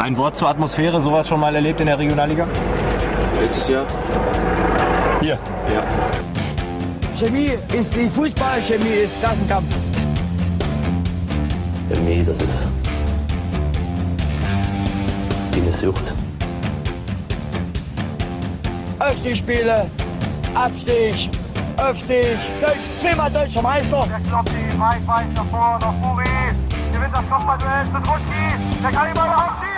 Ein Wort zur Atmosphäre, sowas schon mal erlebt in der Regionalliga? Letztes Jahr? Hier. Ja. Chemie ist wie Fußball, Chemie ist Klassenkampf. Chemie, das ist wie eine Sucht. Aufstiegsspiele, Abstieg, Aufstieg, Deutsch, zehnmal deutscher Meister. Der Kloppi, weit, weit nach vorne, auf Buri. Gewinnt das Kopfballduell zu Druschki. Der kann ihn überhaupt schießen.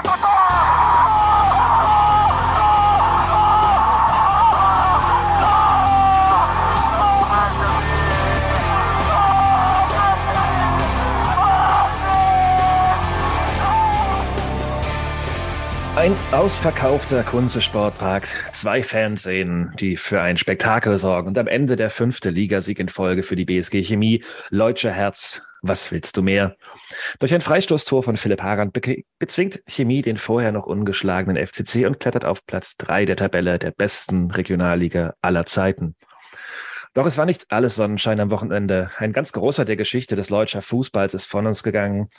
Ein ausverkaufter Kunze-Sportpark, zwei Fanszenen, die für ein Spektakel sorgen und am Ende der fünfte Ligasieg in Folge für die BSG Chemie. Leutsche Herz, was willst du mehr? Durch ein Freistoßtor von Philipp Harand be bezwingt Chemie den vorher noch ungeschlagenen FCC und klettert auf Platz drei der Tabelle der besten Regionalliga aller Zeiten. Doch es war nicht alles Sonnenschein am Wochenende. Ein ganz großer der Geschichte des Leutscher Fußballs ist von uns gegangen.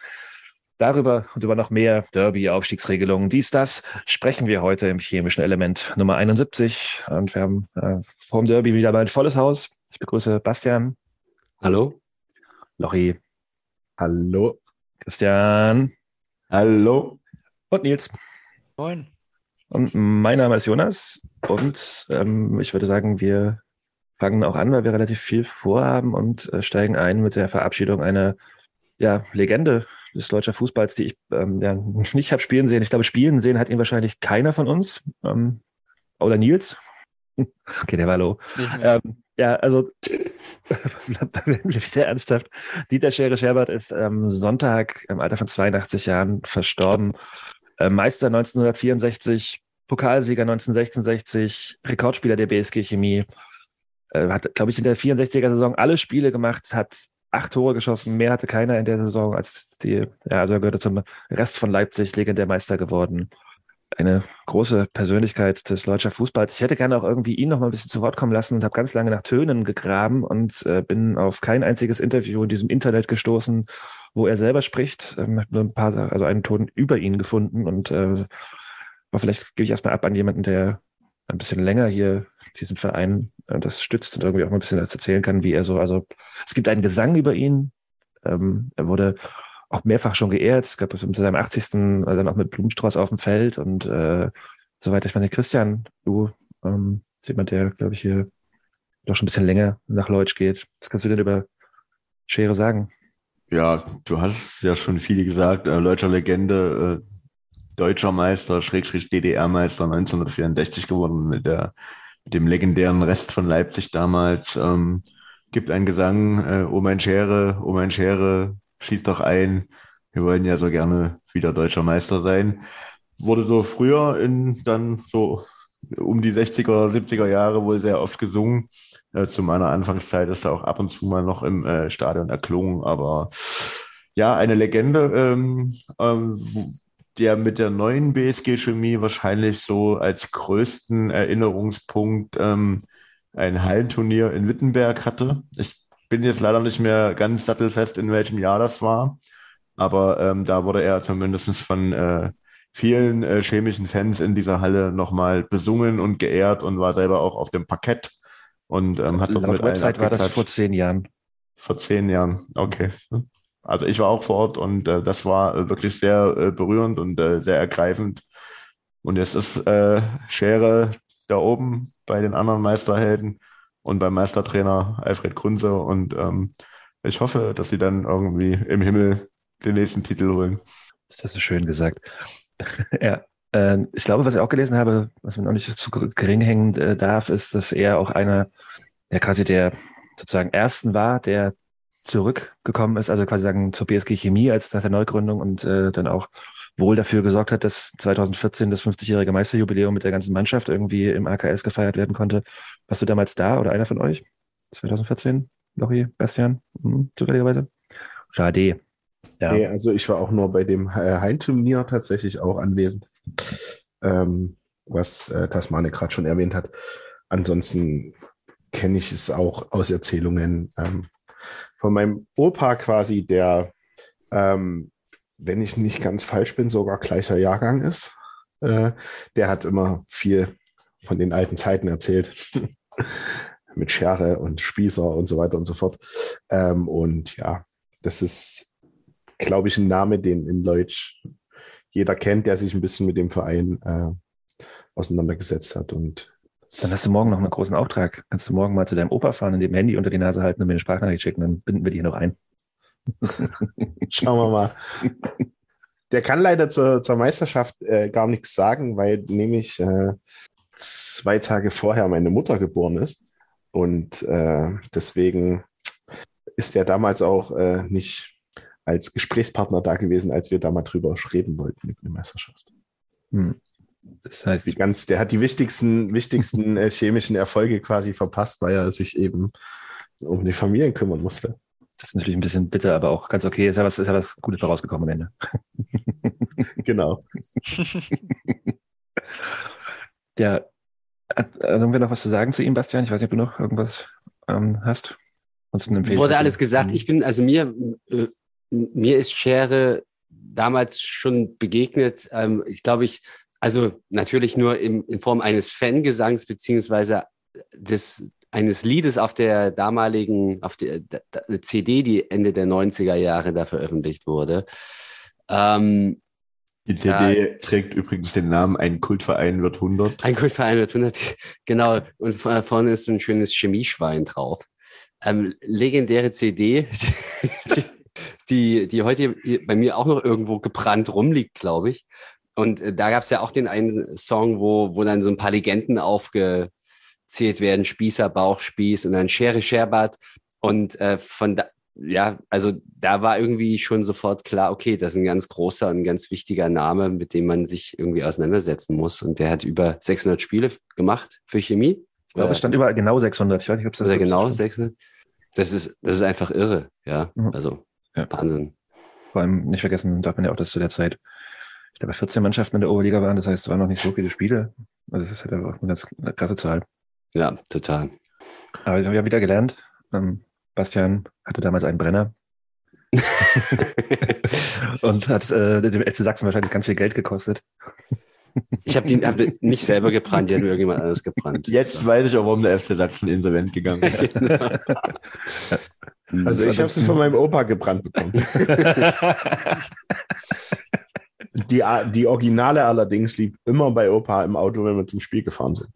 Darüber und über noch mehr Derby-Aufstiegsregelungen, dies, das, sprechen wir heute im chemischen Element Nummer 71. Und wir haben äh, vor dem Derby wieder mal ein volles Haus. Ich begrüße Bastian. Hallo. Lochi. Hallo. Christian. Hallo. Und Nils. Moin. Und mein Name ist Jonas. Und ähm, ich würde sagen, wir fangen auch an, weil wir relativ viel vorhaben und äh, steigen ein mit der Verabschiedung einer ja, Legende des deutscher Fußballs, die ich ähm, ja, nicht habe spielen sehen. Ich glaube, spielen sehen hat ihn wahrscheinlich keiner von uns. Ähm, oder Nils. Okay, der war low. Ähm, ja, also wieder ernsthaft. Dieter Schere Scherbert ist ähm, Sonntag im Alter von 82 Jahren verstorben. Äh, Meister 1964, Pokalsieger 1966, Rekordspieler der BSG Chemie. Äh, hat, glaube ich, in der 64er-Saison alle Spiele gemacht, hat acht Tore geschossen, mehr hatte keiner in der Saison als die, ja, also er gehörte zum Rest von Leipzig, legendär Meister geworden. Eine große Persönlichkeit des deutschen Fußballs. Ich hätte gerne auch irgendwie ihn noch mal ein bisschen zu Wort kommen lassen und habe ganz lange nach Tönen gegraben und äh, bin auf kein einziges Interview in diesem Internet gestoßen, wo er selber spricht. Ähm, habe nur ein paar, also einen Ton über ihn gefunden und äh, aber vielleicht gebe ich erstmal ab an jemanden, der ein bisschen länger hier diesen Verein äh, das stützt und irgendwie auch mal ein bisschen erzählen kann, wie er so, also es gibt einen Gesang über ihn. Ähm, er wurde auch mehrfach schon geehrt. Es gab zu seinem 80. dann auch mit Blumenstrauß auf dem Feld und äh, so weiter. Ich meine, Christian, du, ähm, jemand, der, glaube ich, hier doch schon ein bisschen länger nach Leutsch geht. Was kannst du denn über Schere sagen? Ja, du hast ja schon viel gesagt. Äh, Leutscher Legende, äh, deutscher Meister, Schrägstrich DDR-Meister 1964 geworden mit der dem legendären Rest von Leipzig damals. Ähm, gibt einen Gesang, äh, oh mein Schere, oh mein Schere, schieß doch ein. Wir wollen ja so gerne wieder deutscher Meister sein. Wurde so früher in dann so um die 60er, 70er Jahre wohl sehr oft gesungen. Äh, zu meiner Anfangszeit ist er auch ab und zu mal noch im äh, Stadion erklungen, aber ja, eine Legende, ähm, ähm, der mit der neuen BSG Chemie wahrscheinlich so als größten Erinnerungspunkt ähm, ein Hallenturnier in Wittenberg hatte. Ich bin jetzt leider nicht mehr ganz sattelfest, in welchem Jahr das war, aber ähm, da wurde er zumindest von äh, vielen äh, chemischen Fans in dieser Halle nochmal besungen und geehrt und war selber auch auf dem Parkett und ähm, hat dort mit Website war das vor zehn Jahren. Vor zehn Jahren, okay. Also ich war auch vor Ort und äh, das war äh, wirklich sehr äh, berührend und äh, sehr ergreifend. Und jetzt ist äh, Schere da oben bei den anderen Meisterhelden und beim Meistertrainer Alfred Grunze. Und ähm, ich hoffe, dass sie dann irgendwie im Himmel den nächsten Titel holen. Das ist so schön gesagt. ja. Äh, ich glaube, was ich auch gelesen habe, was man auch nicht zu gering hängen darf, ist, dass er auch einer, ja quasi der sozusagen ersten war, der zurückgekommen ist, also quasi sagen zur BSG Chemie als nach der Neugründung und äh, dann auch wohl dafür gesorgt hat, dass 2014 das 50-jährige Meisterjubiläum mit der ganzen Mannschaft irgendwie im AKS gefeiert werden konnte. Warst du damals da oder einer von euch? 2014? Lochi, Bastian, hm, zufälligerweise? Schade. Ja. Nee, also ich war auch nur bei dem Heimturnier tatsächlich auch anwesend, ähm, was äh, Tasmane gerade schon erwähnt hat. Ansonsten kenne ich es auch aus Erzählungen. Ähm, von meinem Opa quasi, der ähm, wenn ich nicht ganz falsch bin, sogar gleicher Jahrgang ist. Äh, der hat immer viel von den alten Zeiten erzählt. Mit Schere und Spießer und so weiter und so fort. Ähm, und ja, das ist, glaube ich, ein Name, den in Deutsch jeder kennt, der sich ein bisschen mit dem Verein äh, auseinandergesetzt hat. Und Dann hast du morgen noch einen großen Auftrag. Kannst du morgen mal zu deinem Opa fahren und dem Handy unter die Nase halten und mir eine Sprachnachricht schicken, dann binden wir die hier noch ein. Schauen wir mal. Der kann leider zur, zur Meisterschaft äh, gar nichts sagen, weil nämlich äh, zwei Tage vorher meine Mutter geboren ist. Und äh, deswegen ist er damals auch äh, nicht als Gesprächspartner da gewesen, als wir da mal drüber reden wollten mit der Meisterschaft. Hm. Das heißt, Die ganz, der hat die wichtigsten, wichtigsten äh, chemischen Erfolge quasi verpasst, weil er sich eben um die Familien kümmern musste. das ist natürlich ein bisschen bitter, aber auch ganz okay. Ist ja was, ist ja was Gutes rausgekommen am Ende. Genau. Der, hat, äh, haben wir noch was zu sagen zu ihm, Bastian? Ich weiß nicht, ob du noch irgendwas ähm, hast. Wurde alles gesagt. Ich bin, also mir, äh, mir ist Schere damals schon begegnet. Ähm, ich glaube, ich, also natürlich nur im, in Form eines Fangesangs beziehungsweise des, eines Liedes auf der damaligen, auf der, der, der CD, die Ende der 90er Jahre da veröffentlicht wurde. Ähm, Die CD trägt übrigens den Namen Ein Kultverein wird 100. Ein Kultverein wird 100, genau. Und vor- vorne ist ein schönes Chemieschwein drauf. Ähm, legendäre CD, die, die, die heute bei mir auch noch irgendwo gebrannt rumliegt, glaube ich. Und äh, da gab es ja auch den einen Song, wo, wo dann so ein paar Legenden aufgezählt werden. Spießer, Bauchspieß und dann Schere Scherbert. Und äh, von da, ja, also da war irgendwie schon sofort klar, okay, das ist ein ganz großer und ganz wichtiger Name, mit dem man sich irgendwie auseinandersetzen muss. Und der hat über 600 Spiele gemacht für Chemie. Ich glaube, es stand überall genau 600. Ich weiß nicht, ob es das genau das stimmt. 600. Das ist, das ist einfach irre, ja. Mhm. Also Ja. Wahnsinn. Vor allem nicht vergessen darf man ja auch, dass zu der Zeit, ich glaube, 14 Mannschaften in der Oberliga waren. Das heißt, es waren noch nicht so viele Spiele. Also, es ist halt einfach eine ganz eine krasse Zahl. Ja, total. Aber wir haben ja wieder gelernt. Ähm, Bastian hatte damals einen Brenner und hat äh, dem FC Sachsen wahrscheinlich ganz viel Geld gekostet. Ich habe die hab den nicht selber gebrannt, die hat nur irgendjemand anderes gebrannt. Jetzt weiß ich auch, warum der FC Sachsen insolvent gegangen ist. Also ich habe sie von meinem Opa gebrannt bekommen. Die, die Originale allerdings liegt immer bei Opa im Auto, wenn wir zum Spiel gefahren sind.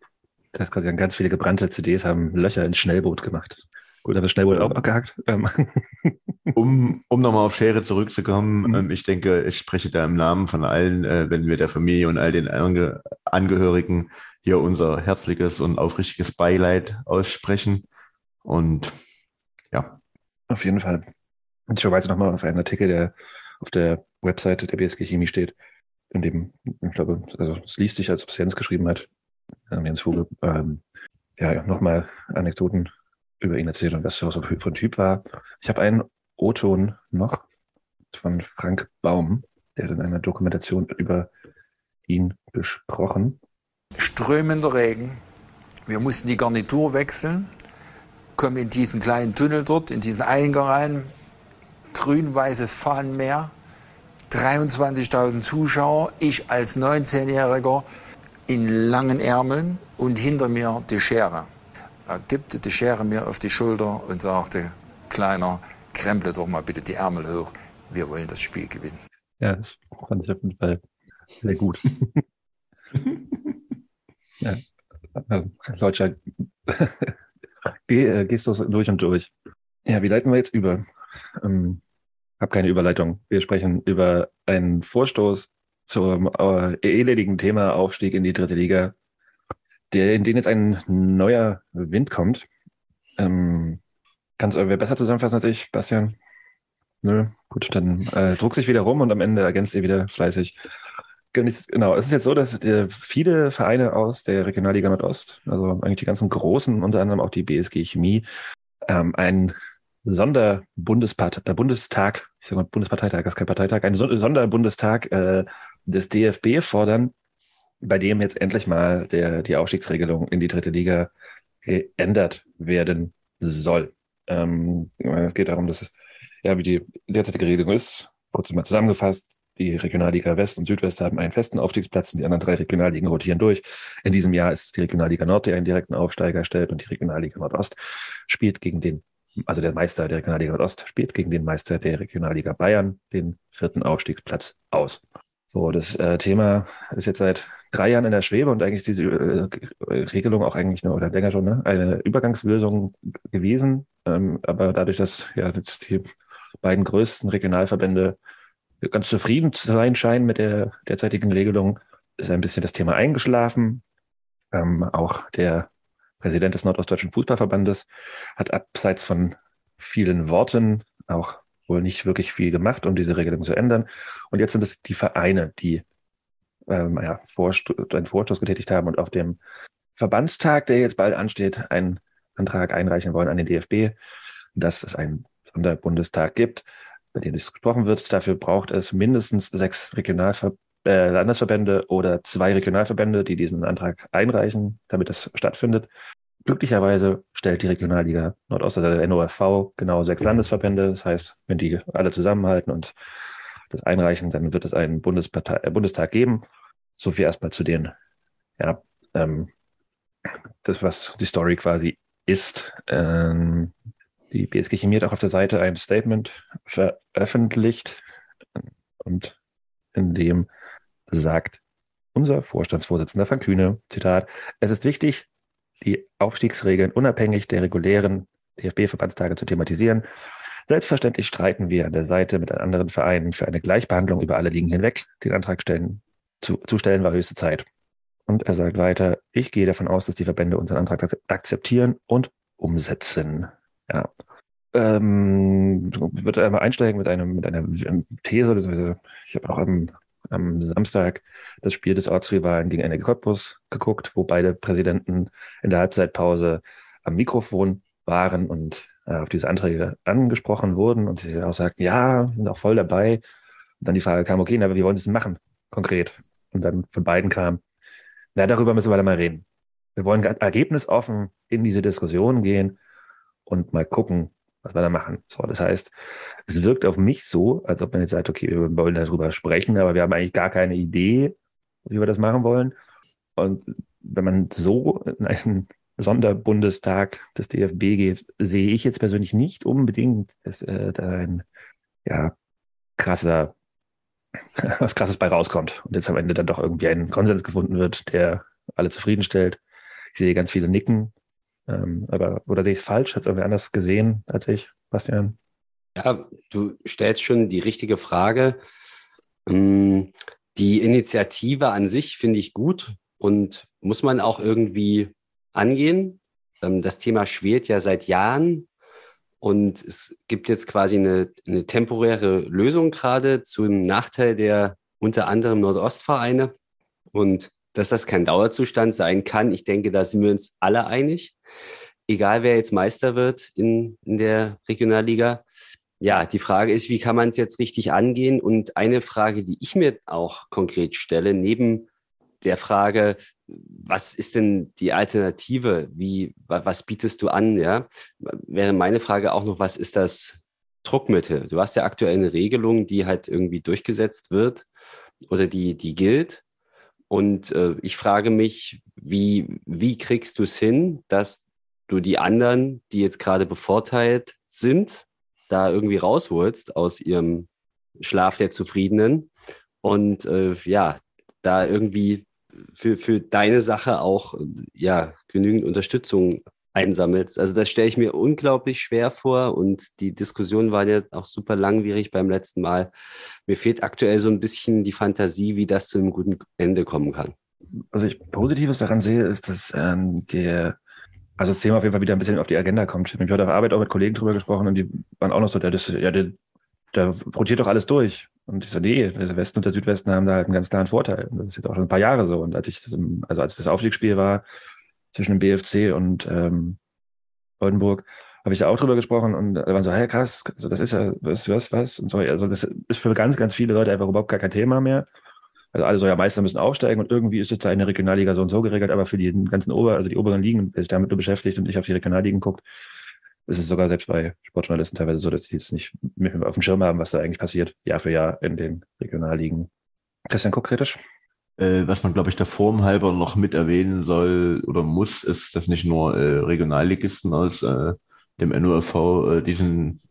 Das heißt, quasi ganz viele gebrannte CDs haben Löcher ins Schnellboot gemacht. Gut, aber das Schnellboot auch abgehakt. Ähm, Um, um nochmal auf Schere zurückzukommen, Mhm. ähm, ich denke, ich spreche da im Namen von allen, äh, wenn wir der Familie und all den Ange Angehörigen hier unser herzliches und aufrichtiges Beileid aussprechen. Und ja, Auf jeden Fall. Und ich verweise nochmal auf einen Artikel, der auf der Webseite der BSG Chemie steht, in dem, ich glaube, also es liest sich, als ob es Jens geschrieben hat, ähm, Jens Vogel, ähm, ja, nochmal Anekdoten über ihn erzählt und was er so für Typ war. Ich habe einen O-Ton noch von Frank Baum, der hat in einer Dokumentation über ihn besprochen. strömender Regen. Wir mussten die Garnitur wechseln, kommen in diesen kleinen Tunnel dort, in diesen Eingang rein, grün-weißes Fahnenmeer, 23.000 Zuschauer, ich als 19-Jähriger in langen Ärmeln und hinter mir die Schere. Er tippte die Schere mir auf die Schulter und sagte, Kleiner, kremple doch mal bitte die Ärmel hoch, wir wollen das Spiel gewinnen. Ja, das fand ich auf jeden Fall sehr gut. ja, also, Deutscher, geh, äh, gehst du durch und durch. Ja, wie leiten wir jetzt über? Ähm, hab keine Überleitung. Wir sprechen über einen Vorstoß zum äh, eledigen Thema Aufstieg in die dritte Liga, der, in den jetzt ein neuer Wind kommt. Ähm, kannst du wer besser zusammenfassen als ich, Bastian? Nö, gut, dann äh, druck sich wieder rum und am Ende ergänzt ihr wieder fleißig. Genau, es ist jetzt so, dass äh, viele Vereine aus der Regionalliga Nordost, also eigentlich die ganzen großen, unter anderem auch die BSG Chemie, ähm, einen Sonderbundestag, äh, Bundestag, ich sage mal Bundesparteitag, das ist kein Parteitag, Son Sonderbundestag äh, des DFB fordern, bei dem jetzt endlich mal der, die Aufstiegsregelung in die dritte Liga geändert werden soll. Ähm, es geht darum, dass ja, wie die derzeitige Regelung ist, kurz mal zusammengefasst, Die Regionalliga West und Südwest haben einen festen Aufstiegsplatz und die anderen drei Regionalligen rotieren durch. In diesem Jahr ist es die Regionalliga Nord, die einen direkten Aufsteiger stellt und die Regionalliga Nordost spielt gegen den, also der Meister der Regionalliga Nordost spielt gegen den Meister der Regionalliga Bayern den vierten Aufstiegsplatz aus. So, das äh, Thema ist jetzt seit drei Jahren in der Schwebe und eigentlich diese äh, Regelung auch eigentlich nur oder länger schon ne, eine Übergangslösung gewesen. Ähm, aber dadurch, dass ja jetzt die beiden größten Regionalverbände ganz zufrieden zu sein scheinen mit der derzeitigen Regelung, ist ein bisschen das Thema eingeschlafen. Ähm, auch der Präsident des Nordostdeutschen Fußballverbandes hat abseits von vielen Worten auch wohl nicht wirklich viel gemacht, um diese Regelung zu ändern. Und jetzt sind es die Vereine, die ähm, ja, Vorst einen Vorstoß getätigt haben und auf dem Verbandstag, der jetzt bald ansteht, einen Antrag einreichen wollen an den DFB, dass es einen Sonderbundestag gibt, bei dem es gesprochen wird. Dafür braucht es mindestens sechs Regionalver äh, Landesverbände oder zwei Regionalverbände, die diesen Antrag einreichen, damit das stattfindet. Glücklicherweise stellt die Regionalliga Nordost, also der NOFV, genau sechs Landesverbände. Das heißt, wenn die alle zusammenhalten und das einreichen, dann wird es einen Bundespartei, äh, Bundestag geben. So viel erstmal zu den, ja, ähm, das, was die Story quasi ist. Ähm, die BSG Chemie hat auch auf der Seite ein Statement veröffentlicht und in dem sagt unser Vorstandsvorsitzender Frank Kühne, Zitat, es ist wichtig, die Aufstiegsregeln unabhängig der regulären DFB-Verbandstage zu thematisieren. Selbstverständlich streiten wir an der Seite mit anderen Vereinen für eine Gleichbehandlung über alle Ligen hinweg. Den Antrag stellen, zu, zu stellen war höchste Zeit. Und er sagt weiter, ich gehe davon aus, dass die Verbände unseren Antrag akzeptieren und umsetzen. Ja. Ähm, ich würde einmal einsteigen mit, einem, mit einer These. Ich habe auch am, am Samstag das Spiel des Ortsrivalen gegen Energie Cottbus geguckt, wo beide Präsidenten in der Halbzeitpause am Mikrofon waren und äh, auf diese Anträge angesprochen wurden und sie auch sagten, ja, sind auch voll dabei. Und dann die Frage kam, okay, na, wie wollen Sie es machen, konkret? Und dann von beiden kam, na, darüber müssen wir dann mal reden. Wir wollen ergebnisoffen in diese Diskussion gehen und mal gucken, was wir da machen. So, das heißt, es wirkt auf mich so, als ob man jetzt sagt, okay, wir wollen darüber sprechen, aber wir haben eigentlich gar keine Idee, wie wir das machen wollen. Und wenn man so in einen Sonderbundestag des DFB geht, sehe ich jetzt persönlich nicht unbedingt, dass äh, da ein ja, krasser, was krasses bei rauskommt und jetzt am Ende dann doch irgendwie ein Konsens gefunden wird, der alle zufriedenstellt. Ich sehe ganz viele Nicken, ähm, aber oder sehe ich es falsch? Hat es irgendwie anders gesehen als ich, Bastian? Ja, du stellst schon die richtige Frage. Ähm, die Initiative an sich finde ich gut und muss man auch irgendwie angehen. Ähm, das Thema schwelt ja seit Jahren und es gibt jetzt quasi eine, eine temporäre Lösung gerade zum Nachteil der unter anderem Nordostvereine und dass das kein Dauerzustand sein kann. Ich denke, da sind wir uns alle einig. Egal, wer jetzt Meister wird in, in der Regionalliga. Ja, die Frage ist, wie kann man es jetzt richtig angehen? Und eine Frage, die ich mir auch konkret stelle, neben der Frage, was ist denn die Alternative? Wie, was bietest du an? Ja, wäre meine Frage auch noch, was ist das Druckmittel? Du hast ja aktuell eine Regelung, die halt irgendwie durchgesetzt wird oder die, die gilt. Und äh, ich frage mich, wie, wie kriegst du es hin, dass du die anderen, die jetzt gerade bevorteilt sind, da irgendwie rausholst aus ihrem Schlaf der Zufriedenen? Und äh, ja, da irgendwie für, für deine Sache auch ja, genügend Unterstützung einsammelst. Also das stelle ich mir unglaublich schwer vor und die Diskussion war ja auch super langwierig beim letzten Mal. Mir fehlt aktuell so ein bisschen die Fantasie, wie das zu einem guten Ende kommen kann. Was ich Positives daran sehe, ist, dass ähm, der also das Thema auf jeden Fall wieder ein bisschen auf die Agenda kommt. Ich habe heute auf Arbeit auch mit Kollegen drüber gesprochen und die waren auch noch so, ja, das, ja, da rotiert doch alles durch. Und ich so, nee, der Westen und der Südwesten haben da halt einen ganz klaren Vorteil. Das ist jetzt auch schon ein paar Jahre so. Und als ich, also als das Aufstiegsspiel war zwischen dem BFC und ähm, Oldenburg, habe ich da auch drüber gesprochen und da waren so, hey krass, das ist ja, was, was, was? Und so, also das ist für ganz, ganz viele Leute einfach überhaupt gar kein Thema mehr. Also alle so, ja, Meister müssen aufsteigen und irgendwie ist jetzt da in der Regionalliga so und so geregelt, aber für die ganzen Ober, also die oberen Ligen, wer sich damit nur beschäftigt und nicht auf die Regionalligen guckt, es ist sogar selbst bei Sportjournalisten teilweise so, dass die es nicht auf dem Schirm haben, was da eigentlich passiert, Jahr für Jahr in den Regionalligen. Christian guckt kritisch. Äh, was man, glaube ich, der Form halber noch mit erwähnen soll oder muss, ist, dass nicht nur äh, Regionalligisten aus äh, dem NURV äh, diesen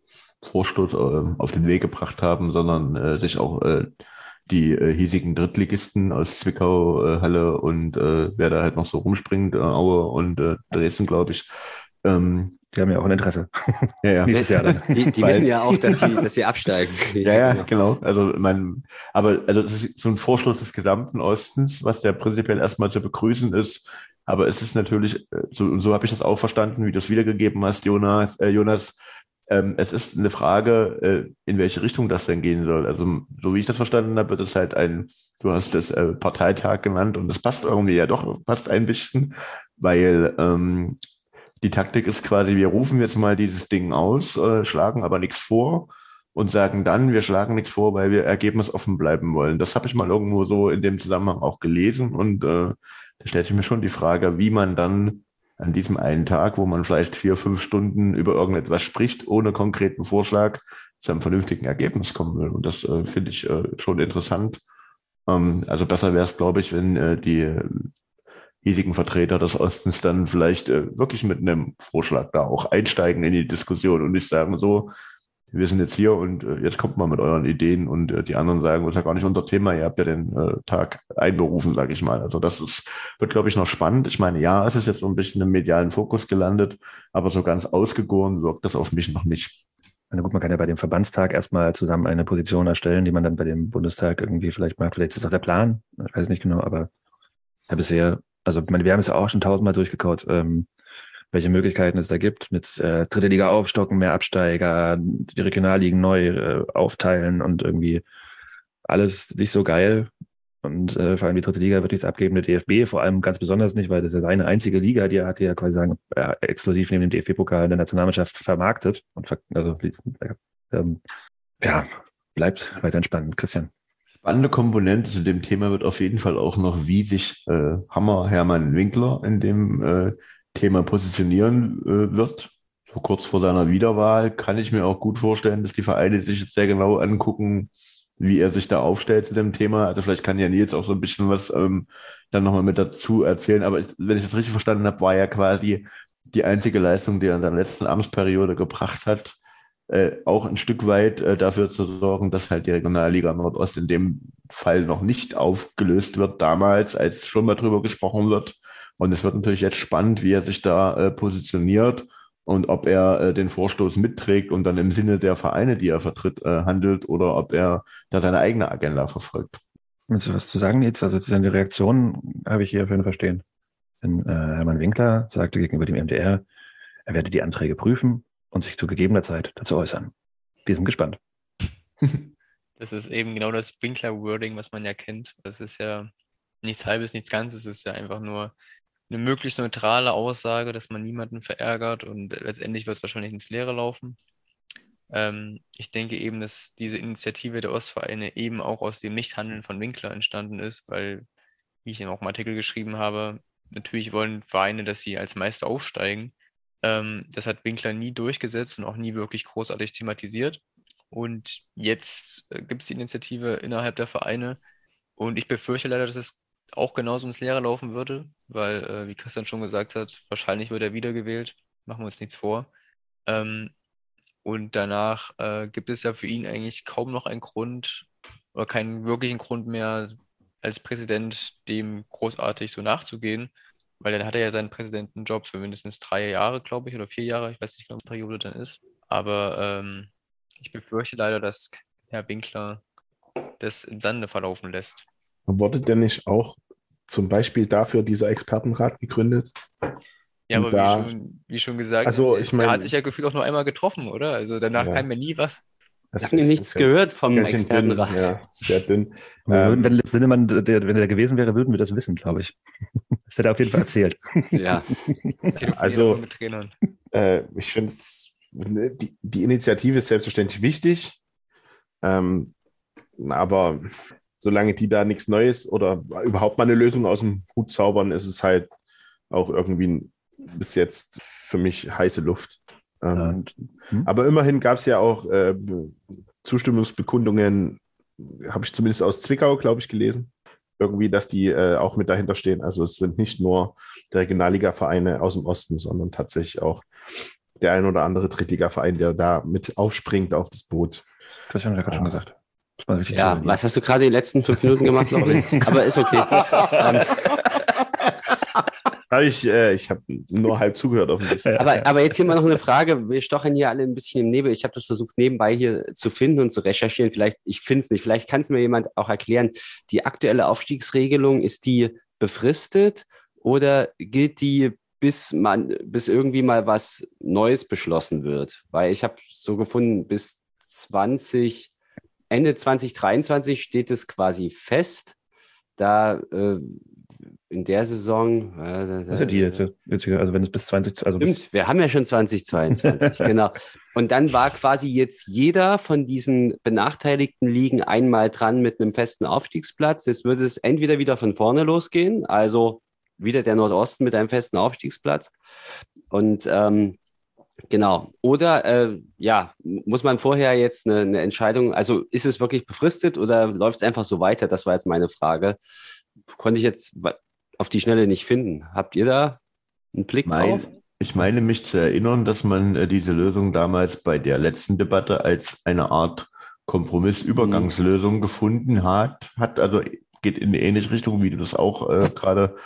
Vorstoß äh, auf den Weg gebracht haben, sondern äh, sich auch äh, die äh, hiesigen Drittligisten aus Zwickau, äh, Halle und äh, wer da halt noch so rumspringt, äh, Aue und äh, Dresden, glaube ich. Ähm, Die haben ja auch ein Interesse. ja, ja. Nächstes Jahr dann. Die, die Weil- wissen ja auch, dass sie, dass sie absteigen. Ja, ja, genau. Also mein, aber also das ist so ein Vorschluss des gesamten Ostens, was ja prinzipiell erstmal zu begrüßen ist. Aber es ist natürlich, äh, so, und so habe ich das auch verstanden, wie du es wiedergegeben hast, Jonas, äh, Jonas. Ähm, es ist eine Frage, äh, in welche Richtung das denn gehen soll. Also so wie ich das verstanden habe, wird es halt ein, du hast das äh, Parteitag genannt und das passt irgendwie ja doch, passt ein bisschen, weil ähm, die Taktik ist quasi, wir rufen jetzt mal dieses Ding aus, äh, schlagen aber nichts vor und sagen dann, wir schlagen nichts vor, weil wir ergebnisoffen bleiben wollen. Das habe ich mal irgendwo so in dem Zusammenhang auch gelesen und äh, da stellt sich mir schon die Frage, wie man dann an diesem einen Tag, wo man vielleicht vier, fünf Stunden über irgendetwas spricht, ohne konkreten Vorschlag, zu einem vernünftigen Ergebnis kommen will. Und das äh, finde ich äh, schon interessant. Ähm, also besser wäre es, glaube ich, wenn äh, die hiesigen Vertreter des Ostens dann vielleicht äh, wirklich mit einem Vorschlag da auch einsteigen in die Diskussion und nicht sagen so, wir sind jetzt hier und äh, jetzt kommt mal mit euren Ideen und äh, die anderen sagen, das ist ja gar nicht unser Thema, ihr habt ja den äh, Tag einberufen, sage ich mal. Also das ist, wird, glaube ich, noch spannend. Ich meine, ja, es ist jetzt so ein bisschen im medialen Fokus gelandet, aber so ganz ausgegoren wirkt das auf mich noch nicht. Na gut, man kann ja bei dem Verbandstag erstmal zusammen eine Position erstellen, die man dann bei dem Bundestag irgendwie vielleicht macht. Vielleicht ist das auch der Plan. Ich weiß nicht genau, aber ja, bisher, also meine, wir haben es ja auch schon tausendmal durchgekaut, ähm, welche Möglichkeiten es da gibt mit äh, dritte Liga aufstocken, mehr Absteiger, die Regionalligen neu äh, aufteilen und irgendwie alles nicht so geil. Und äh, vor allem die dritte Liga wird nichts abgeben, der DFB vor allem ganz besonders nicht, weil das ist ja seine einzige Liga, die er hat, die er quasi sagen, äh, exklusiv neben dem DFB-Pokal in der Nationalmannschaft vermarktet. Und ver also äh, ähm, ja, bleibt weiter entspannt. Christian. Spannende Komponente zu dem Thema wird auf jeden Fall auch noch, wie sich äh, Hammer Hermann Winkler in dem äh, Thema positionieren äh, wird. So kurz vor seiner Wiederwahl kann ich mir auch gut vorstellen, dass die Vereine sich jetzt sehr genau angucken, wie er sich da aufstellt zu dem Thema. Also vielleicht kann ja Nils auch so ein bisschen was ähm, dann nochmal mit dazu erzählen. Aber ich, wenn ich das richtig verstanden habe, war ja quasi die einzige Leistung, die er in der letzten Amtsperiode gebracht hat, äh, auch ein Stück weit äh, dafür zu sorgen, dass halt die Regionalliga Nordost in dem Fall noch nicht aufgelöst wird, damals, als schon mal drüber gesprochen wird. Und es wird natürlich jetzt spannend, wie er sich da äh, positioniert und ob er äh, den Vorstoß mitträgt und dann im Sinne der Vereine, die er vertritt, äh, handelt oder ob er da seine eigene Agenda verfolgt. Willst du was zu sagen jetzt? Also die Reaktion habe ich hier auf jeden verstehen. Denn äh, Hermann Winkler sagte gegenüber dem MDR, er werde die Anträge prüfen und sich zu gegebener Zeit dazu äußern. Wir sind gespannt. Das ist eben genau das Winkler-Wording, was man ja kennt. Das ist ja nichts Halbes, nichts Ganzes. Es ist ja einfach nur eine möglichst neutrale Aussage, dass man niemanden verärgert und letztendlich wird es wahrscheinlich ins Leere laufen. Ähm, ich denke eben, dass diese Initiative der Ostvereine eben auch aus dem Nichthandeln von Winkler entstanden ist, weil, wie ich in auch im Artikel geschrieben habe, natürlich wollen Vereine, dass sie als Meister aufsteigen. Ähm, das hat Winkler nie durchgesetzt und auch nie wirklich großartig thematisiert. Und jetzt äh, gibt es die Initiative innerhalb der Vereine. Und ich befürchte leider, dass es auch genauso ins Leere laufen würde, weil, äh, wie Christian schon gesagt hat, wahrscheinlich wird er wiedergewählt. Machen wir uns nichts vor. Ähm, und danach äh, gibt es ja für ihn eigentlich kaum noch einen Grund oder keinen wirklichen Grund mehr, als Präsident dem großartig so nachzugehen, weil dann hat er ja seinen Präsidentenjob für mindestens drei Jahre, glaube ich, oder vier Jahre, ich weiß nicht genau, die Periode dann ist. Aber ähm, ich befürchte leider, dass Herr Winkler das im Sande verlaufen lässt. Wurde denn nicht auch zum Beispiel dafür dieser Expertenrat gegründet? Ja, aber da- wie, schon, wie schon gesagt, Also, ich mein- hat sich ja gefühlt auch nur einmal getroffen, oder? Also danach Ja. kam mir nie was. Das Ich habe nichts gehört vom schön dünn, Expertenrat. Ja, sehr dünn. Ähm, wenn Sinnemann, der, wenn er gewesen wäre, würden wir das wissen, glaube ich. Das hätte er auf jeden Fall erzählt. Ja, Also- aber mit Trainern. äh, ich finde die, die Initiative ist selbstverständlich wichtig, ähm, aber solange die da nichts Neues oder überhaupt mal eine Lösung aus dem Hut zaubern, ist es halt auch irgendwie bis jetzt für mich heiße Luft. Ähm, Und, hm? Aber immerhin gab es ja auch äh, Zustimmungsbekundungen, habe ich zumindest aus Zwickau, glaube ich, gelesen. Irgendwie, dass die äh, auch mit dahinter stehen. Also es sind nicht nur die Regionalliga-Vereine aus dem Osten, sondern tatsächlich auch der ein oder andere Drittliga-Verein, der da mit aufspringt auf das Boot. Christian hat ja gerade schon gesagt. Ja, was hast du gerade die letzten fünf Minuten gemacht, Laurin? Aber ist okay. Hab ich äh, ich habe nur halb zugehört offensichtlich. aber, aber jetzt hier mal noch eine Frage. Wir stochern hier alle ein bisschen im Nebel. Ich habe das versucht, nebenbei hier zu finden und zu recherchieren. Vielleicht, ich finde es nicht. Vielleicht kann es mir jemand auch erklären. Die aktuelle Aufstiegsregelung, ist die befristet oder gilt die bis man, bis irgendwie mal was Neues beschlossen wird? Weil ich habe so gefunden, bis 20, Ende 2023 steht es quasi fest. Da äh, in der Saison. Äh, ja die jetzt, jetzt also wenn es bis 20, also Stimmt, wir haben ja schon 2022, genau. Und dann war quasi jetzt jeder von diesen benachteiligten Ligen einmal dran mit einem festen Aufstiegsplatz. Jetzt würde es entweder wieder von vorne losgehen, also wieder der Nordosten mit einem festen Aufstiegsplatz. Und ähm, genau, oder äh, ja, muss man vorher jetzt eine, eine Entscheidung, also ist es wirklich befristet oder läuft es einfach so weiter? Das war jetzt meine Frage. Konnte ich jetzt auf die Schnelle nicht finden. Habt ihr da einen Blick Mein, drauf? ich meine mich zu erinnern, dass man äh, diese Lösung damals bei der letzten Debatte als eine Art Kompromissübergangslösung gefunden hat, hat. Also geht in eine ähnliche Richtung, wie du das auch äh, gerade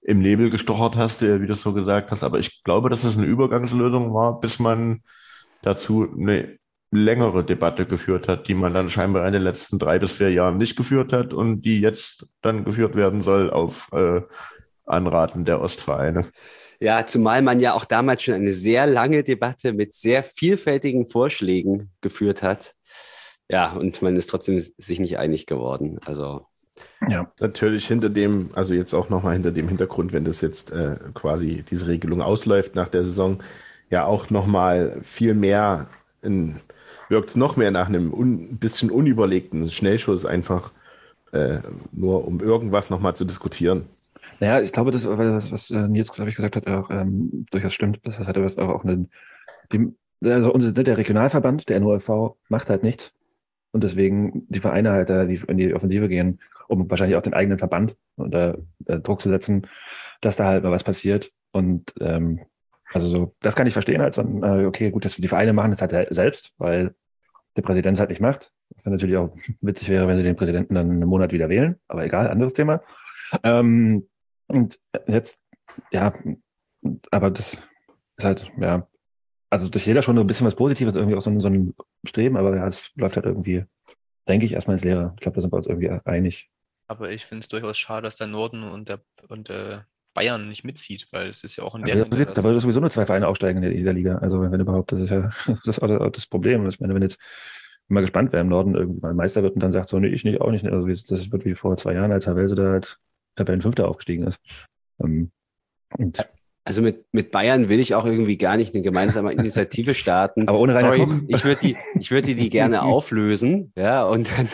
im Nebel gestochert hast, äh, wie du es so gesagt hast. Aber ich glaube, dass es eine Übergangslösung war, bis man dazu eine längere Debatte geführt hat, die man dann scheinbar in den letzten drei bis vier Jahren nicht geführt hat und die jetzt dann geführt werden soll auf äh, Anraten der Ostvereine. Ja, zumal man ja auch damals schon eine sehr lange Debatte mit sehr vielfältigen Vorschlägen geführt hat. Ja, und man ist trotzdem sich nicht einig geworden. Also ja. Natürlich hinter dem, also jetzt auch nochmal hinter dem Hintergrund, wenn das jetzt äh, quasi diese Regelung ausläuft nach der Saison, ja auch nochmal viel mehr, wirkt es noch mehr nach einem un, bisschen unüberlegten Schnellschuss einfach, äh, nur um irgendwas nochmal zu diskutieren. Naja, ich glaube, das, was, was äh, Nils, glaube ich, gesagt hat, auch ähm, durchaus stimmt. Das hat aber auch einen, die, also unser, der Regionalverband, der NOLV, macht halt nichts. Und deswegen die Vereine halt da die, in die Offensive gehen, um wahrscheinlich auch den eigenen Verband unter Druck zu setzen, dass da halt mal was passiert. Und ähm, also so, das kann ich verstehen halt, sondern äh, okay, gut, dass die Vereine machen das halt selbst, weil der Präsident es halt nicht macht. Was natürlich auch witzig wäre, wenn sie den Präsidenten dann einen Monat wieder wählen, aber egal, anderes Thema. Ähm, und jetzt, ja, aber das ist halt, ja, also durch jeder schon so ein bisschen was Positives, irgendwie auch so, ein- so ein Streben, aber ja, es läuft halt irgendwie, denke ich, erstmal ins Leere. Ich glaube, da sind wir uns irgendwie einig. Aber ich finde es durchaus schade, dass der Norden und der und äh, Bayern nicht mitzieht, weil es ist ja auch in Ja, deren da wird- da Interesse. wollen sowieso nur zwei Vereine aufsteigen in dieser Liga. Also wenn überhaupt, das ist ja das, ist auch das Problem. Ich meine, wenn jetzt mal gespannt, wer im Norden irgendwann Meister wird und dann sagt so, nee, ich nicht, auch nicht. Also das wird wie vor zwei Jahren, als Havelse da als Tabellenfünfter aufgestiegen ist. Ähm, und, Also mit, mit Bayern will ich auch irgendwie gar nicht eine gemeinsame Initiative starten. Aber ohne Rainer Sorry, Koch? ich würde die, ich würde die, die gerne auflösen, ja, und dann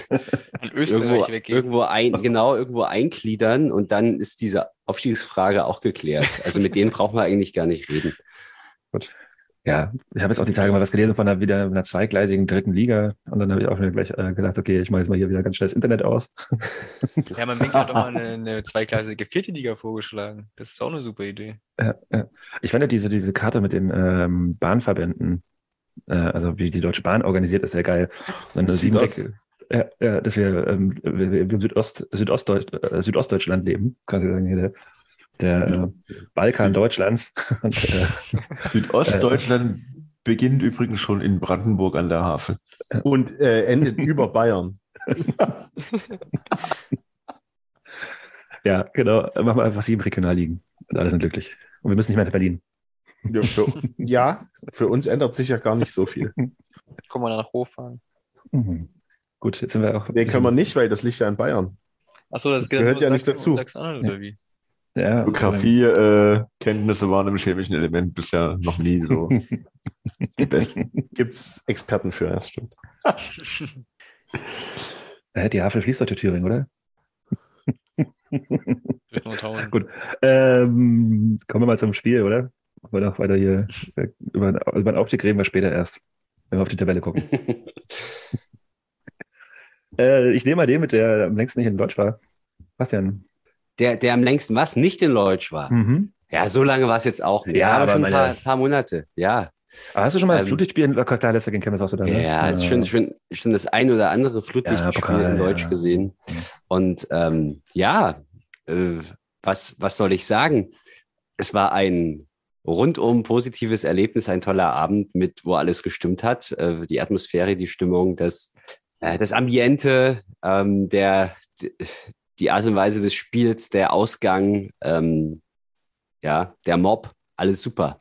An Österreich irgendwo, weggehen. irgendwo ein, genau, irgendwo eingliedern und dann ist diese Aufstiegsfrage auch geklärt. Also mit denen brauchen wir eigentlich gar nicht reden. gut. Ja, ich habe jetzt auch die Tage mal was gelesen von einer wieder einer zweigleisigen dritten Liga und dann habe ich auch wieder gleich äh, gedacht, okay, ich mache jetzt mal hier wieder ganz schnell das Internet aus. Ja, man Winkel hat doch mal eine, eine zweigleisige vierte Liga vorgeschlagen. Das ist auch eine super Idee. Ja, ja. Ich fand ja diese, diese Karte mit den ähm, Bahnverbänden, äh, also wie die Deutsche Bahn organisiert, ist sehr geil. Und dann sieben Südost. Weg, ja, ja, dass wir, ähm, wir, wir im Südost, Südostdeutsch, äh, Südostdeutschland leben, kann ich sagen, hier der, der äh, Balkan Deutschlands. Und, äh, Südostdeutschland beginnt übrigens schon in Brandenburg an der Havel. Und äh, endet über Bayern. ja, genau, machen wir einfach sieben Regionalligen und alle sind glücklich. Und wir müssen nicht mehr nach Berlin. Ja, für, ja, für uns ändert sich ja gar nicht so viel. Kommen wir nach hochfahren. Mhm. Gut, jetzt sind wir auch. Nee, können wir nicht, weil das liegt ja in Bayern. Achso, das, Das gehört ja nicht Sachsen dazu. Sachsen-Anhalt, oder wie? Ja, Geografie-Kenntnisse waren im chemischen Element bisher noch nie so die besten. Gibt es Experten für, das stimmt. Äh, Die Havel fließt doch durch Thüringen, oder? Gut. Ähm, kommen wir mal zum Spiel, oder? weil auch weiter hier äh, über, über den Aufstieg reden wir später erst, wenn wir auf die Tabelle gucken. äh, ich nehme mal den mit, der am längsten nicht in Deutsch war. Bastian. Der, der am längsten was? Nicht in Deutsch war. Mhm. Ja, so lange war es jetzt auch nicht. Ja, aber aber schon ein meine- paar, paar Monate. Ja. Ah, hast du schon mal Ähm, Flutlichtspiel in klar, letzter gegen Chemnitz hast du da, ne? Ja, schon, schon, schon das ein oder andere Flutlichtspiel Pokal, in Deutsch ja. gesehen. Und ähm, ja, äh, was, was soll ich sagen? Es war ein rundum positives Erlebnis, ein toller Abend mit, wo alles gestimmt hat. Äh, die Atmosphäre, die Stimmung, das, äh, das Ambiente, ähm, der, die Art und Weise des Spiels, der Ausgang, ähm, ja, der Mob, alles super.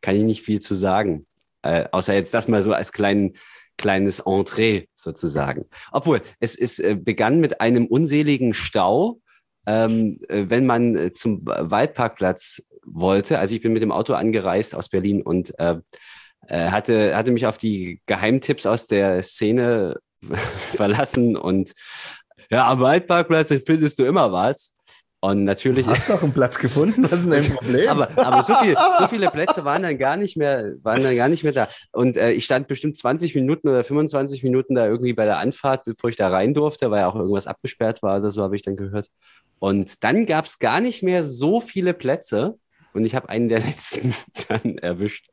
Kann ich nicht viel zu sagen. Äh, außer jetzt das mal so als kleinen, kleines Entree sozusagen. Obwohl, es, es äh, begann mit einem unseligen Stau, ähm, äh, wenn man äh, zum Waldparkplatz wollte. Also ich bin mit dem Auto angereist aus Berlin und äh, hatte, hatte mich auf die Geheimtipps aus der Szene verlassen und ja, am Waldparkplatz findest du immer was. Und natürlich. Hast du auch einen Platz gefunden? Was ist denn dein Problem? aber, aber so, viel, so viele Plätze waren dann gar nicht mehr, waren dann gar nicht mehr da. Und äh, ich stand bestimmt 20 Minuten oder 25 Minuten da irgendwie bei der Anfahrt, bevor ich da rein durfte, weil auch irgendwas abgesperrt war oder so, habe ich dann gehört. Und dann gab es gar nicht mehr so viele Plätze. Und ich habe einen der letzten dann erwischt.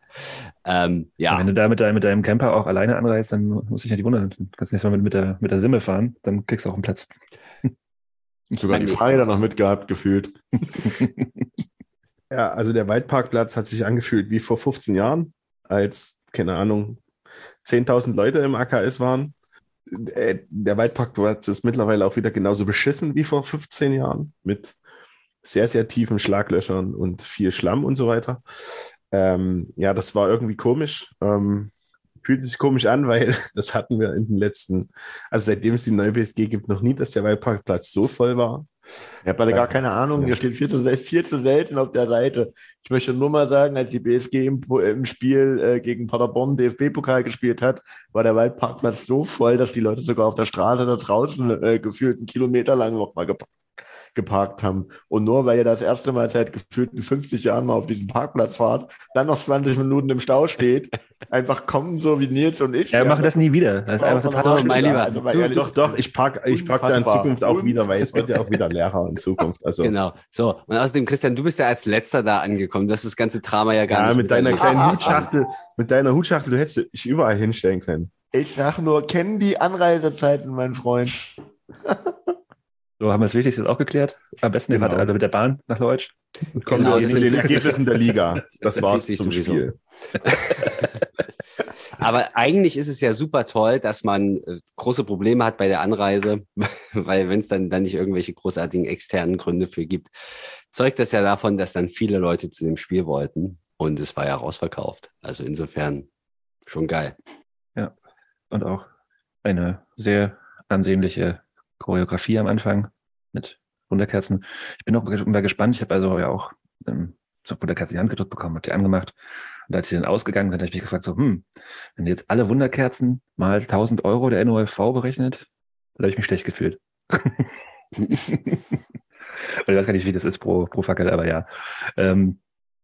Ähm, ja. Wenn du da mit, deinem- mit deinem Camper auch alleine anreist, dann muss ich ja nicht wundern. Du kannst nächstes Mal mit, mit, der, mit der Simme fahren, dann kriegst du auch einen Platz. Sogar die Beim Fahrräder noch mitgehabt, gefühlt. Ja, also der Waldparkplatz hat sich angefühlt wie vor 15 Jahren, als, keine Ahnung, 10.000 Leute im AKS waren. Äh, Der Waldparkplatz ist mittlerweile auch wieder genauso beschissen wie vor 15 Jahren, mit sehr, sehr tiefen Schlaglöchern und viel Schlamm und so weiter. Ähm, ja, das war irgendwie komisch. Ähm, fühlt sich komisch an, weil das hatten wir in den letzten, also seitdem es die neue BSG gibt, noch nie, dass der Waldparkplatz so voll war. Ich habe alle gar keine Ahnung, hier steht viel zu, sel- viel zu selten auf der Seite. Ich möchte nur mal sagen, als die BSG im, im Spiel äh, gegen Paderborn DFB-Pokal gespielt hat, war der Waldparkplatz so voll, dass die Leute sogar auf der Straße da draußen äh, gefühlt einen Kilometer lang noch mal geparkt, geparkt haben. Und nur weil ihr das erste Mal seit gefühlten 50 Jahren mal auf diesen Parkplatz fahrt, dann noch 20 Minuten im Stau steht, einfach kommen so wie Nils und ich. Ja, mach das nie wieder. Das ist einfach total So, mein Lieber, Also, Du, ehrlich, doch, doch, ich park, ich park da in. Zukunft auch wieder, weil es wird ja auch wieder leerer in Zukunft. Also, Genau. So. Und außerdem, Christian, du bist ja als letzter da angekommen. Du hast das ganze Drama ja gar ja, nicht mit deiner kleinen Hutschachtel, mit deiner Hutschachtel, du hättest dich überall hinstellen können. Ich sag nur, kennen die Anreisezeiten, mein Freund. So haben wir das Wichtigste jetzt auch geklärt. Am besten Genau. alle mit der Bahn nach Leutsch. Kommen Genau, wir zu den Ergebnissen der Liga. Das war's zum sich Spiel. Aber eigentlich ist es ja super toll, dass man äh, große Probleme hat bei der Anreise, weil wenn es dann, dann nicht irgendwelche großartigen externen Gründe für gibt, zeugt das ja davon, dass dann viele Leute zu dem Spiel wollten und es war ja rausverkauft. Also insofern schon geil. Und auch eine sehr ansehnliche Choreografie am Anfang mit Wunderkerzen. Ich bin auch mal gespannt. Ich habe also ja auch ähm, so Wunderkerzen in die Hand gedrückt bekommen, habe die angemacht. Und als sie dann ausgegangen sind, habe ich mich gefragt, so, hm, wenn jetzt alle Wunderkerzen mal 1000 Euro der NOFV berechnet, dann habe ich mich schlecht gefühlt. Ich weiß gar nicht, wie das ist pro, pro Fackel, aber ja. Ähm,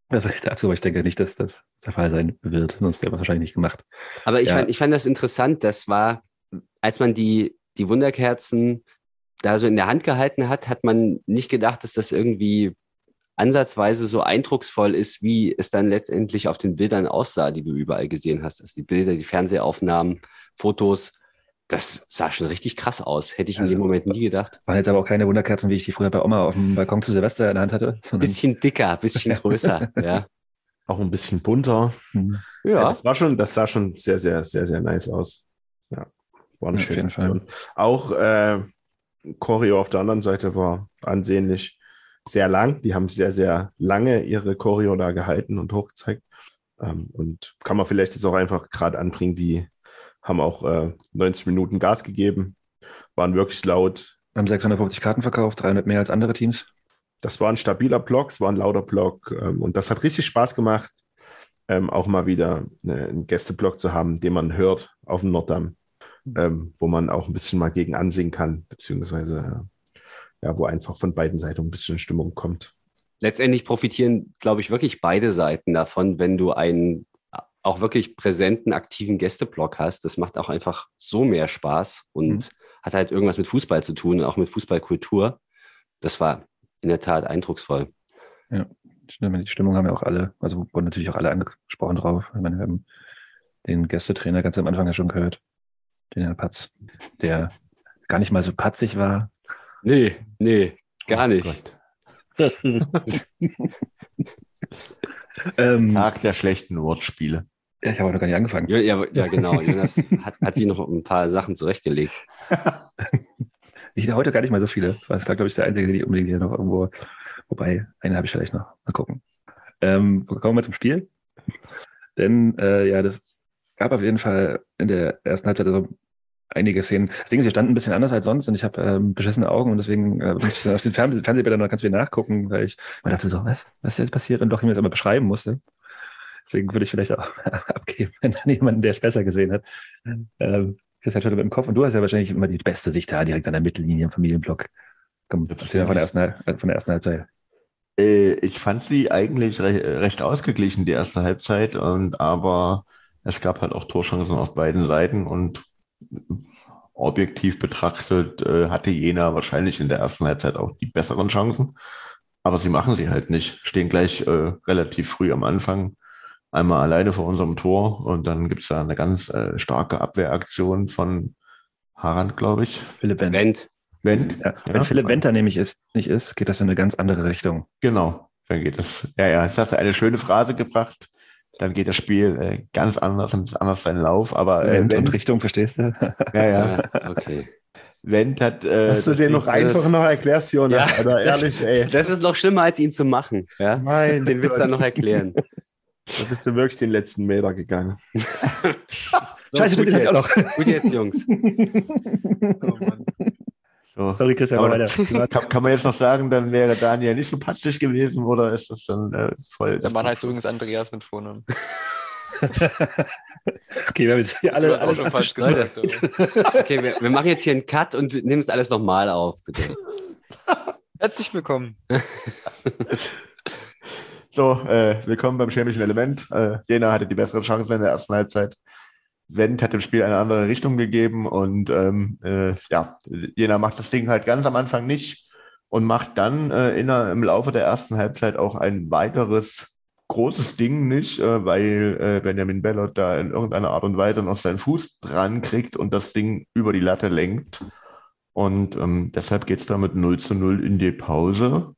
das sage ich dazu, aber ich denke nicht, dass das der Fall sein wird. Sonst hätte man es wahrscheinlich nicht gemacht. Aber ich, Ja. fand, ich fand das interessant. Das war, als man die, die Wunderkerzen da so in der Hand gehalten hat, hat man nicht gedacht, dass das irgendwie ansatzweise so eindrucksvoll ist, wie es dann letztendlich auf den Bildern aussah, die du überall gesehen hast. Also die Bilder, die Fernsehaufnahmen, Fotos, das sah schon richtig krass aus. Hätte ich in Also, dem Moment nie gedaad. Waren jetzt aber auch keine Wunderkerzen, wie ich die früher bei Oma auf dem Balkon zu Silvester in der Hand hatte. Bisschen dicker, bisschen größer, ja. Auch ein bisschen bunter. Hm. Ja, Ja, das war schon, das sah schon sehr, sehr, sehr, sehr nice aus. Ja, war eine Ja, auf schöne. Aktion. Auch äh, Choreo auf der anderen Seite war ansehnlich sehr lang. Die haben sehr, sehr lange ihre Choreo da gehalten und hochgezeigt. Ähm, und kann man vielleicht jetzt auch einfach gerade anbringen, die haben auch äh, 90 Minuten Gas gegeben, waren wirklich laut. haben 650 Karten verkauft, 300 mehr als andere Teams. Das war ein stabiler Block, es war ein lauter Block ähm, und das hat richtig Spaß gemacht, ähm, auch mal wieder äh, einen Gästeblock zu haben, den man hört auf dem Norddamm, ähm, wo man auch ein bisschen mal gegen ansingen kann, beziehungsweise äh, ja, wo einfach von beiden Seiten ein bisschen Stimmung kommt. letztendlich profitieren, glaube ich, wirklich beide Seiten davon, wenn du einen auch wirklich präsenten, aktiven Gästeblock hast. Das macht auch einfach so mehr Spaß und mhm. hat halt irgendwas mit Fußball zu tun, auch mit Fußballkultur. Das war in der Tat eindrucksvoll. Ja, die Stimmung haben ja auch alle, also wurden natürlich auch alle angesprochen drauf. Ich meine, wir haben den Gästetrainer ganz am Anfang ja schon gehört, den Herrn Patz, der gar nicht mal so patzig war. Nee, nee, gar oh nicht. ähm, Tag der schlechten Wortspiele. Ja, ich habe noch gar nicht angefangen. Ja, ja, ja genau. Jonas hat, hat sich noch ein paar Sachen zurechtgelegt. ich heute gar nicht mal so viele. Das war, glaube ich, der einzige, die unbedingt hier noch irgendwo. Wobei, eine habe ich vielleicht noch. Mal gucken. Ähm, kommen wir zum Spiel. Denn äh, ja, das gab auf jeden Fall in der ersten Halbzeit also einige Szenen. Das Ding ist, sie standen ein bisschen anders als sonst und ich habe ähm, beschissene Augen und deswegen äh, musste ich auf den Fernseh Fernsehbildern noch ganz viel nachgucken, weil ich mir dachte so, was, was ist jetzt passiert und doch mir das immer beschreiben musste. Deswegen würde ich vielleicht auch abgeben, wenn dann jemand, der es besser gesehen hat. Ähm, Christian Schüttel mit dem Kopf und du hast ja wahrscheinlich immer die beste Sicht da, direkt an der Mittellinie im Familienblock. Komm, erzähl von der ersten, von der ersten Halbzeit. Äh, ich fand sie eigentlich recht, recht ausgeglichen, die erste Halbzeit, und aber es gab halt auch Torchancen auf beiden Seiten und objektiv betrachtet äh, hatte Jena wahrscheinlich in der ersten Halbzeit auch die besseren Chancen. Aber sie machen sie halt nicht. Stehen gleich äh, relativ früh am Anfang einmal alleine vor unserem Tor und dann gibt es da eine ganz äh, starke Abwehraktion von Harand, glaube ich. Philipp Wendt. Wendt. Wendt. Ja, wenn ja, Philipp Wendt da nämlich ist, nicht ist, geht das in eine ganz andere Richtung. Genau, dann geht es. Ja, ja, es hat eine schöne Phrase gebracht dann geht das Spiel äh, ganz anders und anders seinen Lauf. Aber äh, Wendt und Richtung, verstehst du? Ja, ja. okay. Wendt hat. Äh, Hast du den noch einfach noch erklärst, Jonas? Ja, Alter, ehrlich, das, ey. Das ist noch schlimmer, als ihn zu machen. Ja? Mein den Witz dann noch erklären. Da bist du wirklich den letzten Meter gegangen. so, Scheiße, gut du jetzt. auch noch. Gut jetzt, Jungs. oh Mann. So. Sorry, Christian, aber weiter. Kann, kann, man jetzt noch sagen, dann wäre Daniel nicht so patzig gewesen oder ist das dann äh, voll. Der Mann heißt übrigens Andreas mit Vornamen. okay, wir haben jetzt hier alle. alle schon falsch gesagt. okay, wir, wir, machen jetzt hier einen Cut und nehmen es alles nochmal auf, bitte. Herzlich willkommen. so, äh, willkommen beim chemischen Element. Äh, Jena hatte die bessere Chance in der ersten Halbzeit. Wendt hat dem Spiel eine andere Richtung gegeben und ähm, äh, ja, Jena macht das Ding halt ganz am Anfang nicht und macht dann äh, in, im Laufe der ersten Halbzeit auch ein weiteres großes Ding nicht, äh, weil äh, Benjamin Bellot da in irgendeiner Art und Weise noch seinen Fuß dran kriegt und das Ding über die Latte lenkt. Und ähm, deshalb geht es damit 0 zu 0 in die Pause.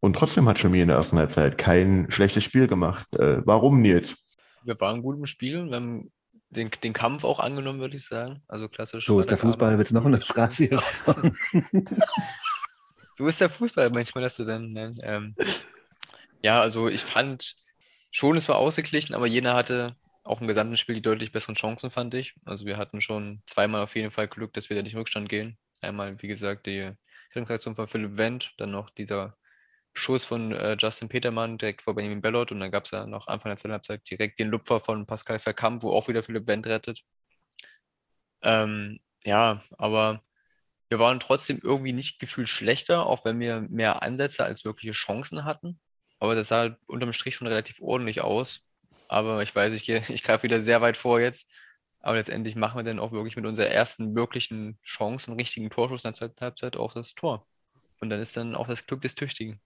Und trotzdem hat Chemie in der ersten Halbzeit kein schlechtes Spiel gemacht. Äh, warum, Nils? Wir waren gut im Spiel. Wir haben den, den Kampf auch angenommen, würde ich sagen. Also klassisch. So ist der Fußball, willst du noch eine Phrase hier so ist der Fußball manchmal, dass du dann. Ne, ähm, ja, also ich fand schon, es war ausgeglichen, aber Jena hatte auch im gesamten Spiel die deutlich besseren Chancen, fand ich. Also wir hatten schon zweimal auf jeden Fall Glück, dass wir da nicht in Rückstand gehen. Einmal, wie gesagt, die Reaktion von Philipp Wendt, dann noch dieser Schuss von äh, Justin Petermann direkt vor Benjamin Bellot und dann gab es ja noch Anfang der zweiten Halbzeit direkt den Lupfer von Pascal Verkamp, wo auch wieder Philipp Wendt rettet. Ähm, ja, aber wir waren trotzdem irgendwie nicht gefühlt schlechter, auch wenn wir mehr Ansätze als wirkliche Chancen hatten. Aber das sah halt unterm Strich schon relativ ordentlich aus. Aber ich weiß, ich, ich greife wieder sehr weit vor jetzt. Aber letztendlich machen wir dann auch wirklich mit unserer ersten wirklichen Chance, einen richtigen Torschuss in der zweiten Halbzeit auch das Tor. Und dann ist dann auch das Glück des Tüchtigen.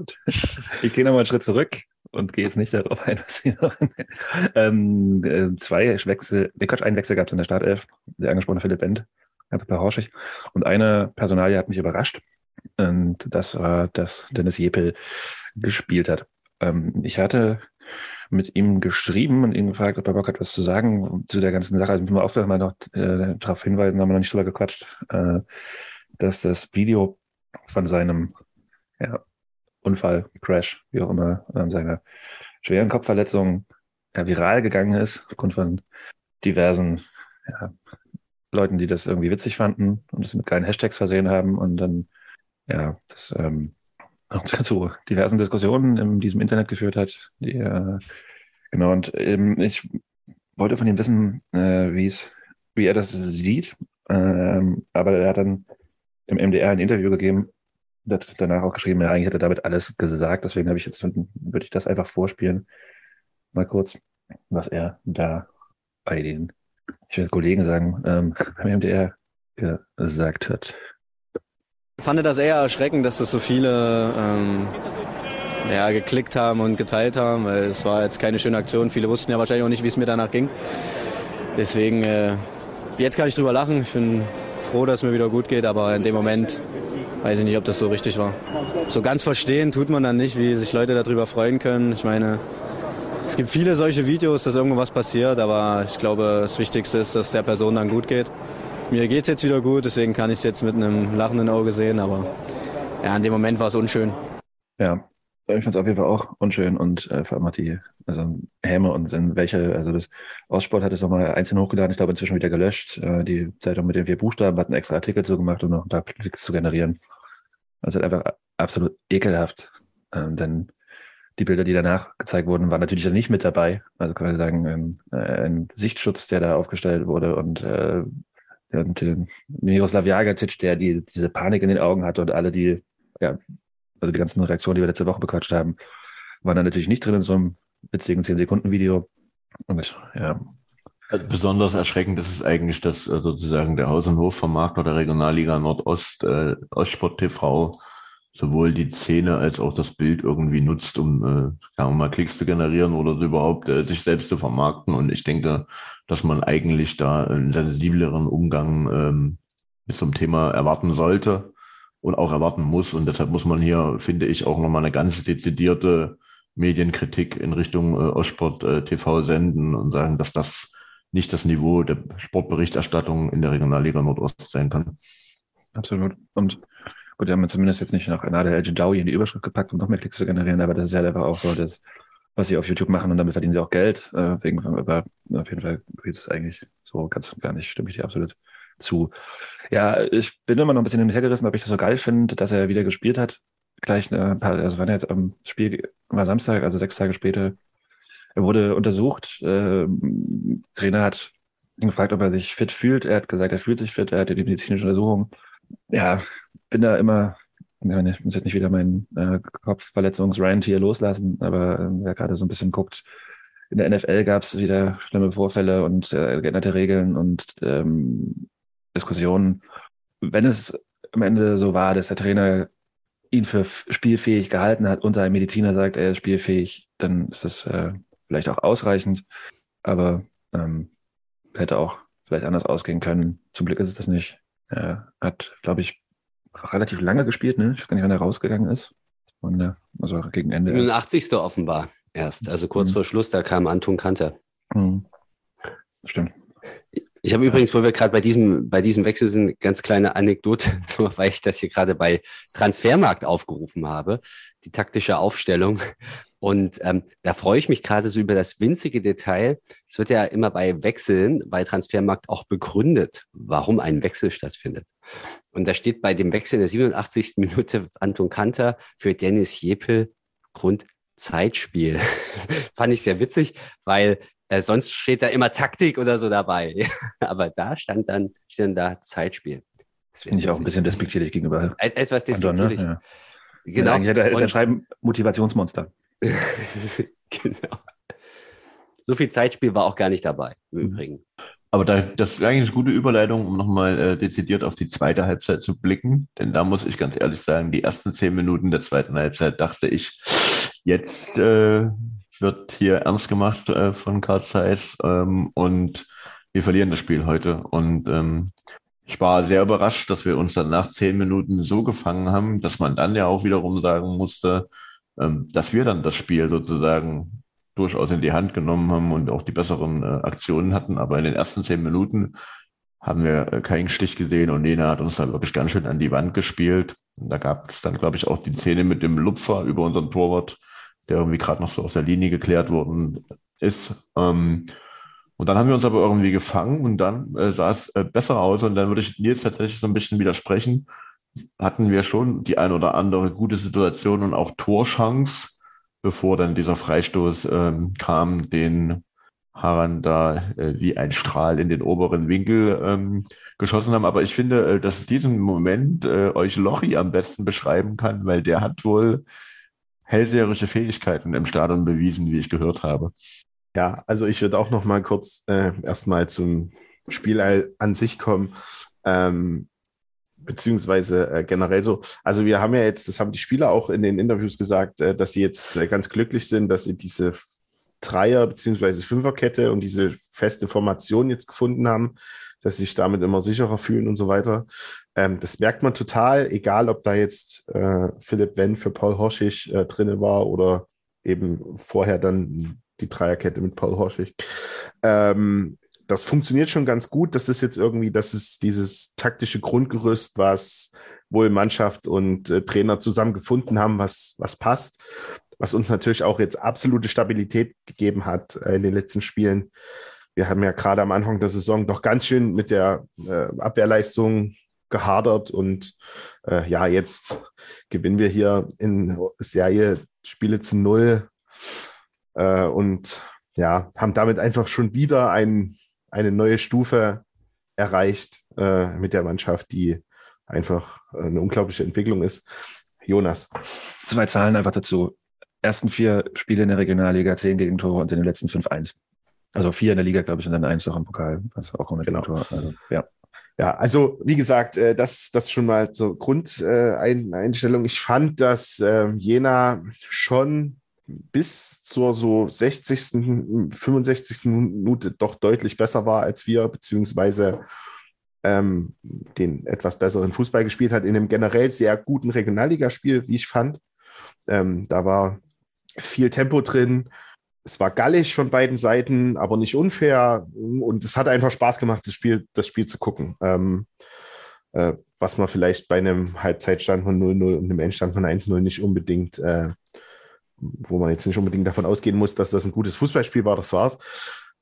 Gut. Ich gehe nochmal einen Schritt zurück und gehe jetzt nicht darauf ein, was hier noch. ähm, äh, zwei Wechsel, nee, Quatsch, einen Wechsel gab es in der Startelf, der angesprochene Philipp Bend, bei Horschig. Und eine Personalie hat mich überrascht. Und das war, dass Dennis Jepel gespielt hat. Ähm, ich hatte mit ihm geschrieben und ihn gefragt, ob er Bock hat, was zu sagen zu der ganzen Sache. Also müssen wir auch mal noch äh, darauf hinweisen, haben wir noch nicht drüber gequatscht, äh, dass das Video von seinem ja, Unfall, Crash, wie auch immer, ähm, seiner schweren Kopfverletzung ja, viral gegangen ist, aufgrund von diversen ja, Leuten, die das irgendwie witzig fanden und es mit kleinen Hashtags versehen haben und dann ja, das ähm, zu diversen Diskussionen in diesem Internet geführt hat. Die, äh, genau, und ähm, ich wollte von ihm wissen, äh, wie es, wie er das sieht. Ähm, aber er hat dann im MDR ein Interview gegeben, hat danach auch geschrieben, ja, eigentlich hat er damit alles gesagt, deswegen habe ich jetzt, würde ich das einfach vorspielen. Mal kurz, was er da bei den, ich will Kollegen sagen, ähm, beim MDR gesagt hat. Ich fand das eher erschreckend, dass das so viele ähm, ja, geklickt haben und geteilt haben, weil es war jetzt keine schöne Aktion. Viele wussten ja wahrscheinlich auch nicht, wie es mir danach ging. Deswegen, äh, jetzt kann ich drüber lachen. Ich bin froh, dass es mir wieder gut geht, aber in dem Moment weiß ich nicht, ob das so richtig war. So ganz verstehen tut man dann nicht, wie sich Leute darüber freuen können. Ich meine, es gibt viele solche Videos, dass irgendwas passiert, aber ich glaube, das Wichtigste ist, dass der Person dann gut geht. Mir geht es jetzt wieder gut, deswegen kann ich es jetzt mit einem lachenden Auge sehen, aber ja, in dem Moment war es unschön. Ja, ich fand es auf jeden Fall auch unschön und äh, vor allem hat die, also Häme und in welche, also das Ostsport hat es nochmal einzeln hochgeladen, ich glaube inzwischen wieder gelöscht. Äh, die Zeitung mit den vier Buchstaben hat einen extra Artikel zugemacht, um noch da Klicks zu generieren. Also einfach absolut ekelhaft. Ähm, denn die Bilder, die danach gezeigt wurden, waren natürlich dann nicht mit dabei. Also man sagen, ein, äh, ein Sichtschutz, der da aufgestellt wurde und äh, und äh, Miroslav Jagacic, der die, diese Panik in den Augen hatte und alle die, ja, also die ganzen Reaktionen, die wir letzte Woche bequatscht haben, waren dann natürlich nicht drin in so einem witzigen 10-Sekunden-Video. Und ja. Also besonders erschreckend ist es eigentlich, dass äh, sozusagen der Haus- und Hofvermarkter der Regionalliga Nordost, äh, Ostsport TV, sowohl die Szene als auch das Bild irgendwie nutzt, um äh, ja, mal Klicks zu generieren oder überhaupt äh, sich selbst zu vermarkten. Und ich denke, dass man eigentlich da einen sensibleren Umgang ähm, mit so einem Thema erwarten sollte und auch erwarten muss. Und deshalb muss man hier, finde ich, auch nochmal eine ganz dezidierte Medienkritik in Richtung äh, Ostsport äh, TV senden und sagen, dass das nicht das Niveau der Sportberichterstattung in der Regionalliga Nordost sein kann. Absolut. Und gut, wir haben zumindest jetzt nicht nach Nader El Jawi in die Überschrift gepackt, um noch mehr Klicks zu generieren, aber das ist ja einfach auch so, dass, was sie auf YouTube machen und damit verdienen sie auch Geld. Äh, wegen, aber auf jeden Fall geht es eigentlich so ganz gar nicht, stimme ich dir absolut zu. Ja, ich bin immer noch ein bisschen hintergerissen, ob ich das so geil finde, dass er wieder gespielt hat. Gleich ein paar, also war jetzt am Spiel war Samstag, also sechs Tage später. Er wurde untersucht. Äh, Trainer hat ihn gefragt, ob er sich fit fühlt. Er hat gesagt, er fühlt sich fit. Er hatte die medizinische Untersuchung. Ja, bin da immer, ich muss jetzt nicht wieder meinen äh, Kopfverletzungs-Rant hier loslassen, aber äh, wer gerade so ein bisschen guckt, in der NFL gab es wieder schlimme Vorfälle und äh, geänderte Regeln und ähm, Diskussionen. Wenn es am Ende so war, dass der Trainer ihn für spielfähig gehalten hat und ein Mediziner sagt, er ist spielfähig, dann ist das äh, vielleicht auch ausreichend. Aber ähm, hätte auch vielleicht anders ausgehen können. Zum Glück ist es das nicht. Er hat, glaube ich, relativ lange gespielt, ne? Ich weiß gar nicht, wann er rausgegangen ist. Und, äh, also gegen Ende. 85. offenbar erst. Also kurz mhm. vor Schluss, da kam Anton Kanter. Mhm. Stimmt. Ich habe übrigens, wo wir gerade bei diesem, bei diesem Wechsel sind, ganz kleine Anekdote, weil ich das hier gerade bei Transfermarkt aufgerufen habe, die taktische Aufstellung. Und ähm, da freue ich mich gerade so über das winzige Detail. Es wird ja immer bei Wechseln bei Transfermarkt auch begründet, warum ein Wechsel stattfindet. Und da steht bei dem Wechsel in der 87. Minute Anton Kanter für Dennis Jepel Grund Zeitspiel. Fand ich sehr witzig, weil äh, sonst steht da immer Taktik oder so dabei. Aber da stand dann, stand da Zeitspiel. Das finde ich auch ein bisschen despektierlich gegenüber. Etwas despektierlich. Anton, ne? ja. Genau. Ja, eigentlich hätte er schreiben Motivationsmonster. genau. So viel Zeitspiel war auch gar nicht dabei, im mhm. Übrigen. Aber da, das ist eigentlich eine gute Überleitung, um nochmal äh, dezidiert auf die zweite Halbzeit zu blicken. Denn da muss ich ganz ehrlich sagen, die ersten zehn Minuten der zweiten Halbzeit dachte ich, jetzt äh, wird hier ernst gemacht äh, von Karl Zeiss ähm, und wir verlieren das Spiel heute. Und ähm, ich war sehr überrascht, dass wir uns dann nach zehn Minuten so gefangen haben, dass man dann ja auch wiederum sagen musste, ähm, dass wir dann das Spiel sozusagen durchaus in die Hand genommen haben und auch die besseren äh, Aktionen hatten. Aber in den ersten zehn Minuten haben wir äh, keinen Stich gesehen und Nena hat uns da wirklich ganz schön an die Wand gespielt. Und da gab es dann, glaube ich, auch die Szene mit dem Lupfer über unseren Torwart, der irgendwie gerade noch so aus der Linie geklärt worden ist. Ähm, und dann haben wir uns aber irgendwie gefangen und dann äh, sah es äh, besser aus. Und dann würde ich Nils tatsächlich so ein bisschen widersprechen. Hatten wir schon die ein oder andere gute Situation und auch Torchance, bevor dann dieser Freistoß ähm, kam, den Haran da äh, wie ein Strahl in den oberen Winkel ähm, geschossen haben. Aber ich finde, äh, dass diesen Moment äh, euch Lochi am besten beschreiben kann, weil der hat wohl hellseherische Fähigkeiten im Stadion bewiesen, wie ich gehört habe. Ja, also ich würde auch noch mal kurz äh, erstmal zum Spiel an sich kommen. Ähm, beziehungsweise äh, generell so. Also wir haben ja jetzt, das haben die Spieler auch in den Interviews gesagt, äh, dass sie jetzt äh, ganz glücklich sind, dass sie diese Dreier- beziehungsweise Fünferkette und diese feste Formation jetzt gefunden haben, dass sie sich damit immer sicherer fühlen und so weiter. Ähm, das merkt man total, egal ob da jetzt äh, Philipp Wenn für Paul Horschig äh, drinne war oder eben vorher dann die Dreierkette mit Paul Horschig. Ähm, das funktioniert schon ganz gut. Das ist jetzt irgendwie, das ist dieses taktische Grundgerüst, was wohl Mannschaft und äh, Trainer zusammen gefunden haben, was, was passt, was uns natürlich auch jetzt absolute Stabilität gegeben hat äh, in den letzten Spielen. Wir haben ja gerade am Anfang der Saison doch ganz schön mit der äh, Abwehrleistung gehadert und äh, ja, jetzt gewinnen wir hier in Serie Spiele zu null äh, und ja, haben damit einfach schon wieder ein eine neue Stufe erreicht äh, mit der Mannschaft, die einfach eine unglaubliche Entwicklung ist. Jonas. Zwei Zahlen einfach dazu. Ersten vier Spiele in der Regionalliga, zehn Gegentore und in den letzten fünf eins. Also vier in der Liga, glaube ich, und dann eins noch im Pokal, was auch ohne genau. Gegentor. Also, ja. Ja, also wie gesagt, äh, das, das schon mal zur Grundeinstellung. Ich fand, dass ähm, Jena schon bis zur so 60., 65. Minute doch deutlich besser war als wir, beziehungsweise ähm, den etwas besseren Fußball gespielt hat in einem generell sehr guten Regionalligaspiel, wie ich fand. Ähm, da war viel Tempo drin. Es war gallig von beiden Seiten, aber nicht unfair. Und es hat einfach Spaß gemacht, das Spiel, das Spiel zu gucken. Ähm, äh, was man vielleicht bei einem Halbzeitstand von 0-0 und einem Endstand von 1-0 nicht unbedingt äh, wo man jetzt nicht unbedingt davon ausgehen muss, dass das ein gutes Fußballspiel war, das war's.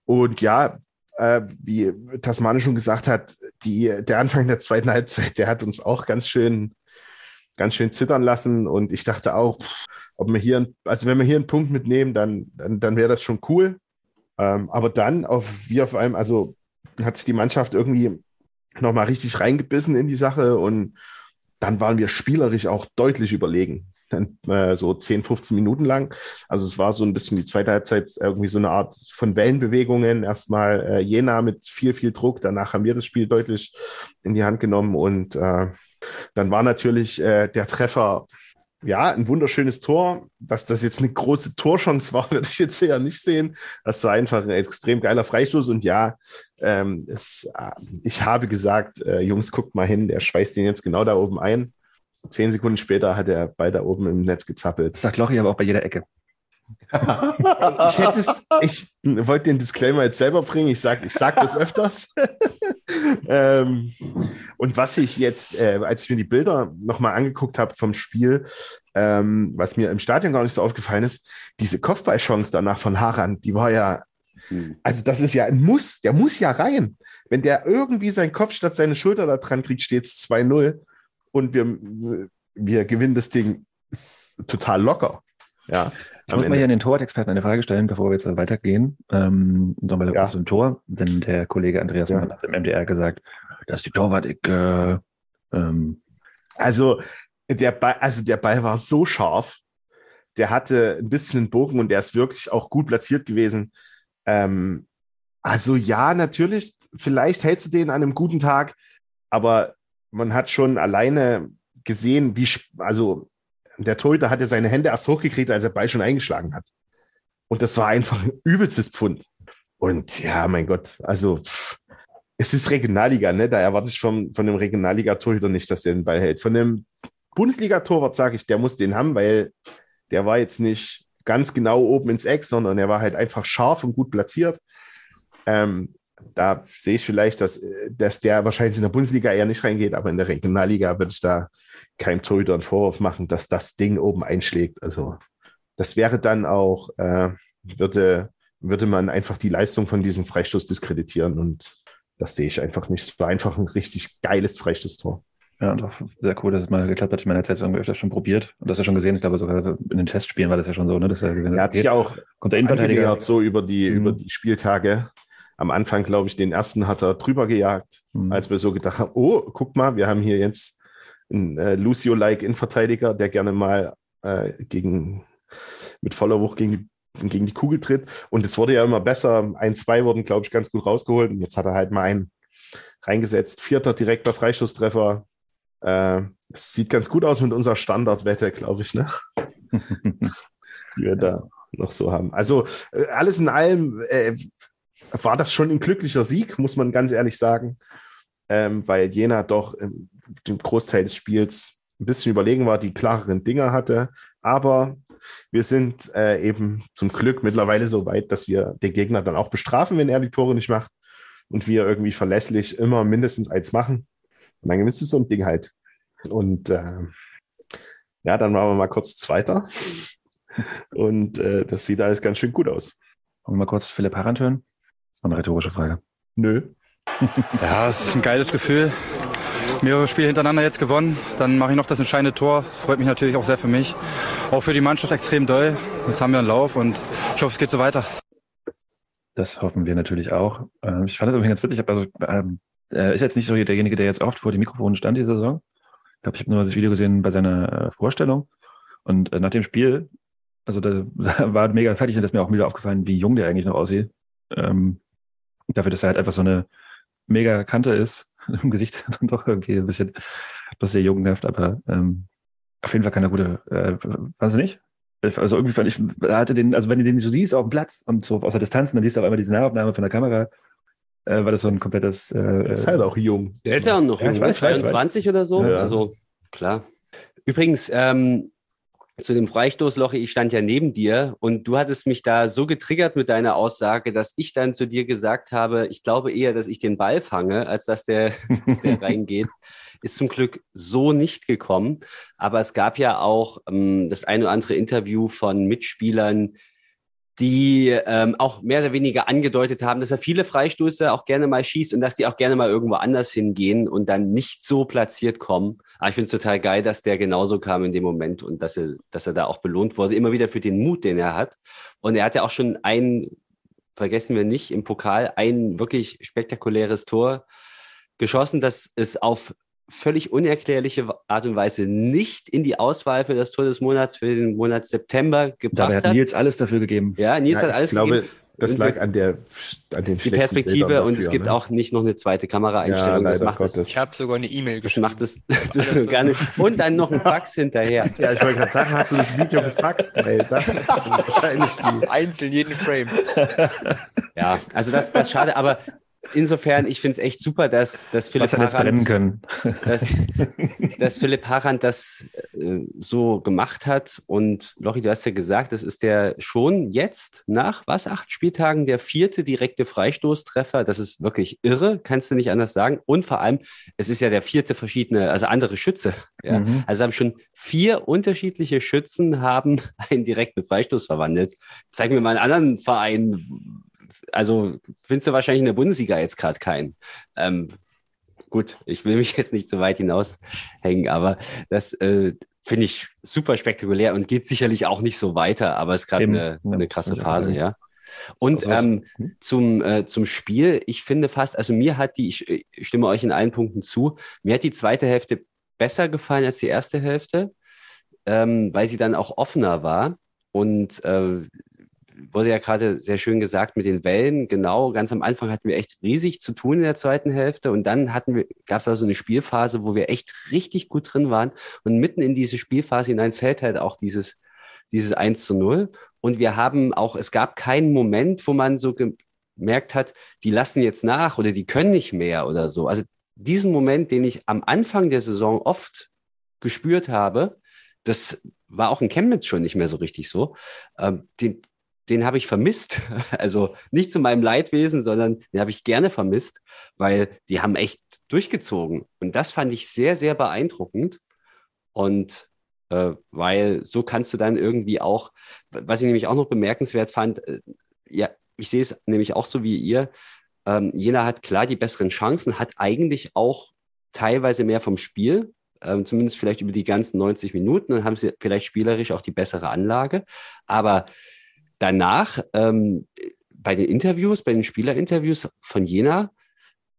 Und ja, äh, wie Tasmane schon gesagt hat, die, der Anfang der zweiten Halbzeit, der hat uns auch ganz schön, ganz schön zittern lassen. Und ich dachte auch, ob wir hier, also wenn wir hier einen Punkt mitnehmen, dann, dann, dann wäre das schon cool. Ähm, aber dann auf, wie auf einem, also hat sich die Mannschaft irgendwie nochmal richtig reingebissen in die Sache und dann waren wir spielerisch auch deutlich überlegen äh, so 10, 15 Minuten lang. Also es war so ein bisschen die zweite Halbzeit irgendwie so eine Art von Wellenbewegungen. Erstmal äh, Jena mit viel, viel Druck. Danach haben wir das Spiel deutlich in die Hand genommen und äh, dann war natürlich äh, der Treffer ja, ein wunderschönes Tor. Dass das jetzt eine große Torchance war, würde ich jetzt eher nicht sehen. Das war einfach ein extrem geiler Freistoß. Und ja, ähm, es, äh, ich habe gesagt, äh, Jungs, guckt mal hin, der schweißt den jetzt genau da oben ein. Zehn Sekunden später hat er beide oben im Netz gezappelt. Das sagt Lochi aber auch bei jeder Ecke. Ich es, ich wollte den Disclaimer jetzt selber bringen. Ich sage ich sag das öfters. ähm, und was ich jetzt, äh, als ich mir die Bilder nochmal angeguckt habe vom Spiel, ähm, was mir im Stadion gar nicht so aufgefallen ist, diese Kopfballchance danach von Haran, die war ja, hm. also das ist ja ein Muss, der muss ja rein. Wenn der irgendwie seinen Kopf statt seine Schulter da dran kriegt, steht es 2-0 und wir, wir gewinnen das Ding total locker. Ja, ich muss Ende. mal hier an den Torwart-Experten eine Frage stellen, bevor wir jetzt weitergehen. Ähm, nochmal ja. ein Tor, denn der Kollege Andreas ja. hat im MDR gesagt, dass die Torwart-Ecke. Ähm, also, der Ball, also der Ball war so scharf, der hatte ein bisschen einen Bogen und der ist wirklich auch gut platziert gewesen. Ähm, also ja, natürlich, vielleicht hältst du den an einem guten Tag, aber man hat schon alleine gesehen, wie, also der Torhüter hatte seine Hände erst hochgekriegt, als er Ball schon eingeschlagen hat. Und das war einfach ein übelstes Pfund. Und ja, mein Gott, also pff, es ist Regionalliga, ne? Da erwarte ich vom, von dem Regionalliga-Torhüter nicht, dass der den Ball hält. Von dem Bundesliga-Torwart sage ich, der muss den haben, weil der war jetzt nicht ganz genau oben ins Eck, sondern er war halt einfach scharf und gut platziert. Ähm, da sehe ich vielleicht, dass, dass der wahrscheinlich in der Bundesliga eher nicht reingeht, aber in der Regionalliga würde ich da keinem Torhüter einen Vorwurf machen, dass das Ding oben einschlägt. Also das wäre dann auch, äh, würde, würde man einfach die Leistung von diesem Freistoß diskreditieren und das sehe ich einfach nicht. Es war einfach ein richtig geiles Freistoßtor. Ja, und auch sehr cool, dass es mal geklappt hat. Ich meine, er hat es jetzt öfter schon probiert und das ja schon gesehen. Ich glaube, sogar in den Testspielen war das ja schon so, ne? Dass er, er hat sich ja auch kommt der Innenverteidiger so über die, mhm. über die Spieltage. Am Anfang, glaube ich, den ersten hat er drüber gejagt, mhm. als wir so gedacht haben, oh, guck mal, wir haben hier jetzt einen äh, Lucio-like Innenverteidiger, der gerne mal äh, gegen, mit voller Wucht gegen die, gegen die Kugel tritt. Und es wurde ja immer besser. Ein, zwei wurden, glaube ich, ganz gut rausgeholt. Und jetzt hat er halt mal einen reingesetzt. Vierter direkter Freischusstreffer. Äh, es sieht ganz gut aus mit unserer Standardwette, glaube ich, ne? die wir da noch so haben. Also äh, alles in allem äh, war das schon ein glücklicher Sieg, muss man ganz ehrlich sagen, ähm, weil Jena doch im, im Großteil des Spiels ein bisschen überlegen war, die klareren Dinger hatte. Aber wir sind äh, eben zum Glück mittlerweile so weit, dass wir den Gegner dann auch bestrafen, wenn er die Tore nicht macht und wir irgendwie verlässlich immer mindestens eins machen. Und dann gewinnst du so ein Ding halt. Und äh, ja, dann waren wir mal kurz Zweiter. Und äh, das sieht alles ganz schön gut aus. Wollen wir mal kurz Philipp Harand hören? Das war eine rhetorische Frage. Nö. ja, es ist ein geiles Gefühl. Mehrere Spiele hintereinander jetzt gewonnen. Dann mache ich noch das entscheidende Tor. Freut mich natürlich auch sehr für mich. Auch für die Mannschaft extrem doll. Jetzt haben wir einen Lauf und ich hoffe, es geht so weiter. Das hoffen wir natürlich auch. Ähm, ich fand es übrigens ganz witzig. Also, ähm, er ist jetzt nicht so derjenige, der jetzt oft vor dem Mikrofon stand diese Saison. Ich glaube, ich habe nur das Video gesehen bei seiner äh, Vorstellung. Und äh, nach dem Spiel, also da, da war mega fertig und das ist mir auch wieder aufgefallen, wie jung der eigentlich noch aussieht. Ähm, dafür, dass er halt einfach so eine mega Kante ist, im Gesicht dann doch irgendwie ein bisschen, das sehr jugendhaft, aber ähm, auf jeden Fall keine gute, äh, fandst du nicht? Also irgendwie fand ich, er hatte den, also wenn du den so siehst auf dem Platz und so aus der Distanz, dann siehst du auch immer diese Nahaufnahme von der Kamera, äh, war das so ein komplettes. Äh, der ist halt auch jung. Der ist ja auch noch ja, jung, weiß, 22 weiß. oder so. Ja. Also klar. Übrigens, ähm, zu dem Freistoßloch, ich stand ja neben dir und du hattest mich da so getriggert mit deiner Aussage, dass ich dann zu dir gesagt habe, ich glaube eher, dass ich den Ball fange, als dass der, dass der reingeht. Ist zum Glück so nicht gekommen. Aber es gab ja auch ähm, das eine oder andere Interview von Mitspielern, die ähm, auch mehr oder weniger angedeutet haben, dass er viele Freistöße auch gerne mal schießt und dass die auch gerne mal irgendwo anders hingehen und dann nicht so platziert kommen. Aber ich finde es total geil, dass der genauso kam in dem Moment und dass er, dass er da auch belohnt wurde, immer wieder für den Mut, den er hat. Und er hat ja auch schon ein, vergessen wir nicht, im Pokal ein wirklich spektakuläres Tor geschossen, das es auf völlig unerklärliche Art und Weise nicht in die Auswahl für das Tor des Monats für den Monat September gebracht hat. Nils alles dafür gegeben. Ja, Nils ja, hat alles glaube, gegeben. Das lag an der an den die Perspektive dafür, und es gibt ne? auch nicht noch eine zweite Kameraeinstellung. Ja, das macht es. Ich habe sogar eine E-Mail geschrieben. Das macht es das gar nicht. Und dann noch ein Fax hinterher. Ja, ich wollte gerade sagen, hast du das Video gefaxt? Ey, das ist wahrscheinlich die. Einzeln jeden Frame. Ja, also das, das schade, aber insofern, ich finde es echt super, dass, dass Philipp Was Harand, können. Dass, dass Philipp Harand das äh, so gemacht hat. Und Lochi, du hast ja gesagt, das ist der schon jetzt nach was, acht Spieltagen der vierte direkte Freistoßtreffer. Das ist wirklich irre, kannst du nicht anders sagen. Und vor allem, es ist ja der vierte verschiedene, also andere Schütze. Ja? Mhm. Also haben schon vier unterschiedliche Schützen haben einen direkten Freistoß verwandelt. Zeigen wir mal einen anderen Verein, also findest du wahrscheinlich in der Bundesliga jetzt gerade keinen. Ähm, gut, ich will mich jetzt nicht so weit hinaushängen, aber das äh, finde ich super spektakulär und geht sicherlich auch nicht so weiter, aber es ist gerade eine, eine krasse Phase, ja. Und ähm, hm? zum, äh, zum Spiel, ich finde fast, also mir hat die, ich, ich stimme euch in allen Punkten zu, mir hat die zweite Hälfte besser gefallen als die erste Hälfte, ähm, weil sie dann auch offener war. Und äh, wurde ja gerade sehr schön gesagt mit den Wellen. Genau, ganz am Anfang hatten wir echt riesig zu tun in der zweiten Hälfte und dann hatten wir, gab es also eine Spielphase, wo wir echt richtig gut drin waren und mitten in diese Spielphase hinein fällt halt auch dieses, dieses 1 zu 0 und wir haben auch, es gab keinen Moment, wo man so gemerkt hat, die lassen jetzt nach oder die können nicht mehr oder so. Also diesen Moment, den ich am Anfang der Saison oft gespürt habe, das war auch in Chemnitz schon nicht mehr so richtig so. Ähm, den, den habe ich vermisst. Also nicht zu meinem Leidwesen, sondern den habe ich gerne vermisst, weil die haben echt durchgezogen. Und das fand ich sehr, sehr beeindruckend. Und äh, weil so kannst du dann irgendwie auch, was ich nämlich auch noch bemerkenswert fand, äh, ja, ich sehe es nämlich auch so wie ihr. Ähm, Jena hat klar die besseren Chancen, hat eigentlich auch teilweise mehr vom Spiel, ähm, zumindest vielleicht über die ganzen 90 Minuten. Dann haben sie vielleicht spielerisch auch die bessere Anlage. Aber danach, ähm, bei den Interviews, bei den Spielerinterviews von Jena,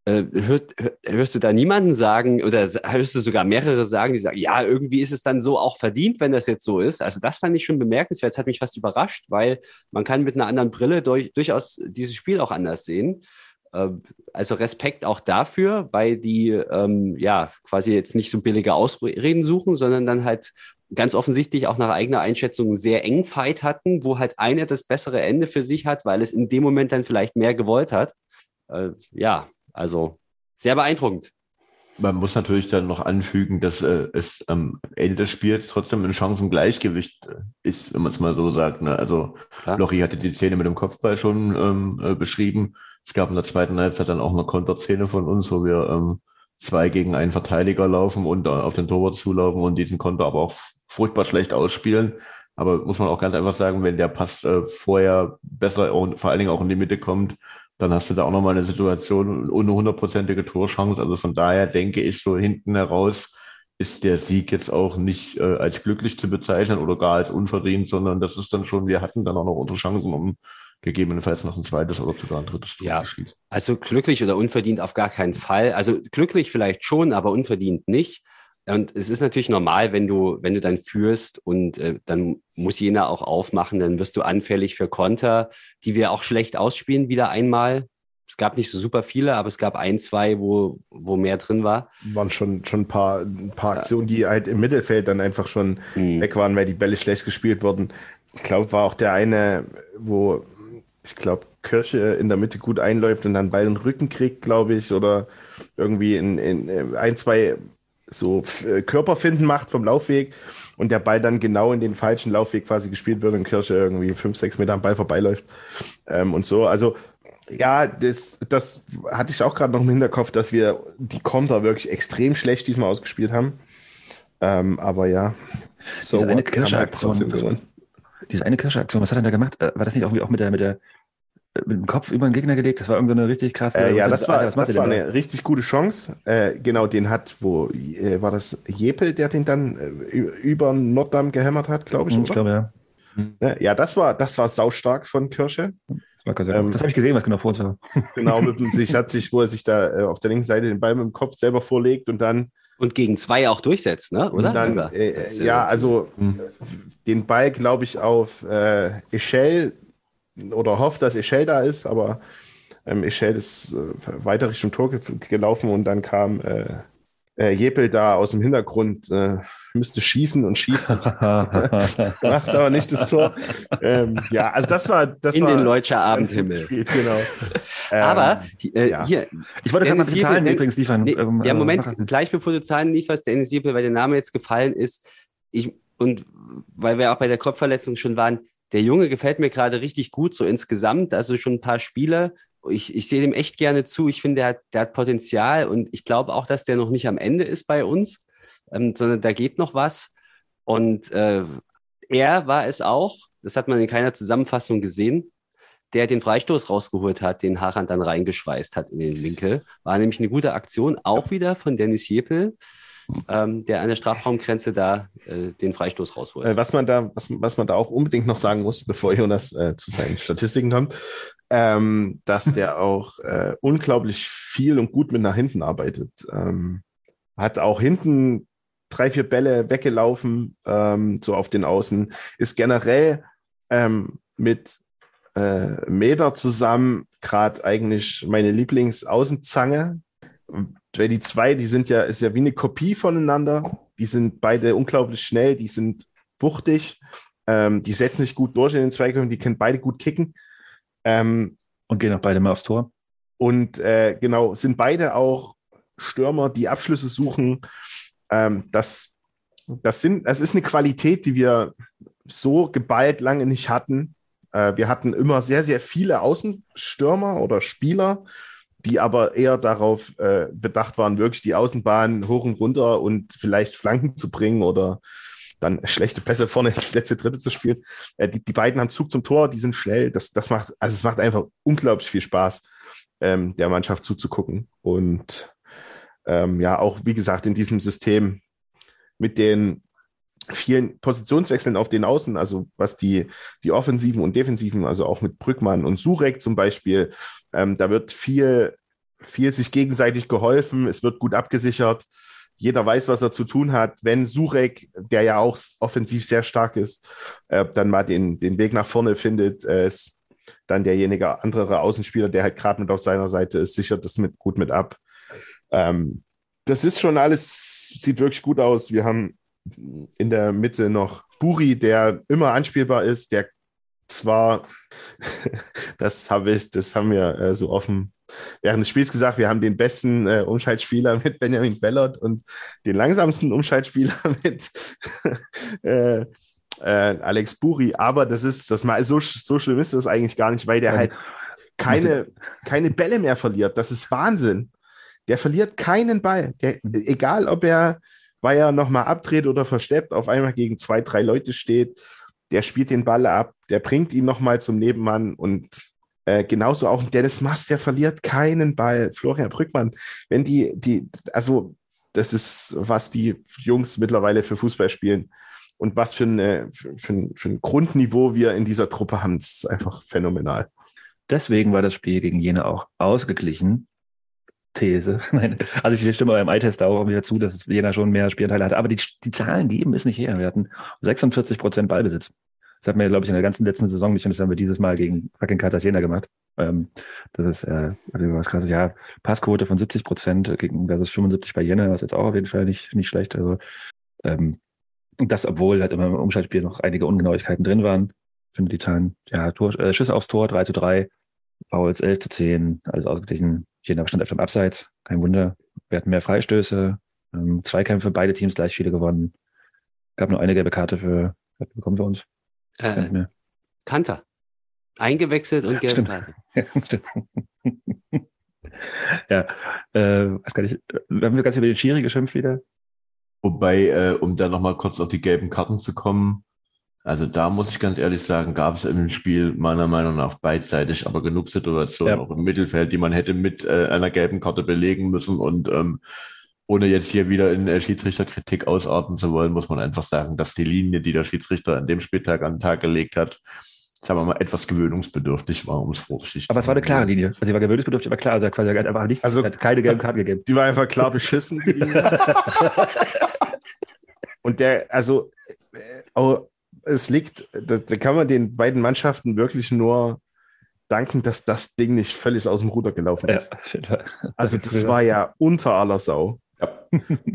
äh, hörst, hörst du da niemanden sagen oder hörst du sogar mehrere sagen, die sagen, ja, irgendwie ist es dann so auch verdient, wenn das jetzt so ist. Also das fand ich schon bemerkenswert. Das hat mich fast überrascht, weil man kann mit einer anderen Brille durch, durchaus dieses Spiel auch anders sehen. Ähm, also Respekt auch dafür, weil die ähm, ja quasi jetzt nicht so billige Ausreden suchen, sondern dann halt ganz offensichtlich auch nach eigener Einschätzung einen sehr engen Fight hatten, wo halt einer das bessere Ende für sich hat, weil es in dem Moment dann vielleicht mehr gewollt hat. Äh, ja, also sehr beeindruckend. Man muss natürlich dann noch anfügen, dass äh, es am Ende des Spiels trotzdem ein Chancengleichgewicht äh, ist, wenn man es mal so sagt. Ne? Also Klar. Lochi hatte die Szene mit dem Kopfball schon ähm, äh, beschrieben. Es gab in der zweiten Halbzeit dann auch eine Konterszene von uns, wo wir ähm, zwei gegen einen Verteidiger laufen und äh, auf den Torwart zulaufen und diesen Konter aber auch furchtbar schlecht ausspielen. Aber muss man auch ganz einfach sagen, wenn der Pass äh, vorher besser und vor allen Dingen auch in die Mitte kommt, dann hast du da auch nochmal eine Situation ohne hundertprozentige Torchance. Also von daher denke ich so hinten heraus ist der Sieg jetzt auch nicht äh, als glücklich zu bezeichnen oder gar als unverdient, sondern das ist dann schon, wir hatten dann auch noch unsere Chancen, um gegebenenfalls noch ein zweites oder sogar ein drittes Tor ja, schießen. Also glücklich oder unverdient auf gar keinen Fall. Also glücklich vielleicht schon, aber unverdient nicht. Und es ist natürlich normal, wenn du, wenn du dann führst und äh, dann muss jener auch aufmachen, dann wirst du anfällig für Konter, die wir auch schlecht ausspielen, wieder einmal. Es gab nicht so super viele, aber es gab ein, zwei, wo, wo mehr drin war. Waren schon, schon ein, paar, ein paar Aktionen, die halt im Mittelfeld dann einfach schon mhm. weg waren, weil die Bälle schlecht gespielt wurden. Ich glaube, war auch der eine, wo ich glaube, Kirche in der Mitte gut einläuft und dann Ball in den Rücken kriegt, glaube ich, oder irgendwie in, in ein, zwei so äh, Körperfinden macht vom Laufweg und der Ball dann genau in den falschen Laufweg quasi gespielt wird und Kirche irgendwie fünf, sechs Meter am Ball vorbeiläuft ähm, und so. Also ja, das, das hatte ich auch gerade noch im Hinterkopf, dass wir die Konter wirklich extrem schlecht diesmal ausgespielt haben. Ähm, aber ja, so diese eine Kirche-Aktion. Diese eine Kirche-Aktion, was hat er da gemacht? Äh, war das nicht irgendwie auch mit der, mit der mit dem Kopf über den Gegner gelegt. Das war irgendeine so richtig krasse. Äh, ja, das war, Alter, das war eine da? richtig gute Chance. Äh, genau, den hat, wo äh, war das Jepel, der den dann äh, über Norddamm gehämmert hat, glaube ich. Ich glaube, ja. ja. Das war, das war saustark von Kirsche. Das, ähm, das habe ich gesehen, was genau vor uns war. Genau, mit dem, sich hat sich, wo er sich da äh, auf der linken Seite den Ball mit dem Kopf selber vorlegt und dann und gegen zwei auch durchsetzt, ne? Oder? Dann, äh, ja, also mhm. den Ball, glaube ich, auf äh, Echel oder hofft, dass Echel da ist, aber ähm, Echel ist äh, weiter Richtung Tor ge gelaufen und dann kam äh, äh, Jepel da aus dem Hintergrund, äh, müsste schießen und schießen. Macht aber nicht das Tor. Ähm, ja, also das war das in war den Leutscher Abendhimmel. genau. aber äh, ja. hier, ich wollte gerade mal die Zahlen übrigens liefern. Nee, ähm, ja, Moment, machen. gleich bevor du Zahlen lieferst, Dennis Jepel, weil der Name jetzt gefallen ist, ich und weil wir auch bei der Kopfverletzung schon waren, der Junge gefällt mir gerade richtig gut, so insgesamt. Also schon ein paar Spiele. Ich, ich sehe dem echt gerne zu. Ich finde, der hat, der hat Potenzial und ich glaube auch, dass der noch nicht am Ende ist bei uns, ähm, sondern da geht noch was. Und äh, er war es auch, das hat man in keiner Zusammenfassung gesehen, der den Freistoß rausgeholt hat, den Harand dann reingeschweißt hat in den Winkel. War nämlich eine gute Aktion, auch wieder von Dennis Jepel ähm, der an der Strafraumgrenze da äh, den Freistoß rausholt. Äh, was man da, was, was man da auch unbedingt noch sagen muss, bevor Jonas äh, zu seinen Statistiken kommt, ähm, dass der auch äh, unglaublich viel und gut mit nach hinten arbeitet. Ähm, hat auch hinten drei, vier Bälle weggelaufen, ähm, so auf den Außen, ist generell ähm, mit äh, Meter zusammen gerade eigentlich meine Lieblingsaußenzange, weil die zwei, die sind ja, ist ja wie eine Kopie voneinander. Die sind beide unglaublich schnell, die sind wuchtig, ähm, die setzen sich gut durch in den Zweikämpfen, die können beide gut kicken. Ähm, und gehen auch beide mal aufs Tor. Und äh, genau, sind beide auch Stürmer, die Abschlüsse suchen. Ähm, das, das, sind, das ist eine Qualität, die wir so geballt lange nicht hatten. Äh, wir hatten immer sehr, sehr viele Außenstürmer oder Spieler, die aber eher darauf äh, bedacht waren, wirklich die Außenbahn hoch und runter und vielleicht Flanken zu bringen oder dann schlechte Pässe vorne ins letzte Dritte zu spielen. Äh, die, die beiden haben Zug zum Tor, die sind schnell. Das, das macht, also es macht einfach unglaublich viel Spaß, ähm, der Mannschaft zuzugucken. Und ähm, ja auch, wie gesagt, in diesem System mit den vielen Positionswechseln auf den Außen, also was die, die Offensiven und Defensiven, also auch mit Brückmann und Surek zum Beispiel, ähm, da wird viel, viel sich gegenseitig geholfen, es wird gut abgesichert. Jeder weiß, was er zu tun hat. Wenn Surek, der ja auch offensiv sehr stark ist, äh, dann mal den, den Weg nach vorne findet, äh, dann derjenige andere Außenspieler, der halt gerade mit auf seiner Seite ist, sichert das mit, gut mit ab. Ähm, das ist schon alles, sieht wirklich gut aus. Wir haben in der Mitte noch Buri, der immer anspielbar ist, der zwar, das habe ich, das haben wir äh, so offen während des Spiels gesagt, wir haben den besten äh, Umschaltspieler mit Benjamin Bellert und den langsamsten Umschaltspieler mit äh, äh, Alex Buri, aber das ist, das mal so, so schlimm ist das eigentlich gar nicht, weil der halt keine, keine Bälle mehr verliert. Das ist Wahnsinn. Der verliert keinen Ball. Der, egal, ob er, weil er nochmal abdreht oder versteppt, auf einmal gegen zwei, drei Leute steht, der spielt den Ball ab, der bringt ihn nochmal zum Nebenmann und äh, genauso auch Dennis Mast, der verliert keinen Ball. Florian Brückmann, wenn die, die, also das ist, was die Jungs mittlerweile für Fußball spielen und was für, eine, für, für, ein, für ein Grundniveau wir in dieser Truppe haben, das ist einfach phänomenal. Deswegen war das Spiel gegen Jena auch ausgeglichen. These. Nein. Also ich stimme eurem Eye-Test auch wieder zu, dass Jena schon mehr Spielteile hatte. Aber die, die Zahlen geben es nicht her. Wir hatten 46 Prozent Ballbesitz. Das hatten wir, glaube ich, in der ganzen letzten Saison nicht und das haben wir dieses Mal gegen fucking Cartagena gemacht. Ähm, das ist äh, also was krasses. Ja, Passquote von 70 Prozent gegen versus 75 bei Jena, was jetzt auch auf jeden Fall nicht, nicht schlecht. Also ähm, das, obwohl halt immer im Umschaltspiel noch einige Ungenauigkeiten drin waren. Ich finde die Zahlen, ja, Tor, äh, Schüsse aufs Tor, 3 zu 3, Fouls 11 zu 10, alles ausgeglichen. Jena stand öfter im Abseits, kein Wunder. Wir hatten mehr Freistöße, ähm, Zweikämpfe, beide Teams gleich viele gewonnen. Gab nur eine gelbe Karte für, bekommen wir uns? Äh, Kanter. Eingewechselt und gelbe Karte. ja, äh, weiß gar nicht. Wir haben ganz über den Schiri geschimpft wieder. Wobei, äh, um da nochmal kurz auf die gelben Karten zu kommen, also da muss ich ganz ehrlich sagen, gab es im Spiel meiner Meinung nach beidseitig aber genug Situationen ja. auch im Mittelfeld, die man hätte mit äh, einer gelben Karte belegen müssen und ähm, ohne jetzt hier wieder in äh, Schiedsrichterkritik ausarten zu wollen, muss man einfach sagen, dass die Linie, die der Schiedsrichter an dem Spieltag an den Tag gelegt hat, sagen wir mal, etwas gewöhnungsbedürftig war, um es vorsichtig Aber es war eine klare Linie. Also sie war gewöhnungsbedürftig, aber klar, also er quasi einfach nichts, also, hat keine gelben Karten gegeben. Die war einfach klar beschissen, die Linie. Und der, also, äh, es liegt, da, da kann man den beiden Mannschaften wirklich nur danken, dass das Ding nicht völlig aus dem Ruder gelaufen ist. Ja, also das war ja unter aller Sau. Ja.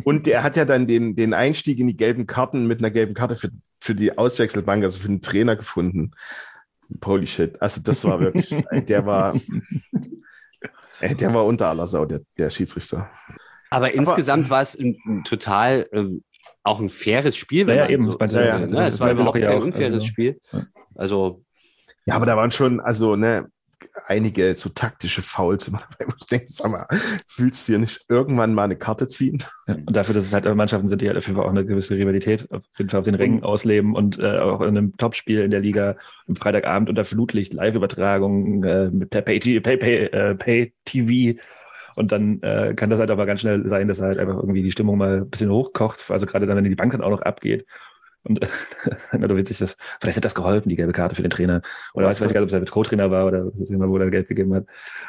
Und der hat ja dann den, den Einstieg in die gelben Karten mit einer gelben Karte für, für die Auswechselbank, also für den Trainer gefunden. Holy shit. Also das war wirklich, der war, der war unter aller Sau, der, der Schiedsrichter. Aber, Aber insgesamt war es ein, ein total ähm, auch ein faires Spiel. Wenn ja, eben. So, so, ja, ne? Es war überhaupt kein unfaires also, Spiel. Also. Ja, aber da waren schon, also, ne, einige so taktische Fouls ich denke, sag mal, fühlst du hier nicht irgendwann mal eine Karte ziehen? Ja, und dafür, dass es halt Mannschaften sind, die halt auf jeden Fall auch eine gewisse Rivalität auf jeden Fall auf den Rängen ausleben und äh, auch in einem Topspiel in der Liga am Freitagabend unter Flutlicht, Live-Übertragung äh, mit per Pay-TV Pay, Pay, äh, Pay und dann äh, kann das halt aber ganz schnell sein, dass halt einfach irgendwie die Stimmung mal ein bisschen hochkocht, also gerade dann, wenn die Bank dann auch noch abgeht und äh, du witzig, das, vielleicht hat das geholfen, die gelbe Karte für den Trainer. Oder weiß, weiß gar nicht, ob es halt Co-Trainer war oder wo er Geld gegeben hat.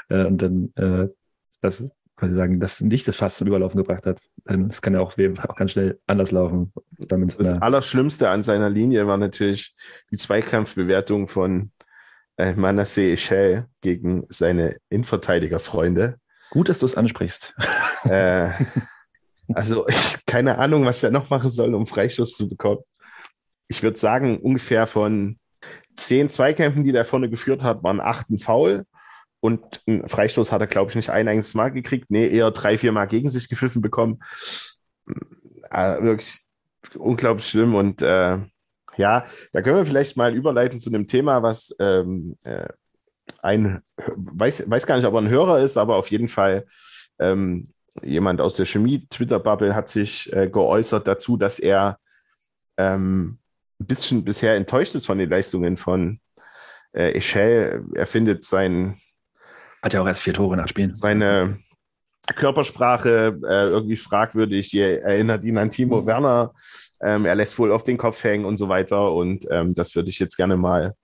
Äh, und dann äh, das quasi sagen, das nicht das Fass zum Überlaufen gebracht hat. Das kann ja auch, auch ganz schnell anders laufen. Das Allerschlimmste an seiner Linie war natürlich die Zweikampfbewertung von äh, Manasseh Echel gegen seine Innenverteidigerfreunde. Gut, dass du es ansprichst. Äh, also ich, keine Ahnung, was er noch machen soll, um Freistoß zu bekommen ich würde sagen, ungefähr von zehn Zweikämpfen, die der vorne geführt hat, waren acht ein Foul. Und einen Freistoß hat er, glaube ich, nicht ein einziges Mal gekriegt. Nee, eher drei, vier Mal gegen sich gepfiffen bekommen. Also wirklich unglaublich schlimm. Und äh, ja, da können wir vielleicht mal überleiten zu einem Thema, was ähm, äh, ein, weiß, weiß gar nicht, ob er ein Hörer ist, aber auf jeden Fall ähm, jemand aus der Chemie-Twitter-Bubble hat sich äh, geäußert dazu, dass er ähm, ein bisschen bisher enttäuscht ist von den Leistungen von äh, Echel. Er findet sein. Hat ja auch erst vier Tore nach Spielen. Seine, Körpersprache äh, irgendwie fragwürdig. Die erinnert ihn an Timo Werner. Ähm, er lässt wohl auf den Kopf hängen und so weiter. Und ähm, das würde ich jetzt gerne mal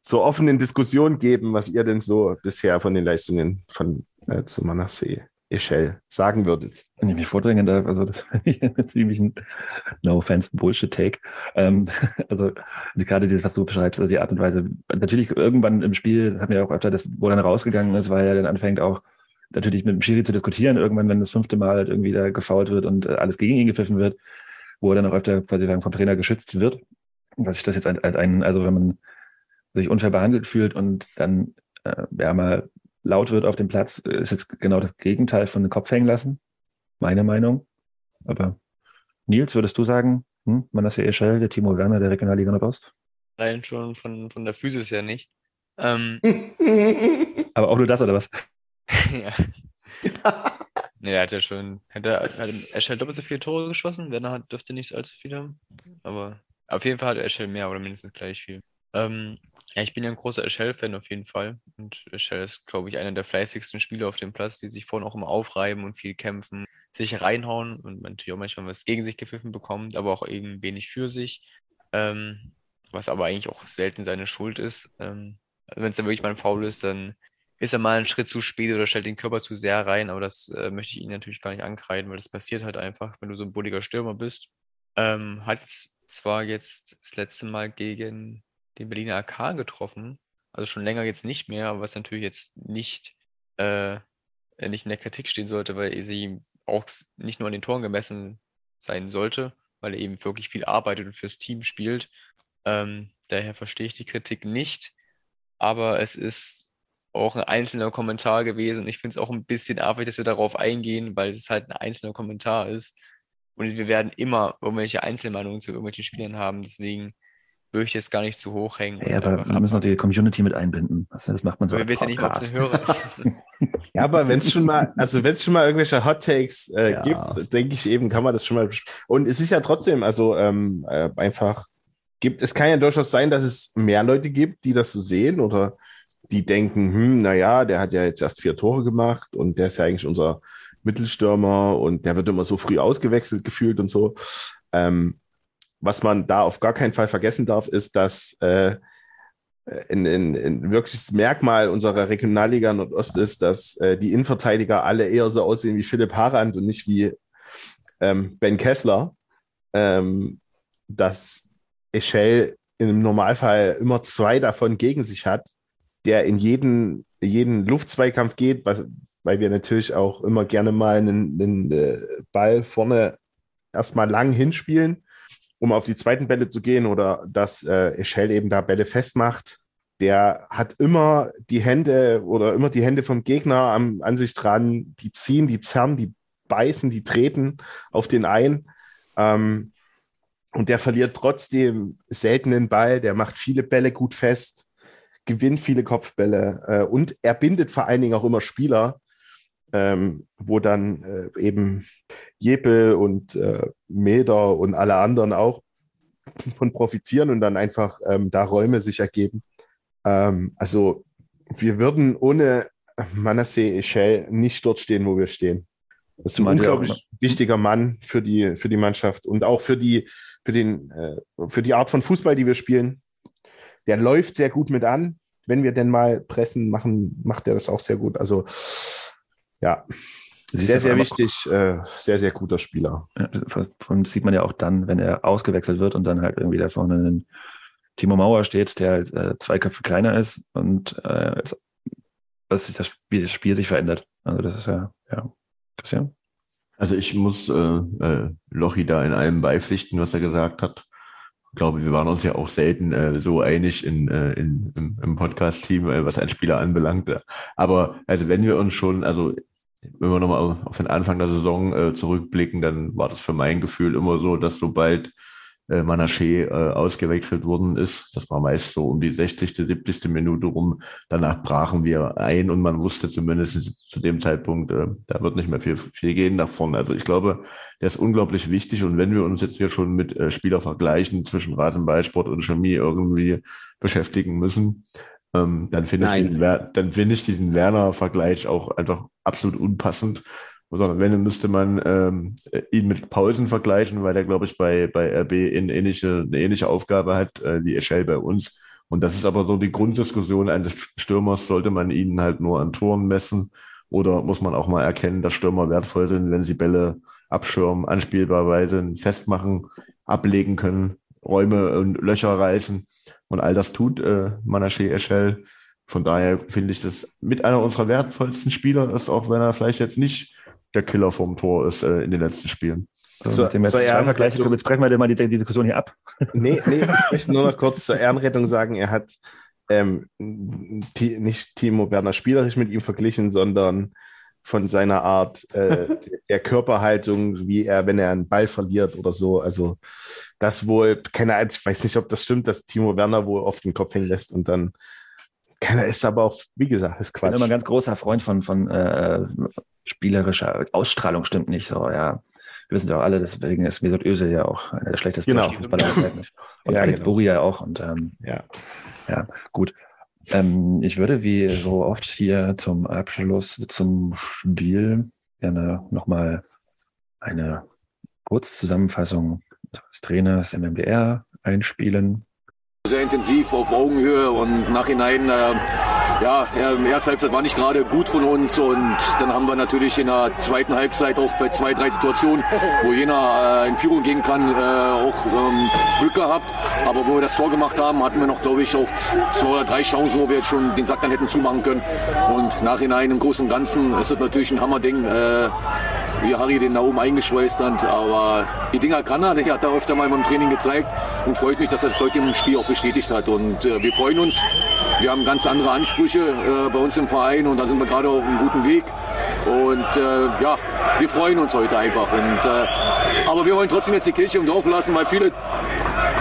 zur offenen Diskussion geben, was ihr denn so bisher von den Leistungen von äh, zu Manasseh Echel sagen würdet. Wenn ich mich vordrängen darf, also das finde ich ziemlich ein No Offense Bullshit-Take. Ähm, also gerade das, was du beschreibst, also die Art und Weise, natürlich irgendwann im Spiel, das haben wir auch öfter, das, wo dann rausgegangen ist, weil er dann anfängt auch natürlich mit dem Schiri zu diskutieren, irgendwann, wenn das fünfte Mal halt irgendwie da gefault wird und äh, alles gegen ihn gepfiffen wird, wo er dann auch öfter quasi vom Trainer geschützt wird. Dass ich das jetzt als ein, also wenn man sich unfair behandelt fühlt und dann äh, ja mal laut wird auf dem Platz, ist jetzt genau das Gegenteil von den Kopf hängen lassen. Meine Meinung. Aber Nils, würdest du sagen, hm, Manasseh Eschel, der Timo Werner der Regionalliga Nordost? Nein, schon von, von der Physis her nicht. Ähm, Aber auch nur das, oder was? ja. nee, er hat ja schon, hat er, hat Eschel doppelt so viele Tore geschossen, Werner hat, dürfte nicht allzu viel haben. Aber auf jeden Fall hat Eschel mehr oder mindestens gleich viel. Ähm, ja, ich bin ja ein großer Eschel-Fan auf jeden Fall. Und Eschel ist, glaube ich, einer der fleißigsten Spieler auf dem Platz, die sich vorne auch immer aufreiben und viel kämpfen, sich reinhauen und natürlich auch manchmal was gegen sich gepfiffen bekommt, aber auch eben wenig für sich. Ähm, was aber eigentlich auch selten seine Schuld ist. Ähm, also wenn es dann wirklich mal ein Foul ist, dann ist er mal einen Schritt zu spät oder stellt den Körper zu sehr rein, aber das äh, möchte ich ihn natürlich gar nicht ankreiden, weil das passiert halt einfach, wenn du so ein bulliger Stürmer bist. Ähm, hat zwar jetzt das letzte Mal gegen den Berliner AK getroffen. Also schon länger jetzt nicht mehr, was natürlich jetzt nicht, äh, nicht in der Kritik stehen sollte, weil sie auch nicht nur an den Toren gemessen sein sollte, weil er eben wirklich viel arbeitet und fürs Team spielt. Ähm, daher verstehe ich die Kritik nicht. Aber es ist auch ein einzelner Kommentar gewesen. Und ich finde es auch ein bisschen affig, dass wir darauf eingehen, weil es halt ein einzelner Kommentar ist. Und wir werden immer irgendwelche Einzelmeinungen zu irgendwelchen Spielern haben. Deswegen würde ich jetzt gar nicht zu hoch hängen. Ja, aber wir müssen auch die Community mit einbinden. Das, das macht man so. Aber wir wissen ja nicht, ob es ein Hörer ist. ja, aber wenn es schon mal, also wenn es schon mal irgendwelche Hot Takes äh, ja. gibt, denke ich eben, kann man das schon mal. Und es ist ja trotzdem, also ähm, äh, einfach gibt, es kann ja durchaus sein, dass es mehr Leute gibt, die das so sehen oder die denken, hm, naja, der hat ja jetzt erst vier Tore gemacht und der ist ja eigentlich unser Mittelstürmer und der wird immer so früh ausgewechselt gefühlt und so. Ähm, was man da auf gar keinen Fall vergessen darf, ist, dass äh, in, in, in wirkliches Merkmal unserer Regionalliga Nordost ist, dass äh, die Innenverteidiger alle eher so aussehen wie Philipp Harand und nicht wie ähm, Ben Kessler. Ähm, dass Eschel im Normalfall immer zwei davon gegen sich hat, der in jeden, jeden Luftzweikampf geht, was, weil wir natürlich auch immer gerne mal einen, einen äh, Ball vorne erstmal lang hinspielen um auf die zweiten Bälle zu gehen oder dass äh, Eschel eben da Bälle festmacht, der hat immer die Hände oder immer die Hände vom Gegner am, an sich dran, die ziehen, die zerren, die beißen, die treten auf den ein. Ähm, und der verliert trotzdem selten den Ball, der macht viele Bälle gut fest, gewinnt viele Kopfbälle äh, und er bindet vor allen Dingen auch immer Spieler, ähm, wo dann äh, eben Jeppe und äh, Meder und alle anderen auch von profitieren und dann einfach ähm, da Räume sich ergeben. Ähm, also wir würden ohne Manasseh Echel nicht dort stehen, wo wir stehen. Das ist ein unglaublich wichtiger Mann für die, für die Mannschaft und auch für die, für, den, äh, für die Art von Fußball, die wir spielen. Der läuft sehr gut mit an. Wenn wir denn mal pressen machen, macht er das auch sehr gut. Also ja, sehr, sehr wichtig, äh, sehr, sehr guter Spieler. Ja, von sieht man ja auch dann, wenn er ausgewechselt wird und dann halt irgendwie da vorne ein Timo Mauer steht, der halt, äh, zwei Köpfe kleiner ist und äh, dass sich das, wie das Spiel sich verändert. Also das ist ja, ja, Christian. Also ich muss äh, äh, Lochi da in allem beipflichten, was er gesagt hat. Ich glaube, wir waren uns ja auch selten äh, so einig in, äh, in, im, im Podcast-Team, äh, was ein Spieler anbelangt. Aber also wenn wir uns schon, also wenn wir nochmal auf den Anfang der Saison äh, zurückblicken, dann war das für mein Gefühl immer so, dass sobald äh, Manaché äh, ausgewechselt worden ist, das war meist so um die 60., 70. Minute rum, danach brachen wir ein und man wusste zumindest zu dem Zeitpunkt, äh, da wird nicht mehr viel, viel gehen nach vorne. Also ich glaube, der ist unglaublich wichtig und wenn wir uns jetzt hier schon mit äh, Spielervergleichen zwischen Rasenballsport und Chemie irgendwie beschäftigen müssen, ähm, dann finde ich, diesen, dann finde ich diesen Werner-Vergleich auch einfach absolut unpassend. sondern wenn, dann müsste man ähm, ihn mit Pausen vergleichen, weil er, glaube ich, bei, bei RB in ähnliche, eine ähnliche Aufgabe hat äh, wie Eschel bei uns. Und das ist aber so die Grunddiskussion eines Stürmers, sollte man ihn halt nur an Toren messen oder muss man auch mal erkennen, dass Stürmer wertvoll sind, wenn sie Bälle abschirmen, anspielbarweise festmachen, ablegen können, Räume und Löcher reißen. Und all das tut äh, Manaché Eschel. Von daher finde ich das mit einer unserer wertvollsten Spieler ist, auch wenn er vielleicht jetzt nicht der Killer vom Tor ist äh, in den letzten Spielen. So, zur, mit dem jetzt Vergleich kommen, jetzt brechen wir mal die, die, Diskussion hier ab. Nee, nee, ich möchte nur noch kurz zur Ehrenrettung sagen, er hat ähm, nicht Timo Werner spielerisch mit ihm verglichen, sondern von seiner Art äh, der Körperhaltung, wie er, wenn er einen Ball verliert oder so. Also das wohl, keine Ahnung, ich weiß nicht, ob das stimmt, dass Timo Werner wohl oft den Kopf hängen lässt und dann keiner ist aber auch, wie gesagt, ist Quatsch. Ich bin immer ein ganz großer Freund von, von äh, spielerischer Ausstrahlung, stimmt nicht so, ja. Wir wissen ja auch alle, deswegen ist Mesut Özil ja auch einer der schlechtesten genau. Fußballer. Und ja, Alex genau. Buri ja auch. Und ähm, ja. ja, gut. Ähm, ich würde wie so oft hier zum Abschluss zum Spiel gerne nochmal eine Kurzzusammenfassung des Trainers im MDR einspielen. Sehr intensiv auf Augenhöhe und nachhinein, äh, ja, ersten Halbzeit war nicht gerade gut von uns und dann haben wir natürlich in der zweiten Halbzeit auch bei zwei, drei Situationen, wo jener äh, in Führung gehen kann, äh, auch ähm, Glück gehabt. Aber wo wir das Tor gemacht haben, hatten wir noch, glaube ich, auch zwei oder drei Chancen, wo wir jetzt schon den Sack dann hätten zumachen können. Und nachhinein im Großen und Ganzen ist das natürlich ein Hammerding. Äh, wie Harry den da oben eingeschweißt hat. Aber die Dinger kann er, der hat er öfter mal beim Training gezeigt und freut mich, dass er das heute im Spiel auch bestätigt hat. Und äh, wir freuen uns. Wir haben ganz andere Ansprüche äh, bei uns im Verein und da sind wir gerade auf einem guten Weg. Und äh, ja, wir freuen uns heute einfach. Und, äh, aber wir wollen trotzdem jetzt die Kirche im Dorf lassen, weil viele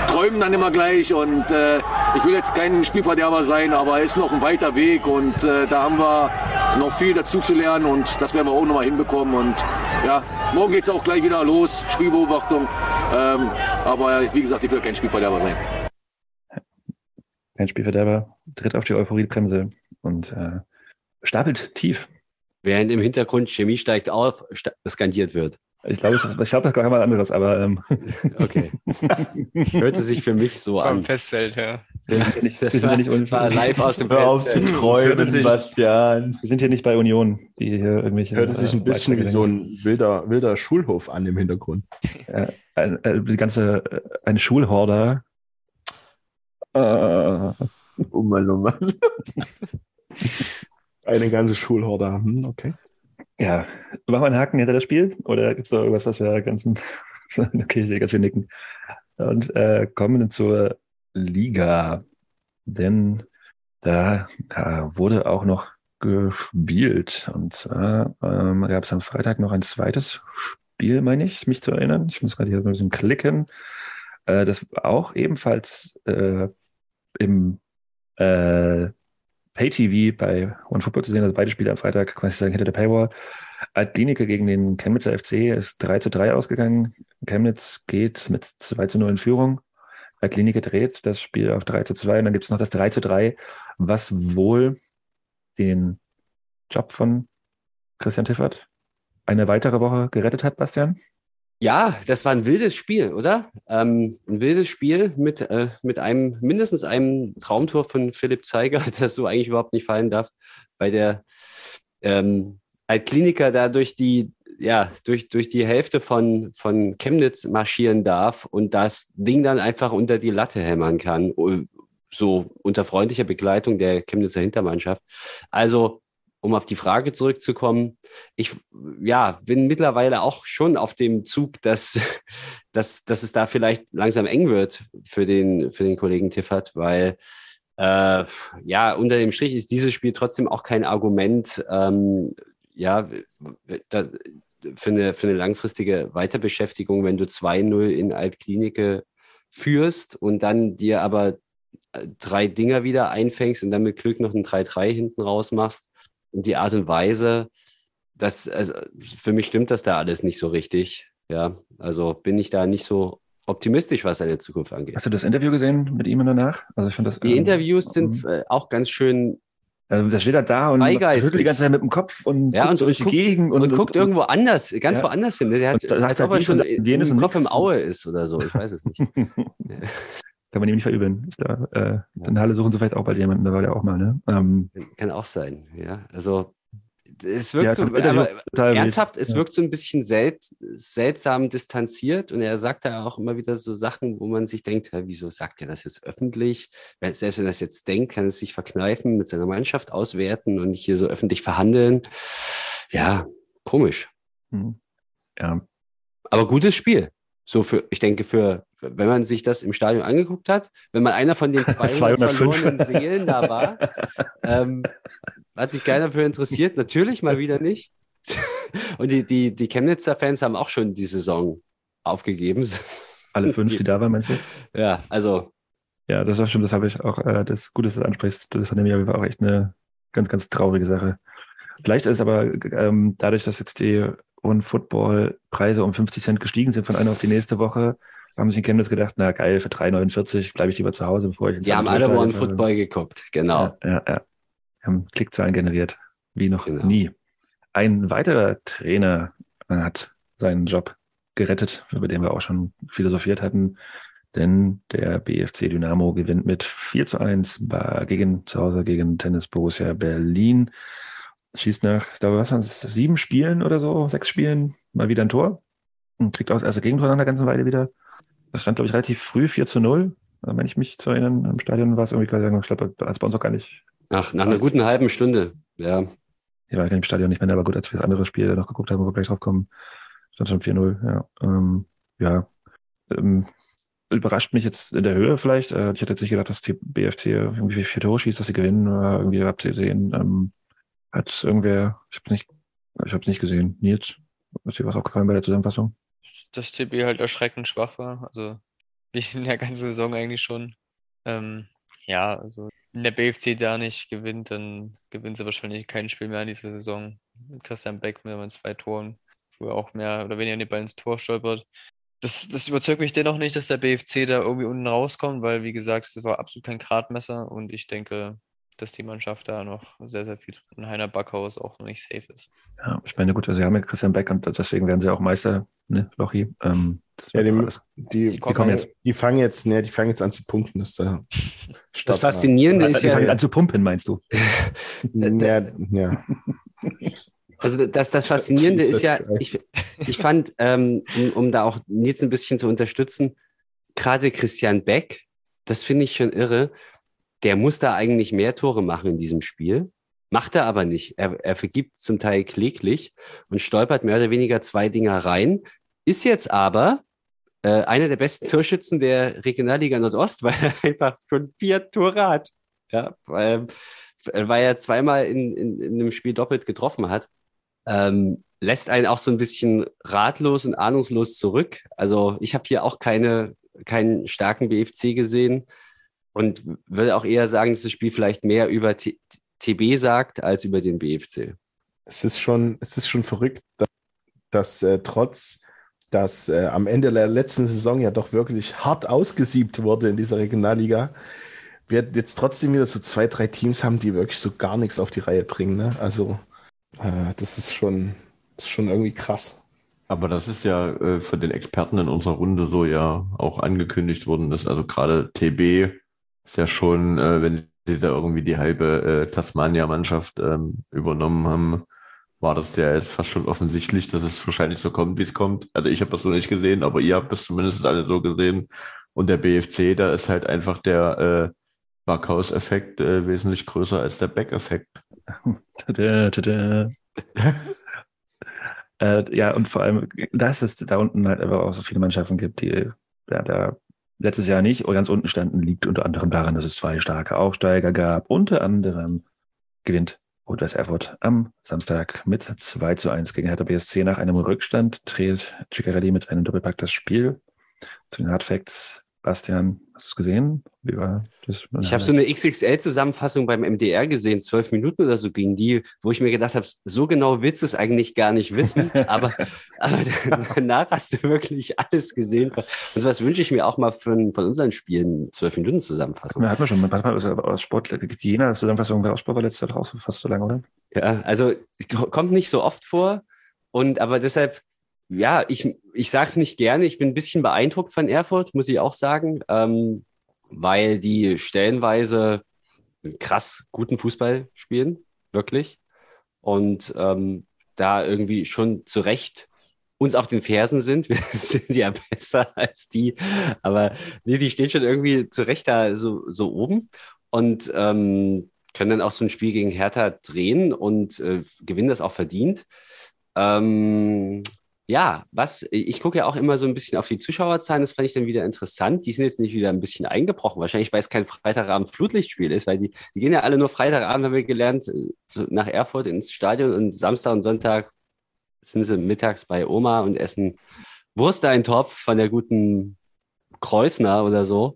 träumen dann immer gleich und äh, ich will jetzt kein Spielverderber sein, aber es ist noch ein weiter Weg und äh, da haben wir noch viel dazu zu lernen und das werden wir auch nochmal hinbekommen und ja, morgen geht es auch gleich wieder los, Spielbeobachtung, ähm, aber wie gesagt, ich will kein Spielverderber sein. Kein Spielverderber, tritt auf die Euphoriebremse und äh, stapelt tief. Während im Hintergrund Chemie steigt auf, sta skandiert wird. Ich glaube, ich, ich glaube, das gar mal anderes, aber. Ähm. Okay. Hörte sich für mich so Das war an. Festzelt, ja. Wir sind hier nicht, Das sind war- hier nicht war live aus dem Hör auf zu träumen, sich- Bastian. Wir sind hier nicht bei Union, die hier irgendwelche. Hört es sich ein äh, bisschen wie so ein wilder, wilder Schulhof an im Hintergrund. äh, ein- äh, die ganze, äh, ein Schulhorder. Äh, Oh Mann, oh Mann. Eine ganze Schulhorde. Hm, okay. ja, machen wir einen Haken hinter das Spiel? Oder gibt es da irgendwas, was wir ganz. okay, ich sehe ganz viel nicken. Und äh, kommen zur Liga. Denn da, da wurde auch noch gespielt. Und zwar ähm, gab es am Freitag noch ein zweites Spiel, meine ich, mich zu erinnern. Ich muss gerade hier ein bisschen klicken. Äh, das auch ebenfalls äh, im äh, Pay-TV bei OneFootball zu sehen, also beide Spiele am Freitag, ich sagen, hinter der Paywall. Altlinike gegen den Chemnitzer FC ist 3 zu 3 ausgegangen. Chemnitz geht mit 2 zu 0 in Führung. Altlinike dreht das Spiel auf 3 zu 2 und dann gibt es noch das 3 zu 3, was wohl den Job von Christian Tiffert eine weitere Woche gerettet hat, Bastian. Ja, das war ein wildes Spiel, oder? Ähm, ein wildes Spiel mit, äh, mit einem, mindestens einem Traumtor von Philipp Zeiger, das so eigentlich überhaupt nicht fallen darf, weil der ähm, Altkliniker da durch die, ja, durch, durch die Hälfte von, von Chemnitz marschieren darf und das Ding dann einfach unter die Latte hämmern kann, so unter freundlicher Begleitung der Chemnitzer Hintermannschaft. Also, um auf die Frage zurückzukommen, ich ja, bin mittlerweile auch schon auf dem Zug, dass, dass, dass es da vielleicht langsam eng wird für den, für den Kollegen Tiffert, weil äh, ja, unter dem Strich ist dieses Spiel trotzdem auch kein Argument, ähm, ja, da, für, eine, für eine langfristige Weiterbeschäftigung, wenn du 2-0 in Altklinike führst und dann dir aber äh, drei Dinger wieder einfängst und dann mit Glück noch ein 3-3 hinten raus machst. Und die Art und Weise, das, also für mich stimmt das da alles nicht so richtig. Ja, also bin ich da nicht so optimistisch, was seine Zukunft angeht. Hast du das Interview gesehen mit ihm danach? Also ich finde das Die ähm, Interviews sind äh, auch ganz schön Also der steht halt da und schüttelt die ganze Zeit mit dem Kopf und Ja, guckt und, durch und, die guckt, Gegend. und, guckt irgendwo anders, ganz Ja. woanders hin. Der hat, Und dann ob er dies schon und jenes im und Kopf im. Aue ist oder so. Ich weiß es nicht. Kann man ihm nicht verübeln. Ist da, äh, In Halle suchen sie vielleicht auch bald jemanden, da war der auch mal, ne? Ähm, Kann auch sein, ja. Also es Ja, wirkt so, aber ernsthaft, es Ja. wirkt so ein bisschen sel seltsam distanziert und er sagt da auch immer wieder so Sachen, wo man sich denkt, hä, wieso sagt er das jetzt öffentlich? Selbst wenn er das jetzt denkt, kann es sich verkneifen, mit seiner Mannschaft auswerten und nicht hier so öffentlich verhandeln. Ja, komisch. hm. ja. Aber gutes Spiel. So für, ich denke, für, wenn man sich das im Stadion angeguckt hat, wenn man einer von den 200 205. verlorenen Seelen da war, ähm, hat sich keiner für interessiert. Natürlich mal wieder nicht. Und die, die, die Chemnitzer Fans haben auch schon die Saison aufgegeben. Alle fünf, die da waren, meinst du? Ja, also Ja, das war schon, das habe ich auch, äh, das Gute, dass du das ansprichst. Das war nämlich auch echt eine ganz, ganz traurige Sache. Vielleicht ist aber ähm, dadurch, dass jetzt die One-Football-Preise um 50 Cent gestiegen sind von einer auf die nächste Woche, haben sich in Chemnitz gedacht, na geil, für 3,49 bleibe ich lieber zu Hause, bevor ich ins die haben alle One. Football geguckt. Genau. Ja, ja, ja. Haben Klickzahlen generiert, wie noch Genau. nie. Ein weiterer Trainer äh, hat seinen Job gerettet, über den wir auch schon philosophiert hatten, denn der BFC Dynamo gewinnt mit 4 zu 1 bei, gegen, zu Hause gegen Tennis Borussia Berlin. Schießt nach, ich glaube, was waren es, sieben Spielen oder so, sechs Spielen mal wieder ein Tor und kriegt auch das erste Gegentor nach einer ganzen Weile wieder. Das stand, glaube ich, relativ früh 4 zu 0. Äh, Wenn ich mich zu erinnern, im Stadion war es irgendwie klar, ich glaube, als bei uns auch gar nicht Ach, nach einer guten halben Stunde. Ja. ich war im Stadion nicht mehr, aber gut, als wir das andere Spiel noch geguckt haben, wo wir gleich drauf kommen, stand schon 4-0. Ja, ähm, ja. Ähm, überrascht mich jetzt in der Höhe vielleicht. Äh, ich hätte jetzt nicht gedacht, dass die BFC irgendwie vier Tore schießt, dass sie gewinnen oder irgendwie abzusehen. Ähm, hat irgendwer, ich habe nicht, ich habe es nicht gesehen. Nils, ist dir was aufgefallen bei der Zusammenfassung? dass TB halt erschreckend schwach war. Also wie in der ganzen Saison eigentlich schon. Ähm, ja, also wenn der BFC da nicht gewinnt, dann gewinnt sie wahrscheinlich kein Spiel mehr in dieser Saison. Mit Christian Beck mit zwei Toren, wo er auch mehr oder weniger den Ball ins Tor stolpert. Das, das überzeugt mich dennoch nicht, dass der BFC da irgendwie unten rauskommt, weil, wie gesagt, es war absolut kein Gradmesser und ich denke, dass die Mannschaft da noch sehr, sehr viel tun. Heiner Backhaus auch noch nicht safe ist. Ja, ich meine, gut, also sie haben ja Christian Beck und deswegen werden sie auch Meister, ne, Lochi. Ähm, Ja, die, die, die, kommen fangen jetzt. Die fangen jetzt, ne, die fangen jetzt an zu punkten. Das, der Das Faszinierende Also, ist die fangen ja, an zu pumpen, meinst du? Ja, ja. Also das, das Faszinierende Jesus ist ja, ich, ich fand, ähm, um, um da auch Nils ein bisschen zu unterstützen, gerade Christian Beck, das finde ich schon irre, der muss da eigentlich mehr Tore machen in diesem Spiel, macht er aber nicht. Er, er vergibt zum Teil kläglich und stolpert mehr oder weniger zwei Dinger rein, ist jetzt aber äh, einer der besten Torschützen der Regionalliga Nordost, weil er einfach schon vier Tore hat. Ja, weil, weil er zweimal in, in, in einem Spiel doppelt getroffen hat ähm, lässt einen auch so ein bisschen ratlos und ahnungslos zurück. Also ich habe hier auch keine, keinen starken BFC gesehen und würde auch eher sagen, dass das Spiel vielleicht mehr über T TB sagt als über den BFC. es ist schon, es ist schon verrückt, dass, dass äh, trotz, dass äh, am Ende der letzten Saison ja doch wirklich hart ausgesiebt wurde in dieser Regionalliga, wir jetzt trotzdem wieder so zwei, drei Teams haben, die wirklich so gar nichts auf die Reihe bringen. Ne? Also äh, das ist schon, das ist schon irgendwie krass. Aber das ist ja äh, von den Experten in unserer Runde so ja auch angekündigt worden ist. Also gerade TB ist ja schon, äh, wenn sie da irgendwie die halbe äh, Tasmania-Mannschaft ähm, übernommen haben, war das ja jetzt fast schon offensichtlich, dass es wahrscheinlich so kommt, wie es kommt. Also ich habe das so nicht gesehen, aber ihr habt das zumindest alle so gesehen. Und der BFC, da ist halt einfach der äh, Backhaus-Effekt äh, wesentlich größer als der Beck-Effekt. Tada. äh, ja, und vor allem, dass es da unten halt einfach auch so viele Mannschaften gibt, die ja, da letztes Jahr nicht ganz unten standen, liegt unter anderem daran, dass es zwei starke Aufsteiger gab. Unter anderem gewinnt Rot-Weiß Erfurt am Samstag mit 2 zu 1 gegen Hertha BSC nach einem Rückstand. Dreht Ciccarelli mit einem Doppelpack das Spiel. Zu den Hardfacts. Bastian, hast du es gesehen? Ich habe so eine XXL-Zusammenfassung beim MDR gesehen, zwölf Minuten oder so ging die, wo ich mir gedacht habe, so genau willst du es eigentlich gar nicht wissen, aber, aber danach hast du wirklich alles gesehen. Und sowas wünsche ich mir auch mal von, von unseren Spielen, zwölf Minuten Zusammenfassung. Ja, hat man schon, man aus Sport, die Jena Zusammenfassung bei Sport war letztes Jahr raus, fast so lange, oder? Ja, also kommt nicht so oft vor und aber deshalb ja, ich, ich sage es nicht gerne. Ich bin ein bisschen beeindruckt von Erfurt, muss ich auch sagen, ähm, weil die stellenweise krass guten Fußball spielen, wirklich. Und ähm, da irgendwie schon zu Recht uns auf den Fersen sind. Wir sind ja besser als die. Aber nee, die stehen schon irgendwie zu Recht da so, so oben und ähm, können dann auch so ein Spiel gegen Hertha drehen und äh, gewinnen das auch verdient. Ähm, ja, was, ich gucke ja auch immer so ein bisschen auf die Zuschauerzahlen, das fand ich dann wieder interessant. Die sind jetzt nicht wieder ein bisschen eingebrochen. Wahrscheinlich, weil es kein Freitagabend Flutlichtspiel ist, weil die, die gehen ja alle nur Freitagabend, haben wir gelernt, nach Erfurt ins Stadion und Samstag und Sonntag sind sie mittags bei Oma und essen Wursteintopf von der guten Kreuzner oder so.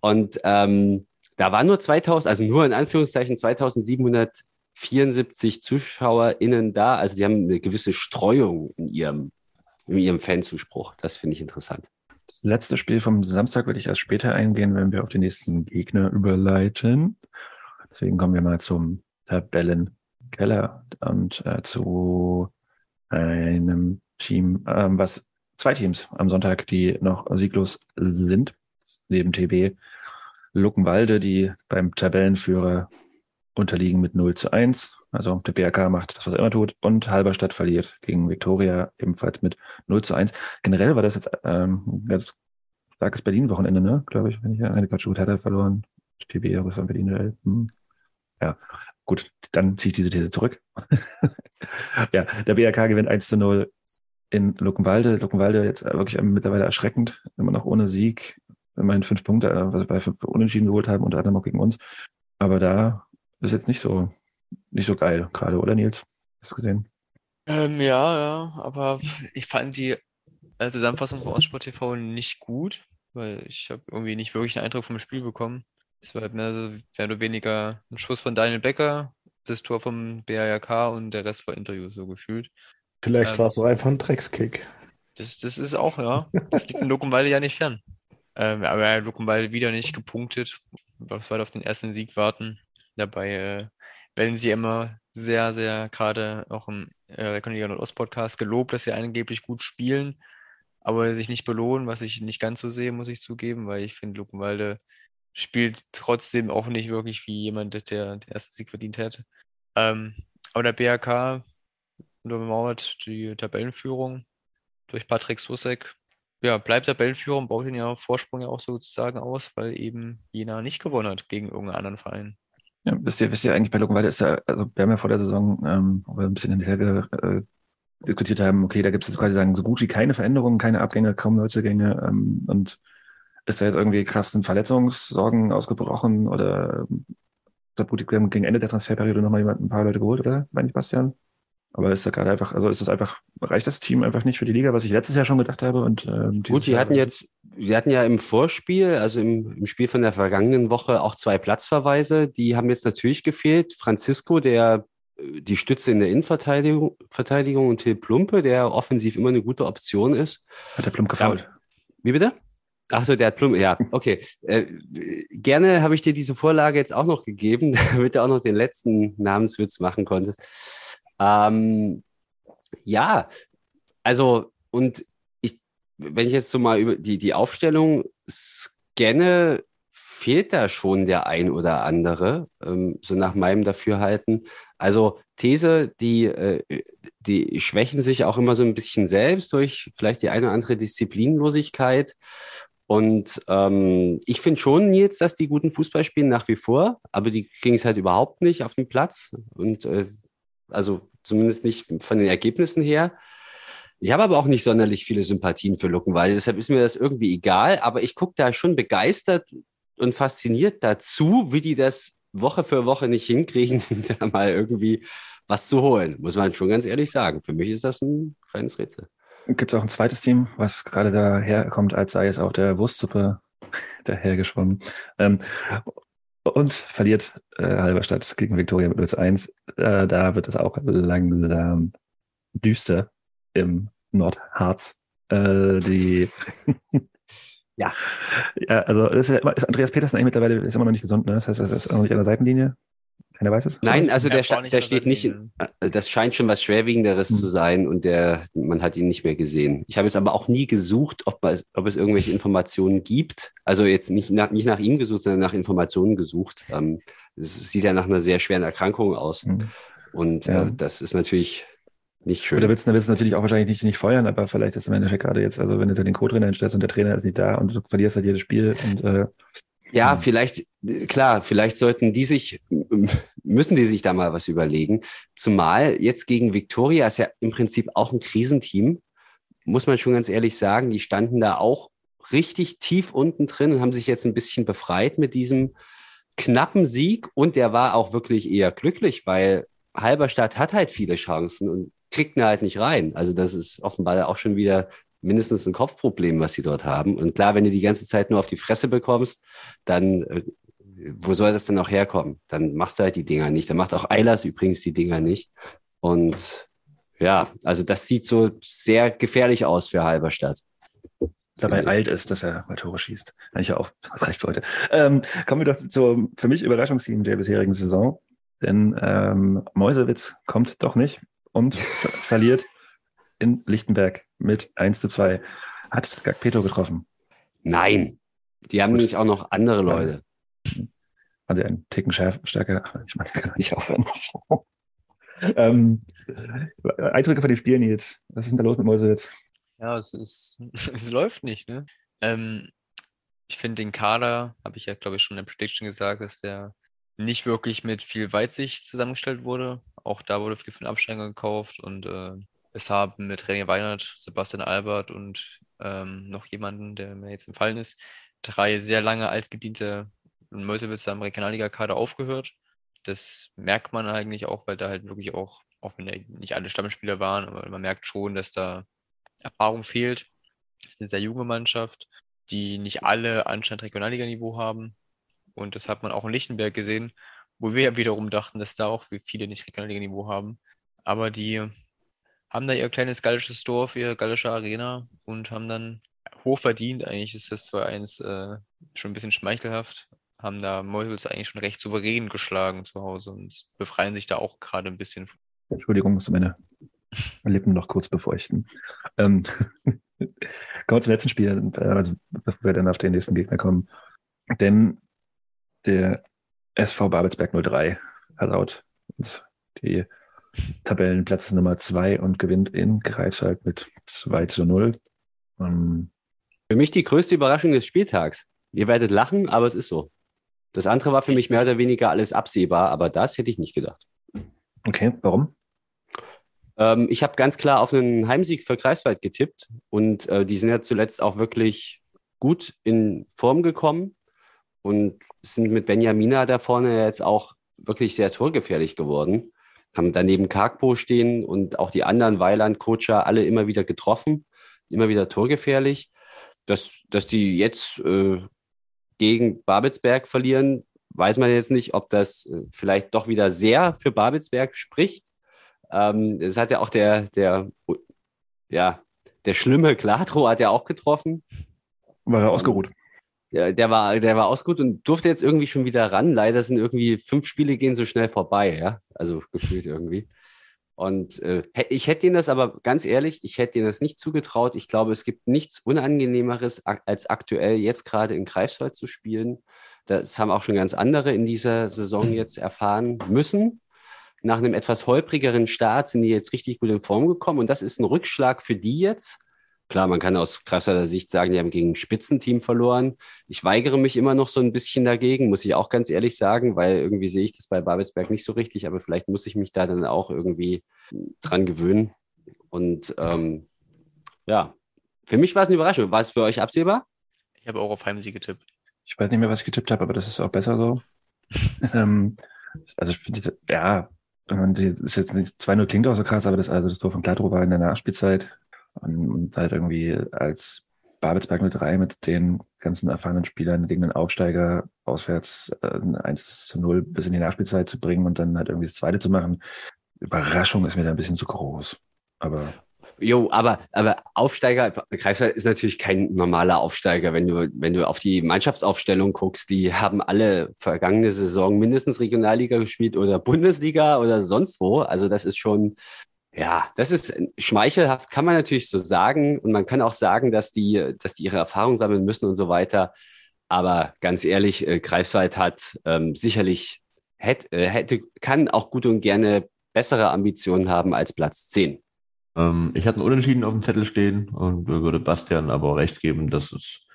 Und ähm, da waren nur 2000, also nur in Anführungszeichen 2774 ZuschauerInnen da. Also die haben eine gewisse Streuung in ihrem in ihrem Fanzuspruch. Das finde ich interessant. Das letzte Spiel vom Samstag würde ich erst später eingehen, wenn wir auf den nächsten Gegner überleiten. Deswegen kommen wir mal zum Tabellenkeller und äh, zu einem Team, ähm, was zwei Teams am Sonntag, die noch sieglos sind, neben TB Luckenwalde, die beim Tabellenführer unterliegen mit 0 zu 1. Also der BRK macht das, was er immer tut. Und Halberstadt verliert gegen Viktoria ebenfalls mit 0 zu 1. Generell war das jetzt ähm, ein ganz starkes Berlin-Wochenende, ne? Glaube ich, wenn ich eine Quatsch gut hatte, verloren. TB, war Berlin. Hm. Ja, gut, dann ziehe ich diese These zurück. ja, der BRK gewinnt 1 zu 0 in Luckenwalde. Luckenwalde jetzt wirklich mittlerweile erschreckend, immer noch ohne Sieg, immerhin fünf Punkte, äh, was wir bei fünf Unentschieden geholt haben, unter anderem auch gegen uns. Aber da ist jetzt nicht so, nicht so geil gerade, oder Nils? Hast du gesehen? Ähm, ja, ja, aber ich fand die äh, Zusammenfassung von Ostsport TV nicht gut, weil ich habe irgendwie nicht wirklich einen Eindruck vom Spiel bekommen. Es war halt mehr so, mehr oder weniger ein Schuss von Daniel Becker, das Tor vom BRK und der Rest war Interview so gefühlt. Vielleicht Ähm, war es auch einfach ein Dreckskick. Das, das ist auch, ja. Das liegt in Luckenwalde ja nicht fern. Ähm, aber ja, Luckenwalde wieder nicht gepunktet. Was weiter auf den ersten Sieg warten. Dabei äh, werden sie immer sehr, sehr gerade auch im äh, Nordost-Podcast gelobt, dass sie angeblich gut spielen, aber sich nicht belohnen, was ich nicht ganz so sehe, muss ich zugeben, weil ich finde, Luckenwalde spielt trotzdem auch nicht wirklich wie jemand, der den ersten Sieg verdient hätte. Ähm, aber der BRK untermauert die Tabellenführung durch Patrick Susek. Ja, bleibt Tabellenführer und baut den ja Vorsprung ja auch sozusagen aus, weil eben Jena nicht gewonnen hat gegen irgendeinen anderen Verein. Ja, wisst ihr, wisst ihr eigentlich bei Luckenwalde ist ja, also wir haben ja vor der Saison, ähm, ein bisschen hinterher äh, diskutiert haben, okay, da gibt es jetzt quasi sagen, so gut wie keine Veränderungen, keine Abgänge, kaum Neuzugänge ähm, und ist da jetzt irgendwie krassen Verletzungssorgen ausgebrochen oder ähm, da wurde gegen Ende der Transferperiode nochmal jemand ein paar Leute geholt, oder? Meine ich, Bastian? Aber ist da gerade einfach, also ist das einfach, reicht das Team einfach nicht für die Liga, was ich letztes Jahr schon gedacht habe und ähm, Gut, die Jahr- hatten jetzt, die hatten ja im Vorspiel, also im, im Spiel von der vergangenen Woche, auch zwei Platzverweise. Die haben jetzt natürlich gefehlt. Francisco, der äh, die Stütze in der Innenverteidigung Verteidigung und Till Plumpe, der offensiv immer eine gute Option ist. Hat der Plump gefault? Wie bitte? Ach so, der hat Plumpe, ja, okay. Äh, gerne habe ich dir diese Vorlage jetzt auch noch gegeben, damit du auch noch den letzten Namenswitz machen konntest. Ähm, ja, also, und ich, wenn ich jetzt so mal über die, die Aufstellung scanne, fehlt da schon der ein oder andere, ähm, so nach meinem Dafürhalten. Also These, die, äh, die schwächen sich auch immer so ein bisschen selbst durch vielleicht die eine oder andere Disziplinlosigkeit. Und ähm, ich finde schon, Nils, dass die guten Fußball spielen nach wie vor, aber die ging es halt überhaupt nicht auf den Platz. Und äh, also zumindest nicht von den Ergebnissen her. Ich habe aber auch nicht sonderlich viele Sympathien für Luckenwalde, deshalb ist mir das irgendwie egal. Aber ich gucke da schon begeistert und fasziniert dazu, wie die das Woche für Woche nicht hinkriegen, da mal irgendwie was zu holen. Muss man schon ganz ehrlich sagen. Für mich ist das ein kleines Rätsel. Gibt es auch ein zweites Team, was gerade daherkommt, als sei es auf der Wurstsuppe dahergeschwommen. Ähm, und verliert äh, Halberstadt gegen Viktoria mit 0 zu 1. Äh, da wird es auch langsam düster im Nordharz. Äh, die ja. ja, also ist, ja, ist Andreas Petersen eigentlich mittlerweile ist immer noch nicht gesund, ne? Das heißt, er ist noch nicht an der Seitenlinie. Keiner weiß es? Nein, also der, der steht nicht, in, äh, das scheint schon was Schwerwiegenderes hm. zu sein und der, man hat ihn nicht mehr gesehen. Ich habe jetzt aber auch nie gesucht, ob, ob es irgendwelche Informationen gibt. Also jetzt nicht nach, nicht nach ihm gesucht, sondern nach Informationen gesucht. Ähm, es sieht ja nach einer sehr schweren Erkrankung aus. Hm. Und ja. äh, das ist natürlich nicht schön. Oder willst du willst natürlich auch wahrscheinlich nicht, nicht feuern, aber vielleicht ist im Endeffekt gerade jetzt, also wenn du den Co-Trainer hinstellst und der Trainer ist nicht da und du verlierst halt jedes Spiel und äh, ja, hm. vielleicht, klar, vielleicht sollten die sich, müssen die sich da mal was überlegen. Zumal jetzt gegen Victoria ist ja im Prinzip auch ein Krisenteam, muss man schon ganz ehrlich sagen. Die standen da auch richtig tief unten drin und haben sich jetzt ein bisschen befreit mit diesem knappen Sieg. Und der war auch wirklich eher glücklich, weil Halberstadt hat halt viele Chancen und kriegt ihn halt nicht rein. Also das ist offenbar auch schon wieder mindestens ein Kopfproblem, was sie dort haben. Und klar, wenn du die ganze Zeit nur auf die Fresse bekommst, dann äh, wo soll das denn auch herkommen? Dann machst du halt die Dinger nicht. Dann macht auch Eilers übrigens die Dinger nicht. Und ja, also das sieht so sehr gefährlich aus für Halberstadt. Dabei alt ist, dass er mal Tore schießt. Eigentlich auch, was recht für heute. Ähm, kommen wir doch zum für mich Überraschungsteam der bisherigen Saison. Denn ähm, Mäusewitz kommt doch nicht und verliert in Lichtenberg mit 1 zu 2. Hat Gagpeto getroffen? Nein. Die haben Gut. nämlich auch noch andere Leute. Also einen Ticken schärf, stärker. Ich meine, kann nicht aufhören. ähm, Eindrücke von den Spielen jetzt. Was ist denn da los mit Mäuse jetzt? Ja, es, ist, es läuft nicht, ne? Ähm, ich finde den Kader, habe ich ja, glaube ich, schon in der Prediction gesagt, dass der nicht wirklich mit viel Weitsicht zusammengestellt wurde. Auch da wurde viel von Absteiger gekauft und äh, es haben mit René Weinert, Sebastian Albert und ähm, noch jemanden, der mir jetzt empfallen ist, drei sehr lange altgediente Mäusewitze am Regionalliga-Kader aufgehört. Das merkt man eigentlich auch, weil da halt wirklich auch, auch wenn nicht alle Stammspieler waren, aber man merkt schon, dass da Erfahrung fehlt. Es ist eine sehr junge Mannschaft, die nicht alle anscheinend Regionalliganiveau haben. Und das hat man auch in Lichtenberg gesehen, wo wir ja wiederum dachten, dass da auch viele nicht Regionalliganiveau haben. Aber die haben da ihr kleines gallisches Dorf, ihre gallische Arena und haben dann hoch verdient. Eigentlich ist das 2-1 äh, schon ein bisschen schmeichelhaft. Haben da Meuchels eigentlich schon recht souverän geschlagen zu Hause und befreien sich da auch gerade ein bisschen. Entschuldigung, muss meine Lippen noch kurz befeuchten. Ähm, kommen wir zum letzten Spiel, äh, also bevor wir dann auf den nächsten Gegner kommen. Denn der SV Babelsberg 03 versaut uns die Tabellenplatz Nummer 2 und gewinnt in Greifswald mit 2 zu 0. Ähm, für mich die größte Überraschung des Spieltags. Ihr werdet lachen, aber es ist so. Das andere war für mich mehr oder weniger alles absehbar, aber das hätte ich nicht gedacht. Okay, warum? Ähm, ich habe ganz klar auf einen Heimsieg für Greifswald getippt und äh, die sind ja zuletzt auch wirklich gut in Form gekommen und sind mit Benjamina da vorne jetzt auch wirklich sehr torgefährlich geworden haben daneben Kargbo stehen und auch die anderen Weiland-Coacher alle immer wieder getroffen, immer wieder torgefährlich. Dass, dass die jetzt äh, gegen Babelsberg verlieren, weiß man jetzt nicht, ob das äh, vielleicht doch wieder sehr für Babelsberg spricht. Ähm, hat ja auch der, der, ja, der schlimme Gladro hat ja auch getroffen. War er ausgeruht. Der, der, war, der war ausgut und durfte jetzt irgendwie schon wieder ran. Leider sind irgendwie fünf Spiele gehen so schnell vorbei, ja. Also gefühlt irgendwie. Und äh, ich hätte ihnen das aber ganz ehrlich, ich hätte ihnen das nicht zugetraut. Ich glaube, es gibt nichts Unangenehmeres als aktuell jetzt gerade in Greifswald zu spielen. Das haben auch schon ganz andere in dieser Saison jetzt erfahren müssen. Nach einem etwas holprigeren Start sind die jetzt richtig gut in Form gekommen. Und das ist ein Rückschlag für die jetzt. Klar, man kann aus krasser Sicht sagen, die haben gegen ein Spitzenteam verloren. Ich weigere mich immer noch so ein bisschen dagegen, muss ich auch ganz ehrlich sagen, weil irgendwie sehe ich das bei Babelsberg nicht so richtig, aber vielleicht muss ich mich da dann auch irgendwie dran gewöhnen. Und ähm, ja, für mich war es eine Überraschung. War es für euch absehbar? Ich habe auch auf Heimsieg getippt. Ich weiß nicht mehr, was ich getippt habe, aber das ist auch besser so. ähm, also, ja, das ist jetzt nicht, 2-0 klingt auch so krass, aber das, also das Tor von Gladro war in der Nachspielzeit und, halt irgendwie als Babelsberg 03 mit den ganzen erfahrenen Spielern gegen den Aufsteiger auswärts äh, 1 zu 0 bis in die Nachspielzeit zu bringen und dann halt irgendwie das zweite zu machen. Überraschung ist mir da ein bisschen zu groß. Aber Jo, aber, aber Aufsteiger, Greifswald ist natürlich kein normaler Aufsteiger. Wenn du, wenn du auf die Mannschaftsaufstellung guckst, die haben alle vergangene Saison mindestens Regionalliga gespielt oder Bundesliga oder sonst wo. Also das ist schon, ja, das ist schmeichelhaft, kann man natürlich so sagen. Und man kann auch sagen, dass die, dass die ihre Erfahrung sammeln müssen und so weiter. Aber ganz ehrlich, äh, Greifswald hat ähm, sicherlich, hätte, äh, hätte, kann auch gut und gerne bessere Ambitionen haben als Platz 10. Ähm, ich hatte einen Unentschieden auf dem Zettel stehen und würde Bastian aber recht geben, dass es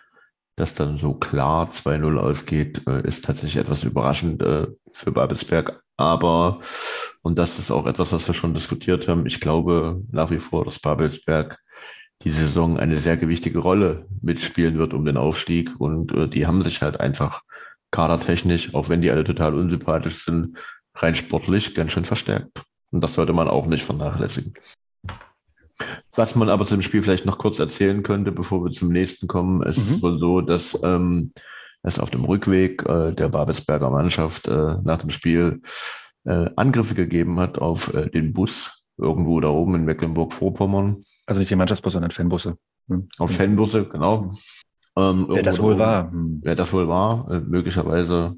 dass dann so klar 2-0 ausgeht, äh, ist tatsächlich etwas überraschend äh, für Babelsberg. Aber, und das ist auch etwas, was wir schon diskutiert haben, ich glaube nach wie vor, dass Babelsberg die Saison eine sehr gewichtige Rolle mitspielen wird um den Aufstieg. Und äh, die haben sich halt einfach kadertechnisch, auch wenn die alle total unsympathisch sind, rein sportlich ganz schön verstärkt. Und das sollte man auch nicht vernachlässigen. Was man aber zum Spiel vielleicht noch kurz erzählen könnte, bevor wir zum nächsten kommen, ist mhm. wohl so, dass ähm, es auf dem Rückweg äh, der Babelsberger Mannschaft äh, nach dem Spiel äh, Angriffe gegeben hat auf äh, den Bus irgendwo da oben in Mecklenburg-Vorpommern. Also nicht die Mannschaftsbusse, sondern Fanbusse. Mhm. Auf Fanbusse, genau. Ähm, wer das wohl war. Hm. Wer das wohl war, äh, möglicherweise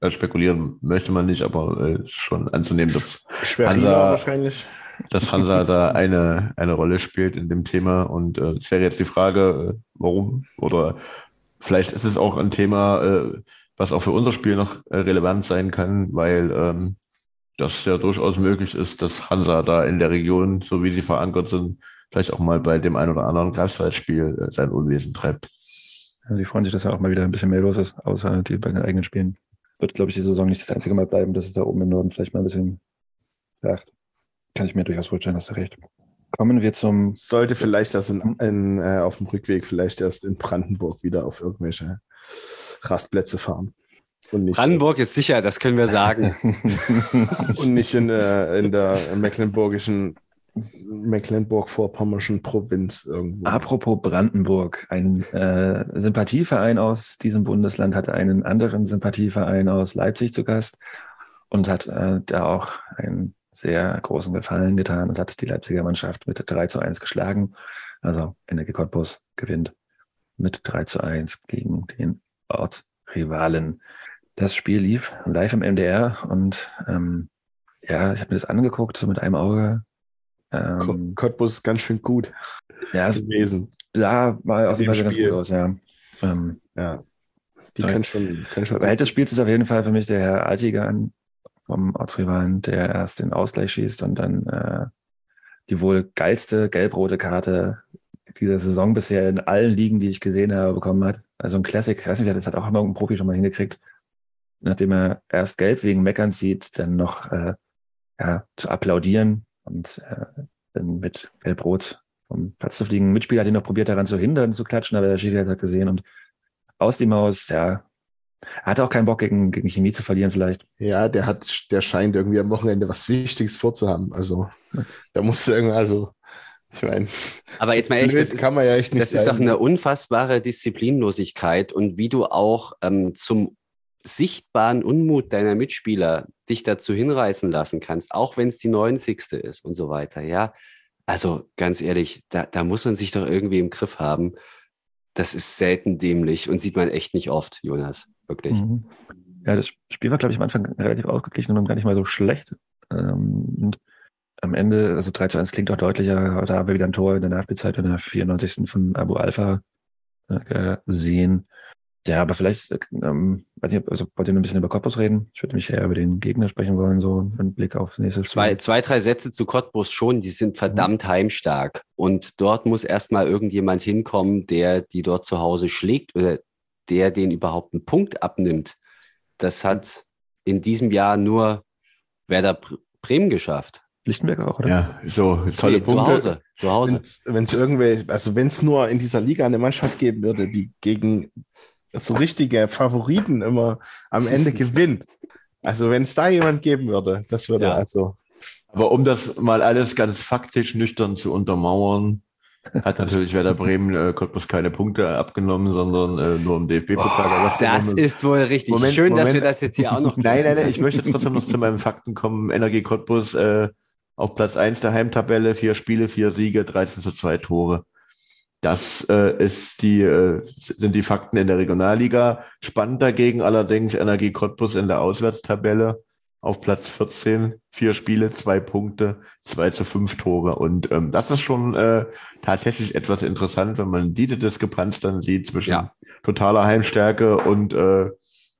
äh, spekulieren möchte man nicht, aber schon anzunehmen, dass Hansa, wahrscheinlich dass Hansa da eine, eine Rolle spielt in dem Thema. Und äh, es wäre jetzt die Frage, äh, warum? Oder vielleicht ist es auch ein Thema, äh, was auch für unser Spiel noch äh, relevant sein kann, weil ähm, das ja durchaus möglich ist, dass Hansa da in der Region, so wie sie verankert sind, vielleicht auch mal bei dem ein oder anderen Greifswaldspiel äh, sein Unwesen treibt. Die freuen sich, dass ja auch mal wieder ein bisschen mehr los ist, außer die bei den eigenen Spielen. Wird, glaube ich, die Saison nicht das einzige Mal bleiben, dass es da oben im Norden vielleicht mal ein bisschen lacht. Kann ich mir durchaus vorstellen, hast du recht. Kommen wir zum. Sollte vielleicht das in, in, äh, auf dem Rückweg vielleicht erst in Brandenburg wieder auf irgendwelche Rastplätze fahren. Brandenburg ist sicher, das können wir sagen. und nicht in, äh, in der mecklenburgischen, mecklenburg-vorpommerschen Provinz irgendwo. Apropos Brandenburg, ein äh, Sympathieverein aus diesem Bundesland hat einen anderen Sympathieverein aus Leipzig zu Gast und hat äh, da auch ein sehr großen Gefallen getan und hat die Leipziger Mannschaft mit 3 zu 1 geschlagen. Also Energie Cottbus gewinnt mit 3 zu 1 gegen den Ortsrivalen. Das Spiel lief live im MDR und ähm, ja, ich habe mir das angeguckt, so mit einem Auge. Ähm, Cottbus ist ganz schön gut ja, gewesen. Ja, mal aus dem Fall ganz gut aus, ja. Ähm, ja. Die können schon, können schon. Held des Spiels ist auf jeden Fall für mich der Herr Altiger an, vom Ortsrivalen, der erst den Ausgleich schießt und dann äh, die wohl geilste gelb-rote Karte dieser Saison bisher in allen Ligen, die ich gesehen habe, bekommen hat. Also ein Classic, weiß nicht, das hat auch immer ein Profi schon mal hingekriegt. Nachdem er erst gelb wegen Meckern sieht, dann noch äh, ja, zu applaudieren und äh, dann mit gelb-rot vom Platz zu fliegen. Mitspieler hat ihn noch probiert, daran zu hindern, zu klatschen, aber der Schiri hat gesehen und aus die Maus, ja, er hat auch keinen Bock, gegen, gegen Chemie zu verlieren, vielleicht. Ja, der hat, der scheint irgendwie am Wochenende was Wichtiges vorzuhaben. Also, da musste irgendwie, also, ich meine. Aber jetzt mal ehrlich, das, ist, kann man ja echt nicht das ist doch eine unfassbare Disziplinlosigkeit und wie du auch ähm, zum sichtbaren Unmut deiner Mitspieler dich dazu hinreißen lassen kannst, auch wenn es die 90. ist und so weiter, ja. Also ganz ehrlich, da, da muss man sich doch irgendwie im Griff haben. Das ist selten dämlich und sieht man echt nicht oft, Jonas wirklich. Mhm. Ja, das Spiel war, glaube ich, am Anfang relativ ausgeglichen und gar nicht mal so schlecht. Ähm, und am Ende, also 3 zu 1 klingt auch deutlicher, da haben wir wieder ein Tor in der Nachspielzeit in der 94. von Abu Alpha äh, gesehen. Ja, aber vielleicht, ähm, weiß nicht, also wollt ihr noch ein bisschen über Cottbus reden? Ich würde mich eher über den Gegner sprechen wollen, so mit Blick auf nächstes Spiel. Zwei, zwei, drei Sätze zu Cottbus schon, die sind verdammt mhm. heimstark. Und dort muss erstmal irgendjemand hinkommen, der die dort zu Hause schlägt oder der den überhaupt einen Punkt abnimmt. Das hat in diesem Jahr nur Werder Bremen geschafft. Lichtenberg auch, oder? Ja, so tolle nee, Punkte. Zu Hause. Zu Hause. Wenn es irgendwelche, also wenn es nur in dieser Liga eine Mannschaft geben würde, die gegen so richtige Favoriten immer am Ende gewinnt. Also wenn es da jemand geben würde, das würde ja. also. Aber um das mal alles ganz faktisch nüchtern zu untermauern, Hat natürlich Werder Bremen äh, Cottbus keine Punkte abgenommen, sondern äh, nur im DFB-Pokal. Das ist wohl richtig. Moment, Schön, dass Moment. wir das jetzt hier auch noch. Nein, nein, nein, ich möchte trotzdem noch zu meinen Fakten kommen. Energie Cottbus äh, auf Platz 1 der Heimtabelle, vier Spiele, vier Siege, 13 zu 2 Tore. Das äh, ist die, äh, sind die Fakten in der Regionalliga. Spannend dagegen allerdings Energie Cottbus in der Auswärtstabelle auf Platz 14, vier Spiele, zwei Punkte, zwei zu fünf Tore. Und ähm, das ist schon äh, tatsächlich etwas interessant, wenn man diese Diskrepanz dann sieht zwischen Ja. totaler Heimstärke und äh,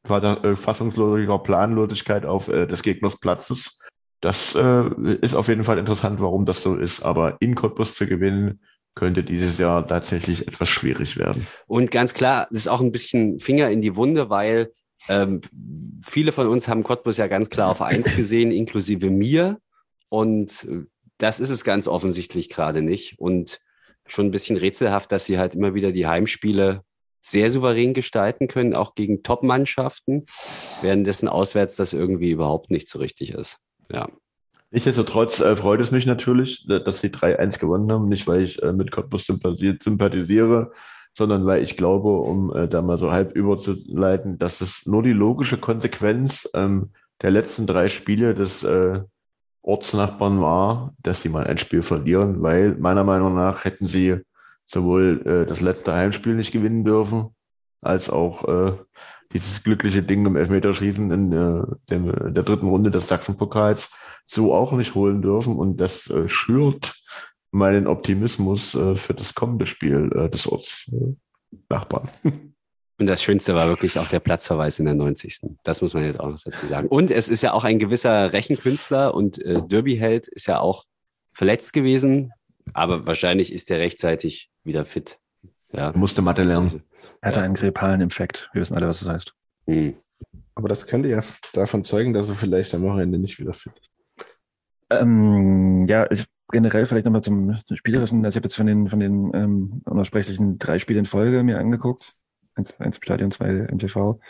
äh, fassungsloser Planlosigkeit auf äh, des Gegners Platzes. Das äh, ist auf jeden Fall interessant, warum das so ist. Aber in Cottbus zu gewinnen, könnte dieses Jahr tatsächlich etwas schwierig werden. Und ganz klar, das ist auch ein bisschen Finger in die Wunde, weil ähm, viele von uns haben Cottbus ja ganz klar auf eins gesehen, inklusive mir. Und äh, das ist es ganz offensichtlich gerade nicht. Und schon ein bisschen rätselhaft, dass sie halt immer wieder die Heimspiele sehr souverän gestalten können, auch gegen Top-Mannschaften, währenddessen auswärts das irgendwie überhaupt nicht so richtig ist. Ja. Nichtsdestotrotz äh, freut es mich natürlich, da- dass sie 3-1 gewonnen haben. Nicht, weil ich äh, mit Cottbus sympathisiere, sondern weil ich glaube, um äh, da mal so halb überzuleiten, dass es nur die logische Konsequenz ähm, der letzten drei Spiele des äh, Ortsnachbarn war, dass sie mal ein Spiel verlieren, weil meiner Meinung nach hätten sie sowohl äh, das letzte Heimspiel nicht gewinnen dürfen, als auch äh, dieses glückliche Ding im Elfmeterschießen in äh, dem, der dritten Runde des Sachsenpokals so auch nicht holen dürfen. Und das äh, schürt meinen Optimismus äh, für das kommende Spiel äh, des Orts äh, Nachbarn. Und das Schönste war wirklich auch der Platzverweis in der 90. Das muss man jetzt auch noch dazu sagen. Und es ist ja auch ein gewisser Rechenkünstler und äh, Derby-Held ist ja auch verletzt gewesen, aber wahrscheinlich ist er rechtzeitig wieder fit. Ja. Musste Mathe lernen. Er hatte einen grippalen Infekt. Wir wissen alle, was das heißt. Hm. Aber das könnte ja davon zeugen, dass er vielleicht am Wochenende nicht wieder fit ist. Ähm, ja, ich, generell vielleicht nochmal zum Spielerischen. Also ich habe jetzt von den, von den ähm, unaussprechlichen drei Spielen in Folge mir angeguckt. Eins, eins im Stadion, zwei im TV.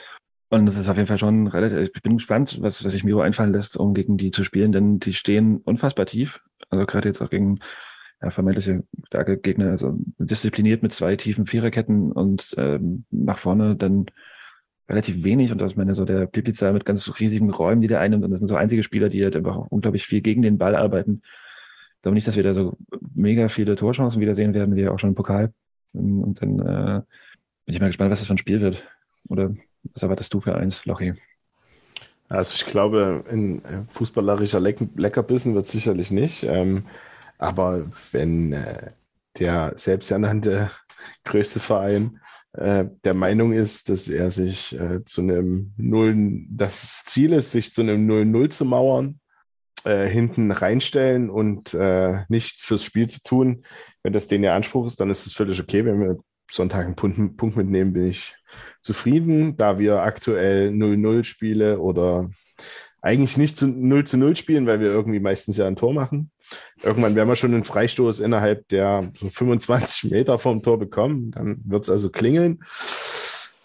Und das ist auf jeden Fall schon relativ, ich bin gespannt, was, was sich Miro einfallen lässt, um gegen die zu spielen, denn die stehen unfassbar tief. Also gerade jetzt auch gegen ja, vermeintliche starke Gegner, also diszipliniert mit zwei tiefen Viererketten und ähm, nach vorne dann relativ wenig und das meine so der Pliplica mit ganz riesigen Räumen, die der einnimmt und das sind so einzige Spieler, die halt einfach unglaublich viel gegen den Ball arbeiten. Ich glaube nicht, dass wir da so mega viele Torchancen wiedersehen werden, wie auch schon im Pokal. Und dann äh, bin ich mal gespannt, was das für ein Spiel wird. Oder was erwartest du für eins, Lochi? Also ich glaube, ein äh, fußballerischer Leck Leckerbissen wird sicherlich nicht. Ähm, aber wenn äh, der selbsternannte größte Verein äh, der Meinung ist, dass er sich äh, zu einem Null, das Ziel ist, sich zu einem 0-0 zu mauern, äh, hinten reinstellen und äh, nichts fürs Spiel zu tun, wenn das den ihr Anspruch ist, dann ist es völlig okay. Wenn wir Sonntag einen Punkt, Punkt mitnehmen, bin ich zufrieden, da wir aktuell 0-0 Spiele oder eigentlich nicht zu 0 zu 0 spielen, weil wir irgendwie meistens ja ein Tor machen. Irgendwann werden wir schon einen Freistoß innerhalb der so 25 Meter vom Tor bekommen. Dann wird es also klingeln.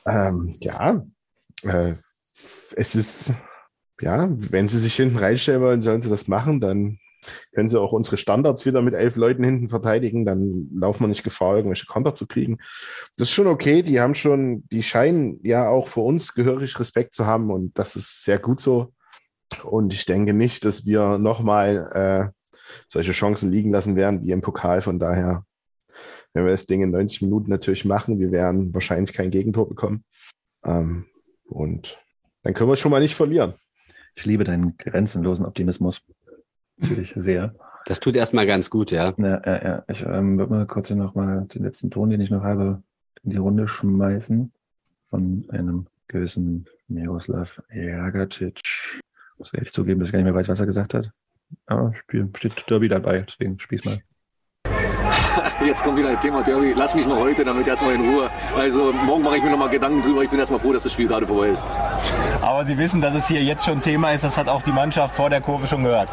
Ähm, ja, äh, es ist, ja, wenn sie sich hinten reinstellen wollen, sollen sie das machen. Dann können sie auch unsere Standards wieder mit elf Leuten hinten verteidigen. Dann laufen wir nicht Gefahr, irgendwelche Konter zu kriegen. Das ist schon okay. Die haben schon, die scheinen ja auch für uns gehörig Respekt zu haben und das ist sehr gut so. Und ich denke nicht, dass wir nochmal äh, solche Chancen liegen lassen werden wie im Pokal. Von daher, wenn wir das Ding in 90 Minuten natürlich machen, wir werden wahrscheinlich kein Gegentor bekommen. Ähm, und dann können wir schon mal nicht verlieren. Ich liebe deinen grenzenlosen Optimismus. Natürlich sehr. Das tut erstmal ganz gut, ja. Ja, ja, ja. Ich ähm, würde mal kurz noch mal den letzten Ton, den ich noch habe, in die Runde schmeißen. Von einem gewissen Miroslav Jagacic. Muss ehrlich zugeben, dass ich gar nicht mehr weiß, was er gesagt hat. Aber Spiel, steht Derby dabei, deswegen spiel's mal. Jetzt kommt wieder ein Thema Derby. Lass mich mal heute damit erstmal in Ruhe. Also morgen mache ich mir noch mal Gedanken drüber. Ich bin erstmal froh, dass das Spiel gerade vorbei ist. Aber Sie wissen, dass es hier jetzt schon Thema ist. Das hat auch die Mannschaft vor der Kurve schon gehört.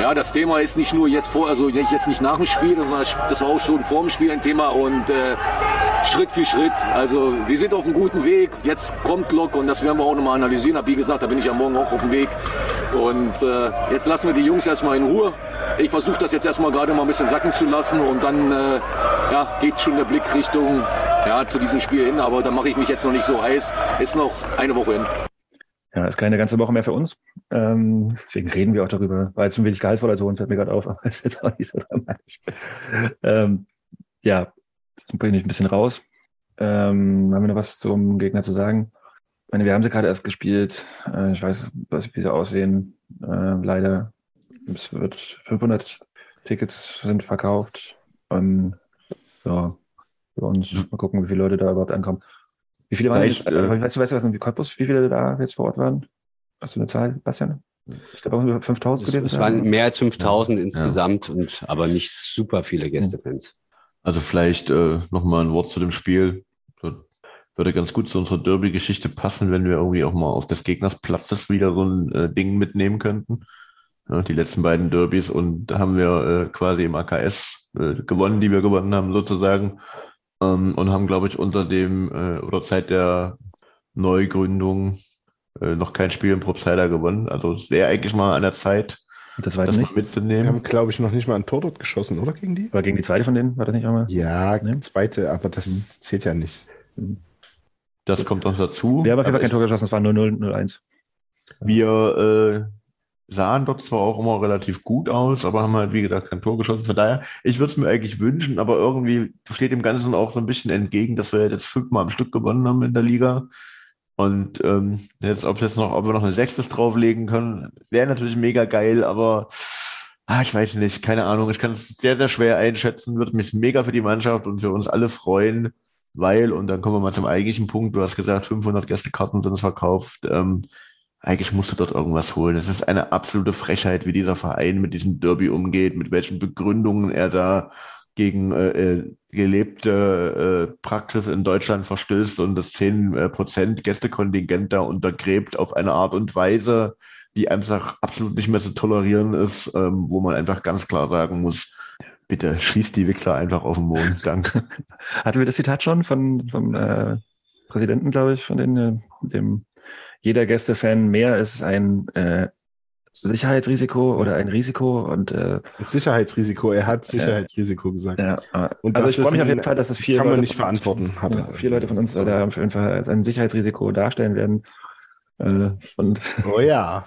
Ja, das Thema ist nicht nur jetzt vor, also jetzt nicht nach dem Spiel, sondern das war auch schon vor dem Spiel ein Thema und äh, Schritt für Schritt. Also wir sind auf einem guten Weg. Jetzt kommt Block und das werden wir auch nochmal analysieren. Aber wie gesagt, da bin ich ja morgen auch auf dem Weg. Und äh, jetzt lassen wir die Jungs erstmal in Ruhe. Ich versuche das jetzt erstmal gerade mal ein bisschen sacken zu lassen und dann äh, ja, geht schon der Blick Richtung ja, zu diesem Spiel hin. Aber da mache ich mich jetzt noch nicht so heiß. Ist noch eine Woche hin. Ja, ist keine ganze Woche mehr für uns. Ähm, deswegen reden wir auch darüber. War jetzt ein wenig gehaltvoller Ton, fällt mir gerade auf, aber ist jetzt auch nicht so dramatisch. Ähm, ja, das bringe ich ein bisschen raus. Ähm, haben wir noch was zum Gegner zu sagen? Ich meine, wir haben sie gerade erst gespielt. Äh, ich weiß, was, wie sie aussehen. Äh, leider. Es wird 500 Tickets sind verkauft. Ähm, so, für uns. Mal gucken, wie viele Leute da überhaupt ankommen. Wie viele waren jetzt, äh, weißt du, weißt du was, wie Cottbus, wie viele da jetzt vor Ort waren? Hast du eine Zahl, Bastian? Ich glaube, auch über 5000 Es, es waren mehr als 5000 insgesamt und aber nicht super viele Gästefans. Also vielleicht äh, nochmal ein Wort zu dem Spiel. Das würde ganz gut zu unserer Derby-Geschichte passen, wenn wir irgendwie auch mal auf des Gegners Platzes wieder so ein äh, Ding mitnehmen könnten. Ja, die letzten beiden Derbys und da haben wir äh, quasi im AKS äh, gewonnen, die wir gewonnen haben sozusagen. Ähm, und haben, glaube ich, unter dem äh, oder seit der Neugründung äh, noch kein Spiel im Propsider gewonnen. Also wäre eigentlich mal an der Zeit, Das war das nicht. Wir mitzunehmen. haben, glaube ich, noch nicht mal ein Tor dort geschossen, oder gegen die? War gegen die zweite von denen? War das nicht auch mal? Ja, zweite, aber das zählt ja nicht. Das kommt noch dazu. Wir haben auf jeden Fall kein Tor geschossen, es war 0-0, 0-1. Wir äh, sahen dort zwar auch immer relativ gut aus, aber haben halt, wie gesagt, kein Tor geschossen. Von daher, ich würde es mir eigentlich wünschen, aber irgendwie steht dem Ganzen auch so ein bisschen entgegen, dass wir jetzt fünfmal am Stück gewonnen haben in der Liga. Und ähm, jetzt, ob jetzt noch, ob wir noch eine Sechstes drauflegen können, wäre natürlich mega geil, aber ah, ich weiß nicht, keine Ahnung. Ich kann es sehr, sehr schwer einschätzen, würde mich mega für die Mannschaft und für uns alle freuen, weil, und dann kommen wir mal zum eigentlichen Punkt, du hast gesagt, 500 Gästekarten sind verkauft. Ähm, eigentlich musst du dort irgendwas holen. Es ist eine absolute Frechheit, wie dieser Verein mit diesem Derby umgeht, mit welchen Begründungen er da gegen äh, äh, gelebte äh, Praxis in Deutschland verstößt und das 10% Gästekontingent da untergräbt auf eine Art und Weise, die einfach absolut nicht mehr zu tolerieren ist, ähm, wo man einfach ganz klar sagen muss, bitte schießt die Wichser einfach auf den Mond. Danke. Hatten wir das Zitat schon von, vom äh, Präsidenten, glaube ich, von den, äh, dem jeder Gästefan mehr ist ein äh, Sicherheitsrisiko oder ein Risiko und äh, Sicherheitsrisiko, er hat Sicherheitsrisiko gesagt. ja, äh, Und also das ich freue mich auf jeden Fall, dass es vier kann man Leute nicht von uns- verantworten, hat er. ja, vier Leute von uns äh, da auf jeden Fall als ein Sicherheitsrisiko darstellen werden. Äh, und Oh ja.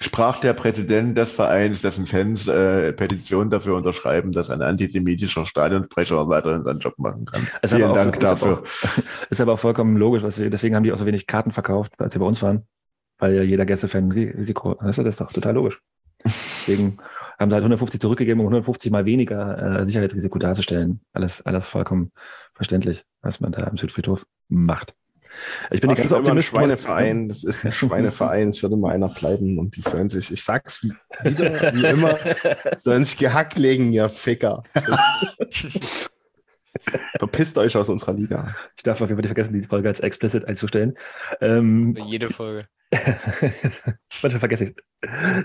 Sprach der Präsident des Vereins, dessen Fans äh, Petition dafür unterschreiben, dass ein antisemitischer Stadionsprecher weiterhin seinen Job machen kann. Ist aber Vielen auch- Dank ist aber dafür. auch- Ist aber auch vollkommen logisch, was wir, deswegen haben die auch so wenig Karten verkauft, als sie bei uns waren. Weil ja jeder Gästefan ein Ri- Risiko, das ist doch total logisch. Deswegen haben sie halt 150 zurückgegeben, um 150 mal weniger äh, Sicherheitsrisiko darzustellen. Alles, alles vollkommen verständlich, was man da am Südfriedhof macht. Ich bin War die ganze schon immer ein. Schweineverein, das ist ein Schweineverein, es wird immer einer bleiben und die sollen sich, ich sag's wie- wieder, wie immer, sollen sich gehackt legen, ihr Ficker. Das- Verpisst euch aus unserer Liga. Ich darf auf jeden Fall nicht vergessen, die Folge als explicit einzustellen. Ähm, Jede Folge. Manchmal vergesse ich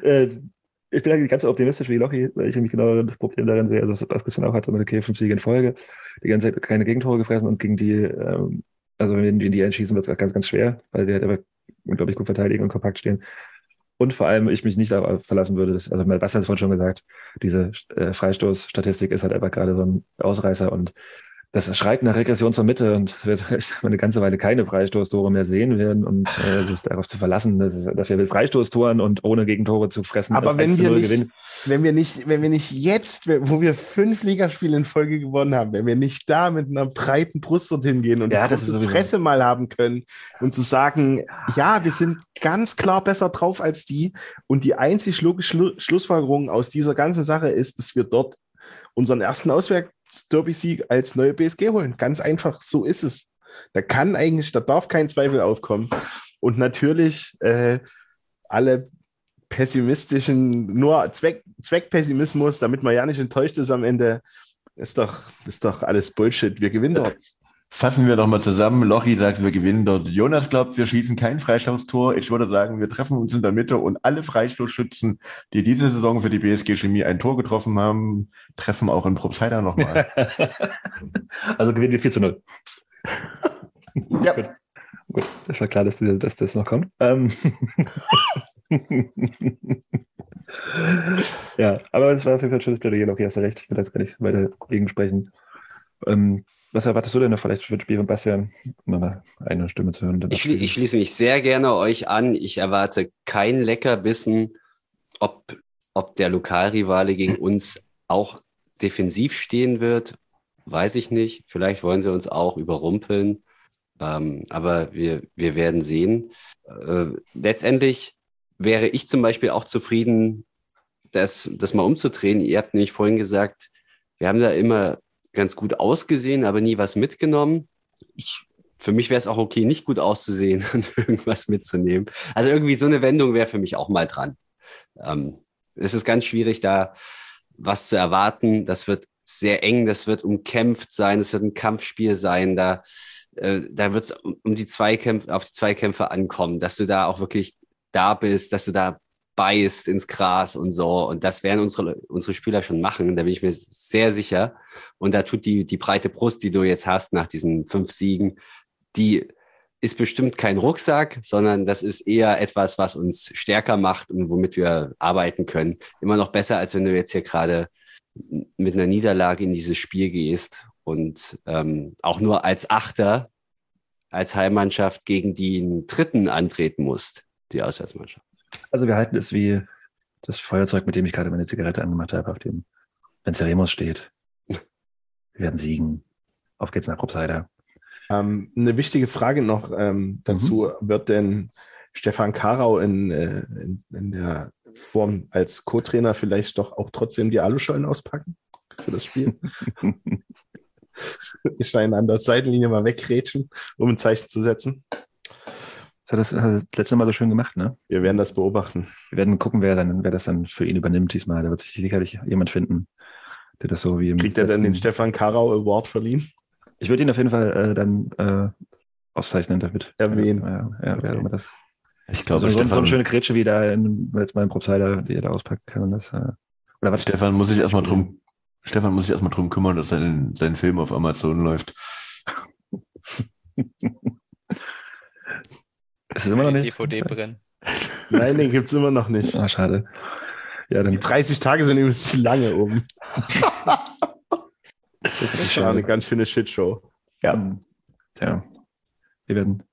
äh, Ich bin eigentlich ganz so optimistisch wie Lochi, weil ich nämlich genau das Problem darin sehe, also was Basketball auch hat, so mit okay, fünf Siege in Folge, die ganze Zeit keine Gegentore gefressen und gegen die, ähm, also wenn die, die entschießen, wird es ganz, ganz schwer, weil die halt aber unglaublich gut verteidigen und kompakt stehen. Und vor allem ich mich nicht darauf verlassen würde, dass, also Bastian hat es vorhin schon gesagt, diese äh, Freistoßstatistik ist halt einfach gerade so ein Ausreißer und das schreit nach Regression zur Mitte und wird eine ganze Weile keine Freistoßtore mehr sehen werden und äh, sich darauf zu verlassen, dass, dass wir mit Freistoßtoren und ohne Gegentore zu fressen Aber wenn 1 zu wir, 0 nicht, wenn wir nicht, wenn wir nicht jetzt, wo wir fünf Ligaspiele in Folge gewonnen haben, wenn wir nicht da mit einer breiten Brust dorthin gehen und Ja, ist große Fresse mal haben können und zu sagen, ja, wir sind ganz klar besser drauf als die und die einzig logische Schlu Schlussfolgerung aus dieser ganzen Sache ist, dass wir dort unseren ersten Auswärts-Derby-Sieg als neue BSG holen. Ganz einfach, so ist es. Da kann eigentlich, da darf kein Zweifel aufkommen. Und natürlich äh, alle pessimistischen, nur Zweck, Zweckpessimismus, damit man ja nicht enttäuscht ist am Ende, ist doch, ist doch alles Bullshit. Wir gewinnen dort. Fassen wir nochmal zusammen. Lochi sagt, wir gewinnen dort. Jonas glaubt, wir schießen kein Freistoßtor. Ich würde sagen, wir treffen uns in der Mitte und alle Freistoßschützen, die diese Saison für die BSG Chemie ein Tor getroffen haben, treffen auch in Probstheider nochmal. Also gewinnen wir 4 zu 0. Ja. Gut. Gut, das war klar, dass, dass das noch kommt. Ähm. ja, aber es war auf jeden Fall ein schönes Plädoyer, Lochi, hast du recht. Ich will jetzt gar nicht weiter gegen sprechen. Ähm, was erwartest du denn noch vielleicht für das Spiel von Bastian? Um mal eine Stimme zu hören. Ich, ich schließe mich sehr gerne euch an. Ich erwarte kein Leckerbissen, ob, ob der Lokalrivale gegen uns auch defensiv stehen wird, weiß ich nicht. Vielleicht wollen sie uns auch überrumpeln. Ähm, aber wir, wir werden sehen. Äh, letztendlich wäre ich zum Beispiel auch zufrieden, das, das mal umzudrehen. Ihr habt nämlich vorhin gesagt, wir haben da immer ganz gut ausgesehen, aber nie was mitgenommen. Ich, für mich wäre es auch okay, nicht gut auszusehen und irgendwas mitzunehmen. Also irgendwie so eine Wendung wäre für mich auch mal dran. Ähm, es ist ganz schwierig, da was zu erwarten. Das wird sehr eng, das wird umkämpft sein, es wird ein Kampfspiel sein. Da, äh, da wird es um die Zweikämpfe, auf die Zweikämpfe ankommen, dass du da auch wirklich da bist, dass du da beißt ins Gras und so. Und das werden unsere, unsere Spieler schon machen. Da bin ich mir sehr sicher. Und da tut die, die breite Brust, die du jetzt hast nach diesen fünf Siegen, die ist bestimmt kein Rucksack, sondern das ist eher etwas, was uns stärker macht und womit wir arbeiten können. Immer noch besser, als wenn du jetzt hier gerade mit einer Niederlage in dieses Spiel gehst und ähm, auch nur als Achter, als Heimmannschaft gegen den Dritten antreten musst, die Auswärtsmannschaft. Also wir halten es wie das Feuerzeug, mit dem ich gerade meine Zigarette angemacht habe, auf dem Venceremos steht. Wir werden siegen. Auf geht's nach Kruppseider. Ähm, eine wichtige Frage noch ähm, dazu. Mhm. Wird denn Stefan Karau in, äh, in, in, der Form als Co-Trainer vielleicht doch auch trotzdem die Aluschollen auspacken für das Spiel? ich scheine an der Seitenlinie mal wegrätschen, um ein Zeichen zu setzen. Das hat das, hat das letzte Mal so schön gemacht, ne? Wir werden das beobachten. Wir werden gucken, wer, dann, wer das dann für ihn übernimmt diesmal. Da wird sich sicherlich jemand finden, der das so wie im Kriegt er denn den Stefan Karau Award verliehen? Ich würde ihn auf jeden Fall äh, dann äh, auszeichnen damit. Erwähnen. Ja, ja, okay. ja das. Ich glaube, also, so, Stefan, so eine schöne Grätsche wie da in, jetzt mal im Propsider, die er da auspacken kann. Und das, äh, oder was? Stefan muss sich erstmal drum, Stefan muss sich erstmal drum kümmern, dass sein, sein Film auf Amazon läuft. Ist es immer noch nicht? DVD brennen. Nein, den gibt es immer noch nicht. Ah, schade. Ja, dann Die 30 Tage sind übrigens lange oben. das ist war eine ganz schöne Shitshow. Ja. Tja. Wir werden.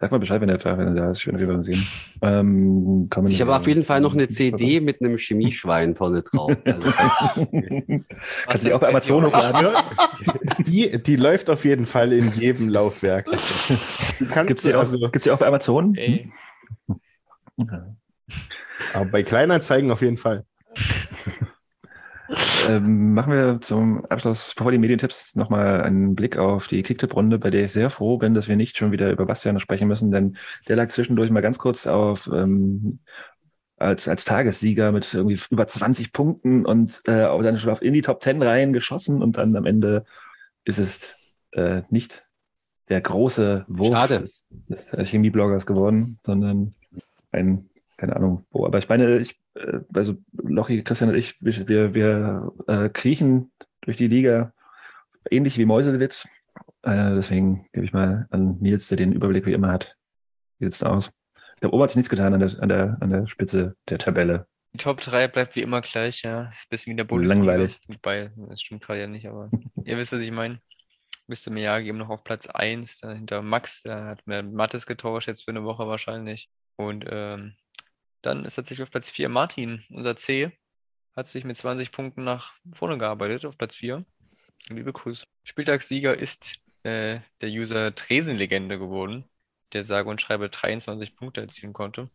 Sag mal Bescheid, wenn er da, wenn er da ist. Schön, wir werden sehen. Ähm, Ich habe auf jeden Fall noch eine CD mit einem Chemieschwein vorne drauf. Also, Kannst du die auch bei Amazon hochladen? Die, die läuft auf jeden Fall in jedem Laufwerk. Du kannst Gibt's die, auch, also, gibt's die auch bei Amazon? Ey, aber bei Kleinanzeigen auf jeden Fall. Ähm, machen wir zum Abschluss, bevor die Medientipps, nochmal einen Blick auf die Kicktipp-Runde, bei der ich sehr froh bin, dass wir nicht schon wieder über Bastian sprechen müssen, denn der lag zwischendurch mal ganz kurz auf ähm, als, als Tagessieger mit irgendwie über 20 Punkten und äh, dann schon auf in die Top 10 Reihen geschossen und dann am Ende ist es äh, nicht der große Wurf Schade. des, des Chemiebloggers geworden, sondern ein, keine Ahnung, wo. Aber ich meine, ich, äh, also Lochi, Christian und ich, wir, wir äh, kriechen durch die Liga ähnlich wie Mäusewitz. Äh, deswegen gebe ich mal an Nils, der den Überblick wie immer hat. Wie sieht's da aus? Ich glaube, Ober hat sich nichts getan an der, an, der, an der Spitze der Tabelle. die Top 3 bleibt wie immer gleich, ja. Ist ein bisschen wie in der Bundesliga. Langweilig. Wobei, das stimmt gerade ja nicht, aber ihr wisst, was ich meine. Mr. Miyagi eben noch auf Platz 1, dann hinter Max, der hat mir Mattes getauscht, jetzt für eine Woche wahrscheinlich. Und ähm, dann ist tatsächlich auf Platz 4 Martin, unser C, hat sich mit 20 Punkten nach vorne gearbeitet, auf Platz 4. Liebe Grüße. Spieltagssieger ist äh, der User Tresenlegende geworden, der sage und schreibe 23 Punkte erzielen konnte.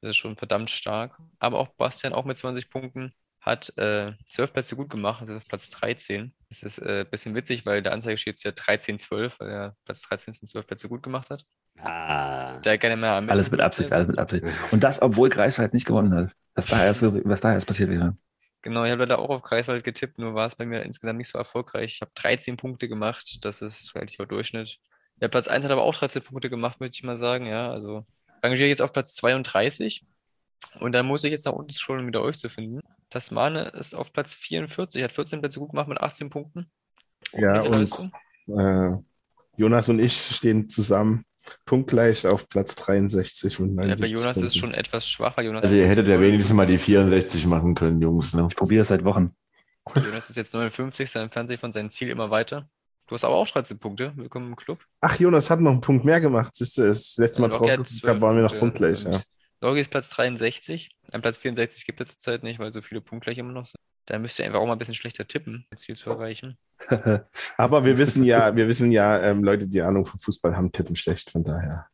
Das ist schon verdammt stark. Aber auch Bastian, auch mit 20 Punkten, hat äh, 12 Plätze gut gemacht, das ist auf Platz 13. Das ist äh, ein bisschen witzig, weil der Anzeige steht jetzt ja 13-12, weil er Platz 13 sind 12 Plätze gut gemacht hat. Ah, Da gerne mehr Alles mit. Absicht, alles mit Absicht. Und das, obwohl Greifswald nicht gewonnen hat. Was da erst, was da erst passiert wäre. Genau, ich habe leider auch auf Greifswald getippt, nur war es bei mir insgesamt nicht so erfolgreich. Ich habe 13 Punkte gemacht, das ist relativer Durchschnitt. Der Platz 1 hat aber auch 13 Punkte gemacht, würde ich mal sagen, ja. Also rangiere jetzt auf Platz 32 und dann muss ich jetzt nach unten scrollen, um wieder euch zu finden. Tasmane ist auf Platz 44, hat 14 Plätze gut gemacht mit 18 Punkten. Ja, Ordentliche und äh, Jonas und ich stehen zusammen punktgleich auf Platz 63 mit Ja, bei 79 Jonas ist Punkten. schon etwas schwacher. Jonas Also ihr hättet ja 12. wenigstens mal die 64 machen können, Jungs. Ne? Ich probiere es seit Wochen. Jonas ist jetzt 59, entfernt sich von seinem Ziel immer weiter. Du hast aber auch 13 Punkte. Willkommen im Club. Ach, Jonas hat noch einen Punkt mehr gemacht. Siehst du, das letzte Mal Ja, drauf Loggi hat geguckt, 12 da waren wir noch punktgleich. und Ja. Loggi ist Platz 63. An Platz 64 gibt es zurzeit nicht, weil so viele Punkte gleich immer noch sind. Da müsst ihr einfach auch mal ein bisschen schlechter tippen, das Ziel zu erreichen. Aber wir wissen ja, wir wissen ja, ähm, Leute, die Ahnung vom Fußball haben, tippen schlecht. Von daher.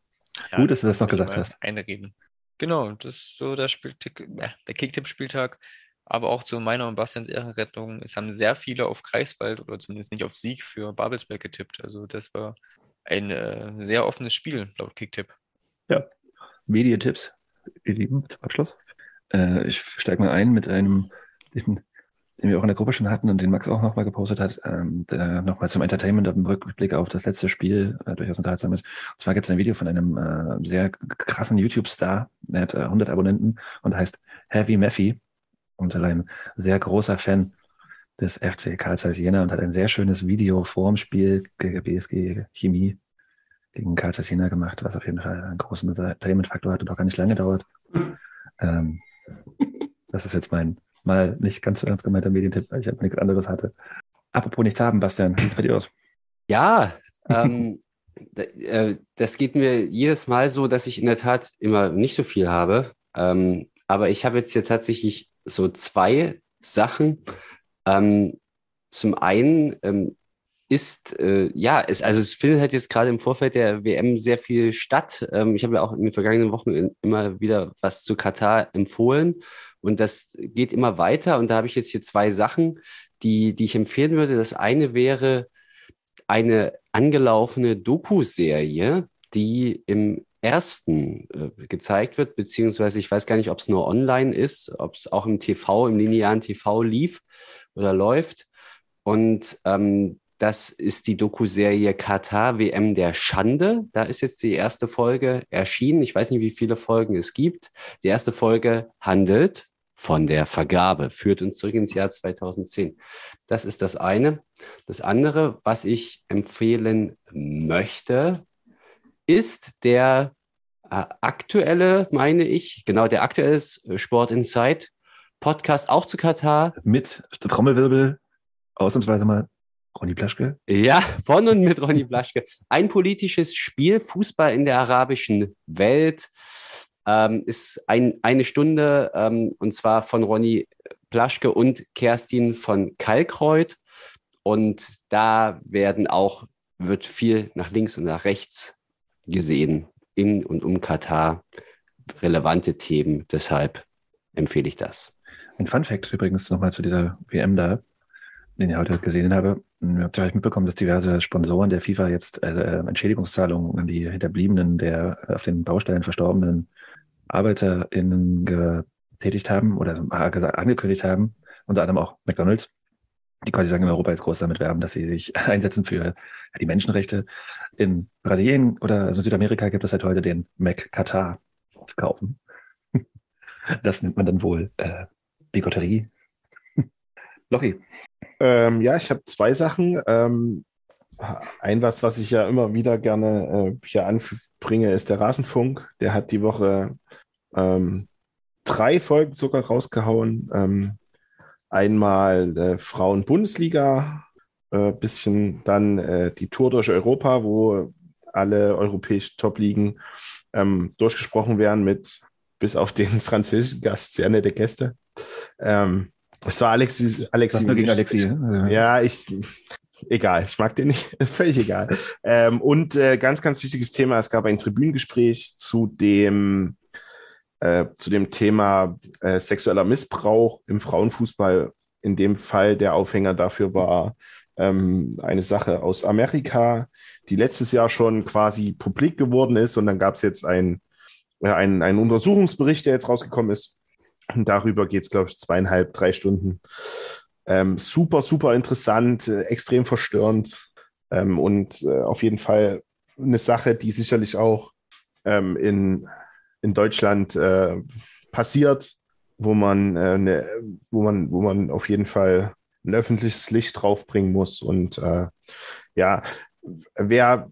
Gut, dass du das noch gesagt hast. Einreden. Genau, das ist so der, Spiel äh, der Kicktipp-Spieltag. Aber auch zu meiner und Bastians Ehrenrettung. Es haben sehr viele auf Kreiswald oder zumindest nicht auf Sieg für Babelsberg getippt. Also das war ein äh, sehr offenes Spiel laut Kicktipp. Ja. Medientipps, ihr Lieben, zum Abschluss. Äh, ich steige mal ein mit einem, den, wir auch in der Gruppe schon hatten und den Max auch nochmal gepostet hat, ähm, nochmal zum Entertainment im Rückblick auf das letzte Spiel äh, durchaus unterhaltsam ist. Und zwar gibt es ein Video von einem äh, sehr krassen YouTube-Star, der hat äh, 100 Abonnenten und heißt Heavy Meffy und ist ein sehr großer Fan des FC Karl Zeiss Jena und hat ein sehr schönes Video vor dem Spiel gegen BSG Chemie gegen Karl Zeiss Jena gemacht, was auf jeden Fall einen großen Entertainment-Faktor hat und auch gar nicht lange dauert. Ähm, das ist jetzt mein mal nicht ganz so ernst gemeinter Medientipp, weil ich einfach nichts anderes hatte. Apropos nichts haben, Bastian, wie sieht's bei dir aus? Ja, ähm, äh, das geht mir jedes Mal so, dass ich in der Tat immer nicht so viel habe. Ähm, aber ich habe jetzt hier tatsächlich so zwei Sachen. Ähm, zum einen ähm, ist, äh, ja, es, also es findet halt jetzt gerade im Vorfeld der WM sehr viel statt. Ähm, ich habe ja auch in den vergangenen Wochen immer wieder was zu Katar empfohlen und das geht immer weiter. Und da habe ich jetzt hier zwei Sachen, die, die ich empfehlen würde. Das eine wäre eine angelaufene Doku-Serie, die im ersten äh, gezeigt wird, beziehungsweise ich weiß gar nicht, ob es nur online ist, ob es auch im TV, im linearen TV lief oder läuft. Und ähm, das ist die Doku-Serie Katar WM der Schande. Da ist jetzt die erste Folge erschienen. Ich weiß nicht, wie viele Folgen es gibt. Die erste Folge handelt von der Vergabe, führt uns zurück ins Jahr 2010. Das ist das eine. Das andere, was ich empfehlen möchte, ist der äh, aktuelle, meine ich, genau, der aktuelle äh, Sport Insight Podcast auch zu Katar. Mit Trommelwirbel, ausnahmsweise mal Ronny Plaschke. Ja, von und mit Ronny Blaschke. Ein politisches Spiel, Fußball in der arabischen Welt, ähm, ist ein, eine Stunde ähm, und zwar von Ronny Plaschke und Kerstin von Kalkreuth. Und da werden auch, wird viel nach links und nach rechts gesehen in und um Katar. Relevante Themen, deshalb empfehle ich das. Ein Fun Fact übrigens nochmal zu dieser WM da, den ich heute gesehen habe. Ihr habt vielleicht mitbekommen, dass diverse Sponsoren der FIFA jetzt äh, Entschädigungszahlungen an die Hinterbliebenen der auf den Baustellen verstorbenen ArbeiterInnen getätigt haben oder gesagt, angekündigt haben, unter anderem auch McDonalds, die quasi sagen, in Europa jetzt groß damit werben, dass sie sich einsetzen für die Menschenrechte. In Brasilien oder also Südamerika gibt es seit heute den Mac Qatar zu kaufen. Das nennt man dann wohl äh, Bigotterie. Lochi. Ähm, ja, ich habe zwei Sachen. Ähm, ein was, was ich ja immer wieder gerne äh, hier anbringe, ist der Rasenfunk. Der hat die Woche ähm, drei Folgen sogar rausgehauen. Ähm, einmal äh, Frauen-Bundesliga, äh, bisschen dann äh, die Tour durch Europa, wo alle europäischen Top-Ligen ähm, durchgesprochen werden mit bis auf den französischen Gast, sehr nette Gäste. Ähm, es war Alexi. Alexi Was nur gegen Alexi, ne? Ja, ich. Egal, ich mag den nicht. Völlig egal. Ähm, und äh, ganz, ganz wichtiges Thema: Es gab ein Tribünengespräch zu dem, äh, zu dem Thema äh, sexueller Missbrauch im Frauenfußball. In dem Fall der Aufhänger dafür war ähm, eine Sache aus Amerika, die letztes Jahr schon quasi publik geworden ist. Und dann gab es jetzt ein, ja, einen, einen Untersuchungsbericht, der jetzt rausgekommen ist. Und darüber geht es, glaube ich, zweieinhalb, drei Stunden. Ähm, super, super interessant, äh, extrem verstörend ähm, und äh, auf jeden Fall eine Sache, die sicherlich auch ähm, in, in Deutschland äh, passiert, wo man, äh, ne, wo, man, wo man auf jeden Fall ein öffentliches Licht draufbringen muss. Und äh, ja, wer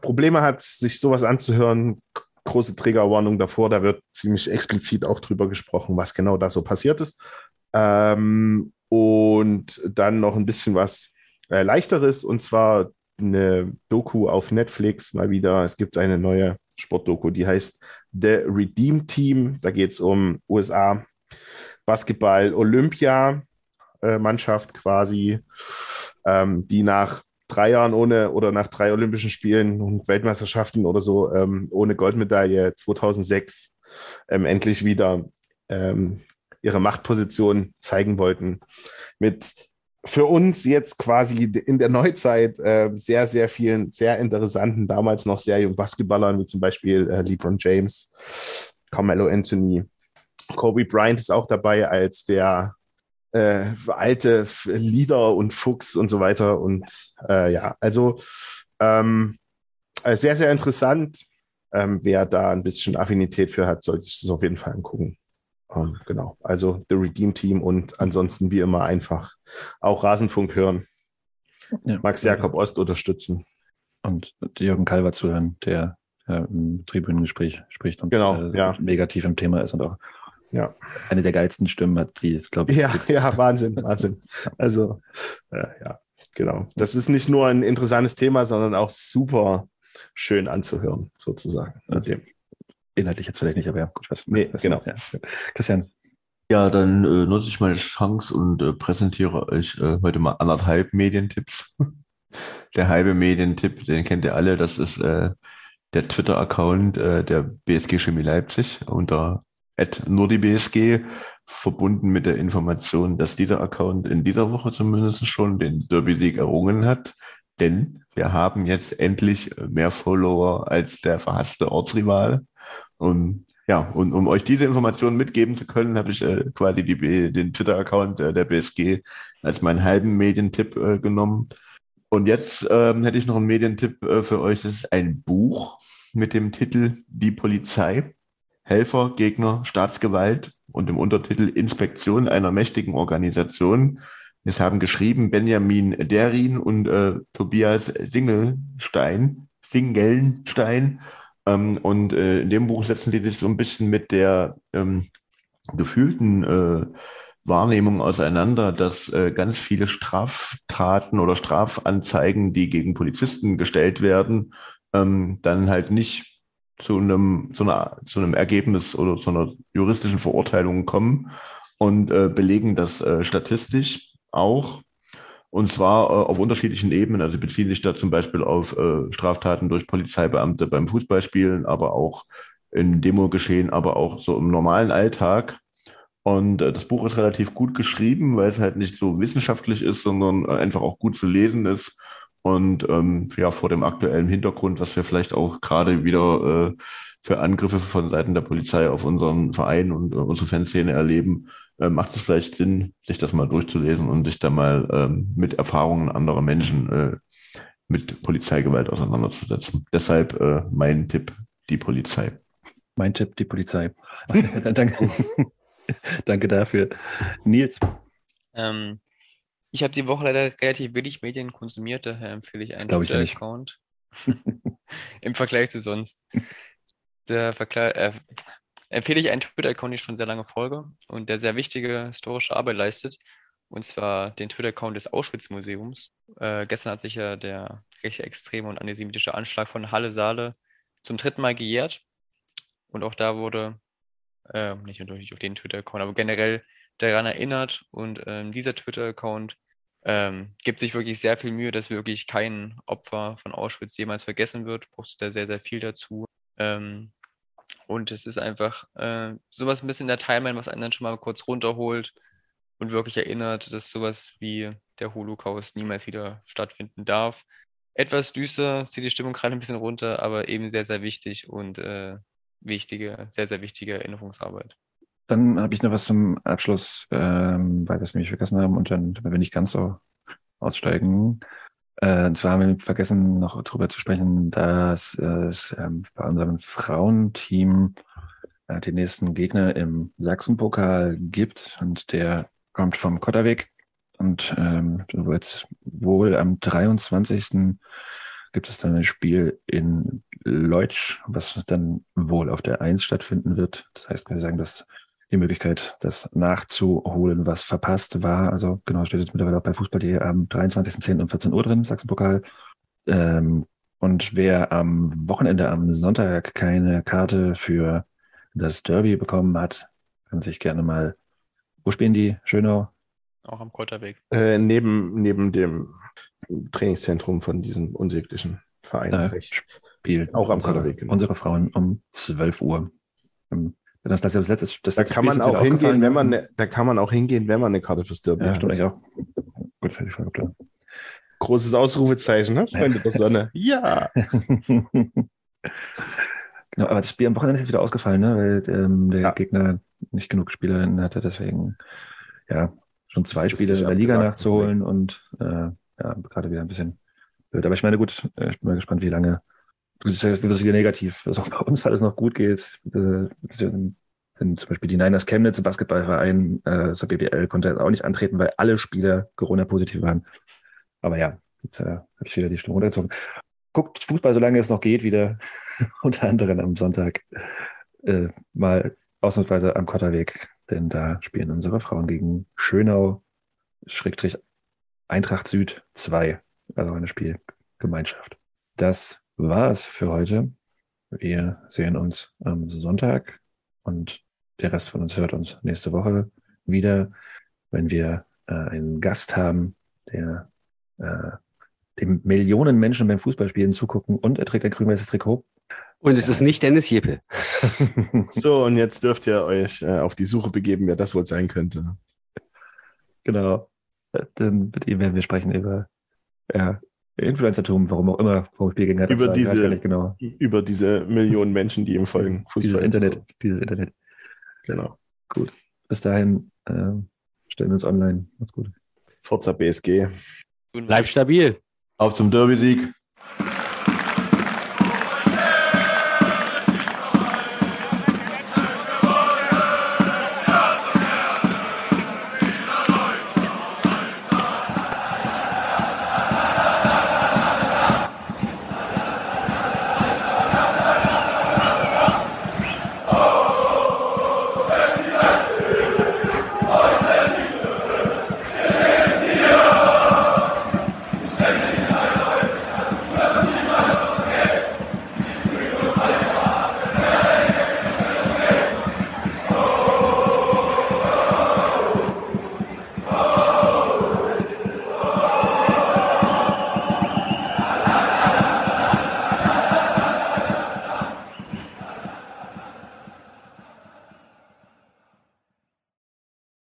Probleme hat, sich sowas anzuhören, große Triggerwarnung davor, da wird ziemlich explizit auch drüber gesprochen, was genau da so passiert ist. Ähm, Und dann noch ein bisschen was äh, leichteres und zwar eine Doku auf Netflix mal wieder. Es gibt eine neue Sportdoku, die heißt The Redeem Team. Da geht es um USA Basketball Olympia äh, Mannschaft quasi, ähm, die nach drei Jahren ohne oder nach drei Olympischen Spielen und Weltmeisterschaften oder so ähm, ohne Goldmedaille 2006 ähm, endlich wieder ähm, ihre Machtposition zeigen wollten. Mit für uns jetzt quasi in der Neuzeit äh, sehr, sehr vielen sehr interessanten, damals noch sehr jungen Basketballern, wie zum Beispiel äh, LeBron James, Carmelo Anthony, Kobe Bryant ist auch dabei als der äh, alte Leader und Fuchs und so weiter. Und äh, ja, also ähm, äh, sehr, sehr interessant. Ähm, wer da ein bisschen Affinität für hat, sollte sich das auf jeden Fall angucken. Ähm, genau, also The Redeem Team und ansonsten wie immer einfach auch Rasenfunk hören. Ja, Max Jakob Ost unterstützen. Und Jürgen Kalver zuhören, der ja, im Tribünengespräch spricht und Genau, äh, ja. mega tief im Thema ist und auch Ja. eine der geilsten Stimmen hat, die es, glaube ich, Ja, gibt. ja, Wahnsinn, Wahnsinn. Also, äh, ja, genau. Das ist nicht nur ein interessantes Thema, sondern auch super schön anzuhören, sozusagen. Mit dem. Inhaltlich jetzt vielleicht nicht, aber ja, gut, was. Nee, was genau. Ja. Christian, Ja, dann äh, nutze ich meine Chance und äh, präsentiere euch äh, heute mal anderthalb Medientipps. Der halbe Medientipp, den kennt ihr alle, das ist äh, der Twitter-Account äh, der BSG Chemie Leipzig unter @nurdibsg, verbunden mit der Information, dass dieser Account in dieser Woche zumindest schon den Derby-Sieg errungen hat. Denn wir haben jetzt endlich mehr Follower als der verhasste Ortsrival. Und ja, und um euch diese Informationen mitgeben zu können, habe ich äh, quasi die, den Twitter-Account äh, der BSG als meinen halben Medientipp äh, genommen. Und jetzt ähm, hätte ich noch einen Medientipp äh, für euch. Das ist ein Buch mit dem Titel Die Polizei. Helfer, Gegner, Staatsgewalt und im Untertitel Inspektion einer mächtigen Organisation. Es haben geschrieben Benjamin Derin und äh, Tobias Singelstein, Singelstein. Ähm, und äh, in dem Buch setzen die sich so ein bisschen mit der ähm, gefühlten äh, Wahrnehmung auseinander, dass äh, ganz viele Straftaten oder Strafanzeigen, die gegen Polizisten gestellt werden, ähm, dann halt nicht zu einem, zu, einer, zu einem Ergebnis oder zu einer juristischen Verurteilung kommen und äh, belegen das äh, statistisch auch. Und zwar äh, auf unterschiedlichen Ebenen. Also beziehen sich da zum Beispiel auf äh, Straftaten durch Polizeibeamte beim Fußballspielen, aber auch in Demogeschehen, aber auch so im normalen Alltag. Und äh, das Buch ist relativ gut geschrieben, weil es halt nicht so wissenschaftlich ist, sondern äh, einfach auch gut zu lesen ist. Und ähm, ja, vor dem aktuellen Hintergrund, was wir vielleicht auch gerade wieder äh, für Angriffe von Seiten der Polizei auf unseren Verein und äh, unsere Fanszene erleben, äh, macht es vielleicht Sinn, sich das mal durchzulesen und sich da mal ähm, mit Erfahrungen anderer Menschen äh, mit Polizeigewalt auseinanderzusetzen. Deshalb äh, mein Tipp, die Polizei. mein Tipp, die Polizei. Danke. Danke dafür. Nils, Ähm, ich habe die Woche leider relativ wenig Medien konsumiert, daher empfehle ich einen glaub ich. Twitter-Account. Im Vergleich zu sonst. Der Vergleich, äh, empfehle ich einen Twitter-Account, den ich schon sehr lange folge und der sehr wichtige historische Arbeit leistet. Und zwar den Twitter-Account des Auschwitz-Museums. Äh, gestern hat sich ja der rechtsextreme und antisemitische Anschlag von Halle Saale zum dritten Mal gejährt. Und auch da wurde, äh, nicht nur durch den Twitter-Account, aber generell daran erinnert. Und ähm, dieser Twitter-Account ähm, gibt sich wirklich sehr viel Mühe, dass wirklich kein Opfer von Auschwitz jemals vergessen wird. Postet da sehr, sehr viel dazu. Ähm, und es ist einfach äh, sowas ein bisschen in der Timeline, was einen dann schon mal kurz runterholt und wirklich erinnert, dass sowas wie der Holocaust niemals wieder stattfinden darf. Etwas düster, zieht die Stimmung gerade ein bisschen runter, aber eben sehr, sehr wichtig und äh, wichtige, sehr, sehr wichtige Erinnerungsarbeit. dann habe ich noch was zum Abschluss, ähm, weil wir es nämlich vergessen haben und dann, wenn wir nicht ganz so aussteigen. Äh, und zwar haben wir vergessen, noch darüber zu sprechen, dass es ähm, bei unserem Frauenteam äh, den nächsten Gegner im Sachsenpokal gibt und der kommt vom Kotterweg und ähm, so wird's wohl am 23. gibt es dann ein Spiel in Leutsch, was dann wohl auf der 1 stattfinden wird. Das heißt, wir sagen, dass die Möglichkeit, das nachzuholen, was verpasst war. Also genau, steht jetzt mittlerweile auch bei Fußball.de am 23.10. um 14 Uhr drin, Sachsenpokal. Ähm, und wer am Wochenende, am Sonntag keine Karte für das Derby bekommen hat, kann sich gerne mal, wo spielen die? Schönau? Auch am Kotterweg. Äh, neben, neben dem Trainingszentrum von diesem unsäglichen Verein. Da spielt Auch am unsere, Kotterweg, genau. unsere Frauen um 12 Uhr. Ähm, Das, das, das letzte, das Da kann Spiel man auch hingehen, wenn man, ne, da kann man auch hingehen, wenn man eine Karte fürs Derby Ja, hat. stimmt auch. Gut, fertig, klar. Großes Ausrufezeichen, ne? Freunde der Sonne. Ja. Genau, aber das Spiel am Wochenende ist jetzt wieder ausgefallen, ne? weil ähm, der Gegner nicht genug Spielerinnen hatte. Deswegen, ja, schon zwei Spiele in der Liga nachzuholen und äh, ja, gerade wieder ein bisschen blöd. Aber ich meine, gut, äh, ich bin mal gespannt, wie lange. Das ist wieder negativ, dass auch bei uns alles noch gut geht. Äh, zum Beispiel die Niners Chemnitz, ein Basketballverein, äh, zur BBL konnte jetzt auch nicht antreten, weil alle Spieler Corona-positiv waren. Aber ja, jetzt äh, habe ich wieder die Stimme runtergezogen. Guckt Fußball, solange es noch geht, wieder unter anderem am Sonntag äh, mal ausnahmsweise am Kotterweg, denn da spielen unsere Frauen gegen Schönau, Schrägstrich Eintracht Süd 2, also eine Spielgemeinschaft. Das war's für heute. Wir sehen uns am Sonntag und der Rest von uns hört uns nächste Woche wieder, wenn wir äh, einen Gast haben, der äh, dem Millionen Menschen beim Fußballspielen zugucken und er trägt ein grün-weißes Trikot. Und es ist nicht Dennis Jeppe. So, und jetzt dürft ihr euch äh, auf die Suche begeben, wer das wohl sein könnte. Genau. Äh, Dann mit ihm werden wir sprechen über ja, Influencertum, warum auch immer, vom Spiel gegen Über 2, ich weiß diese, genau. über diese Millionen Menschen, die ihm folgen. Dieses Internet, dieses Internet. Genau. Gut. Bis dahin ähm, stellen wir uns online. Macht's gut. Forza BSG. Bleib stabil. Auf zum Derby-Sieg.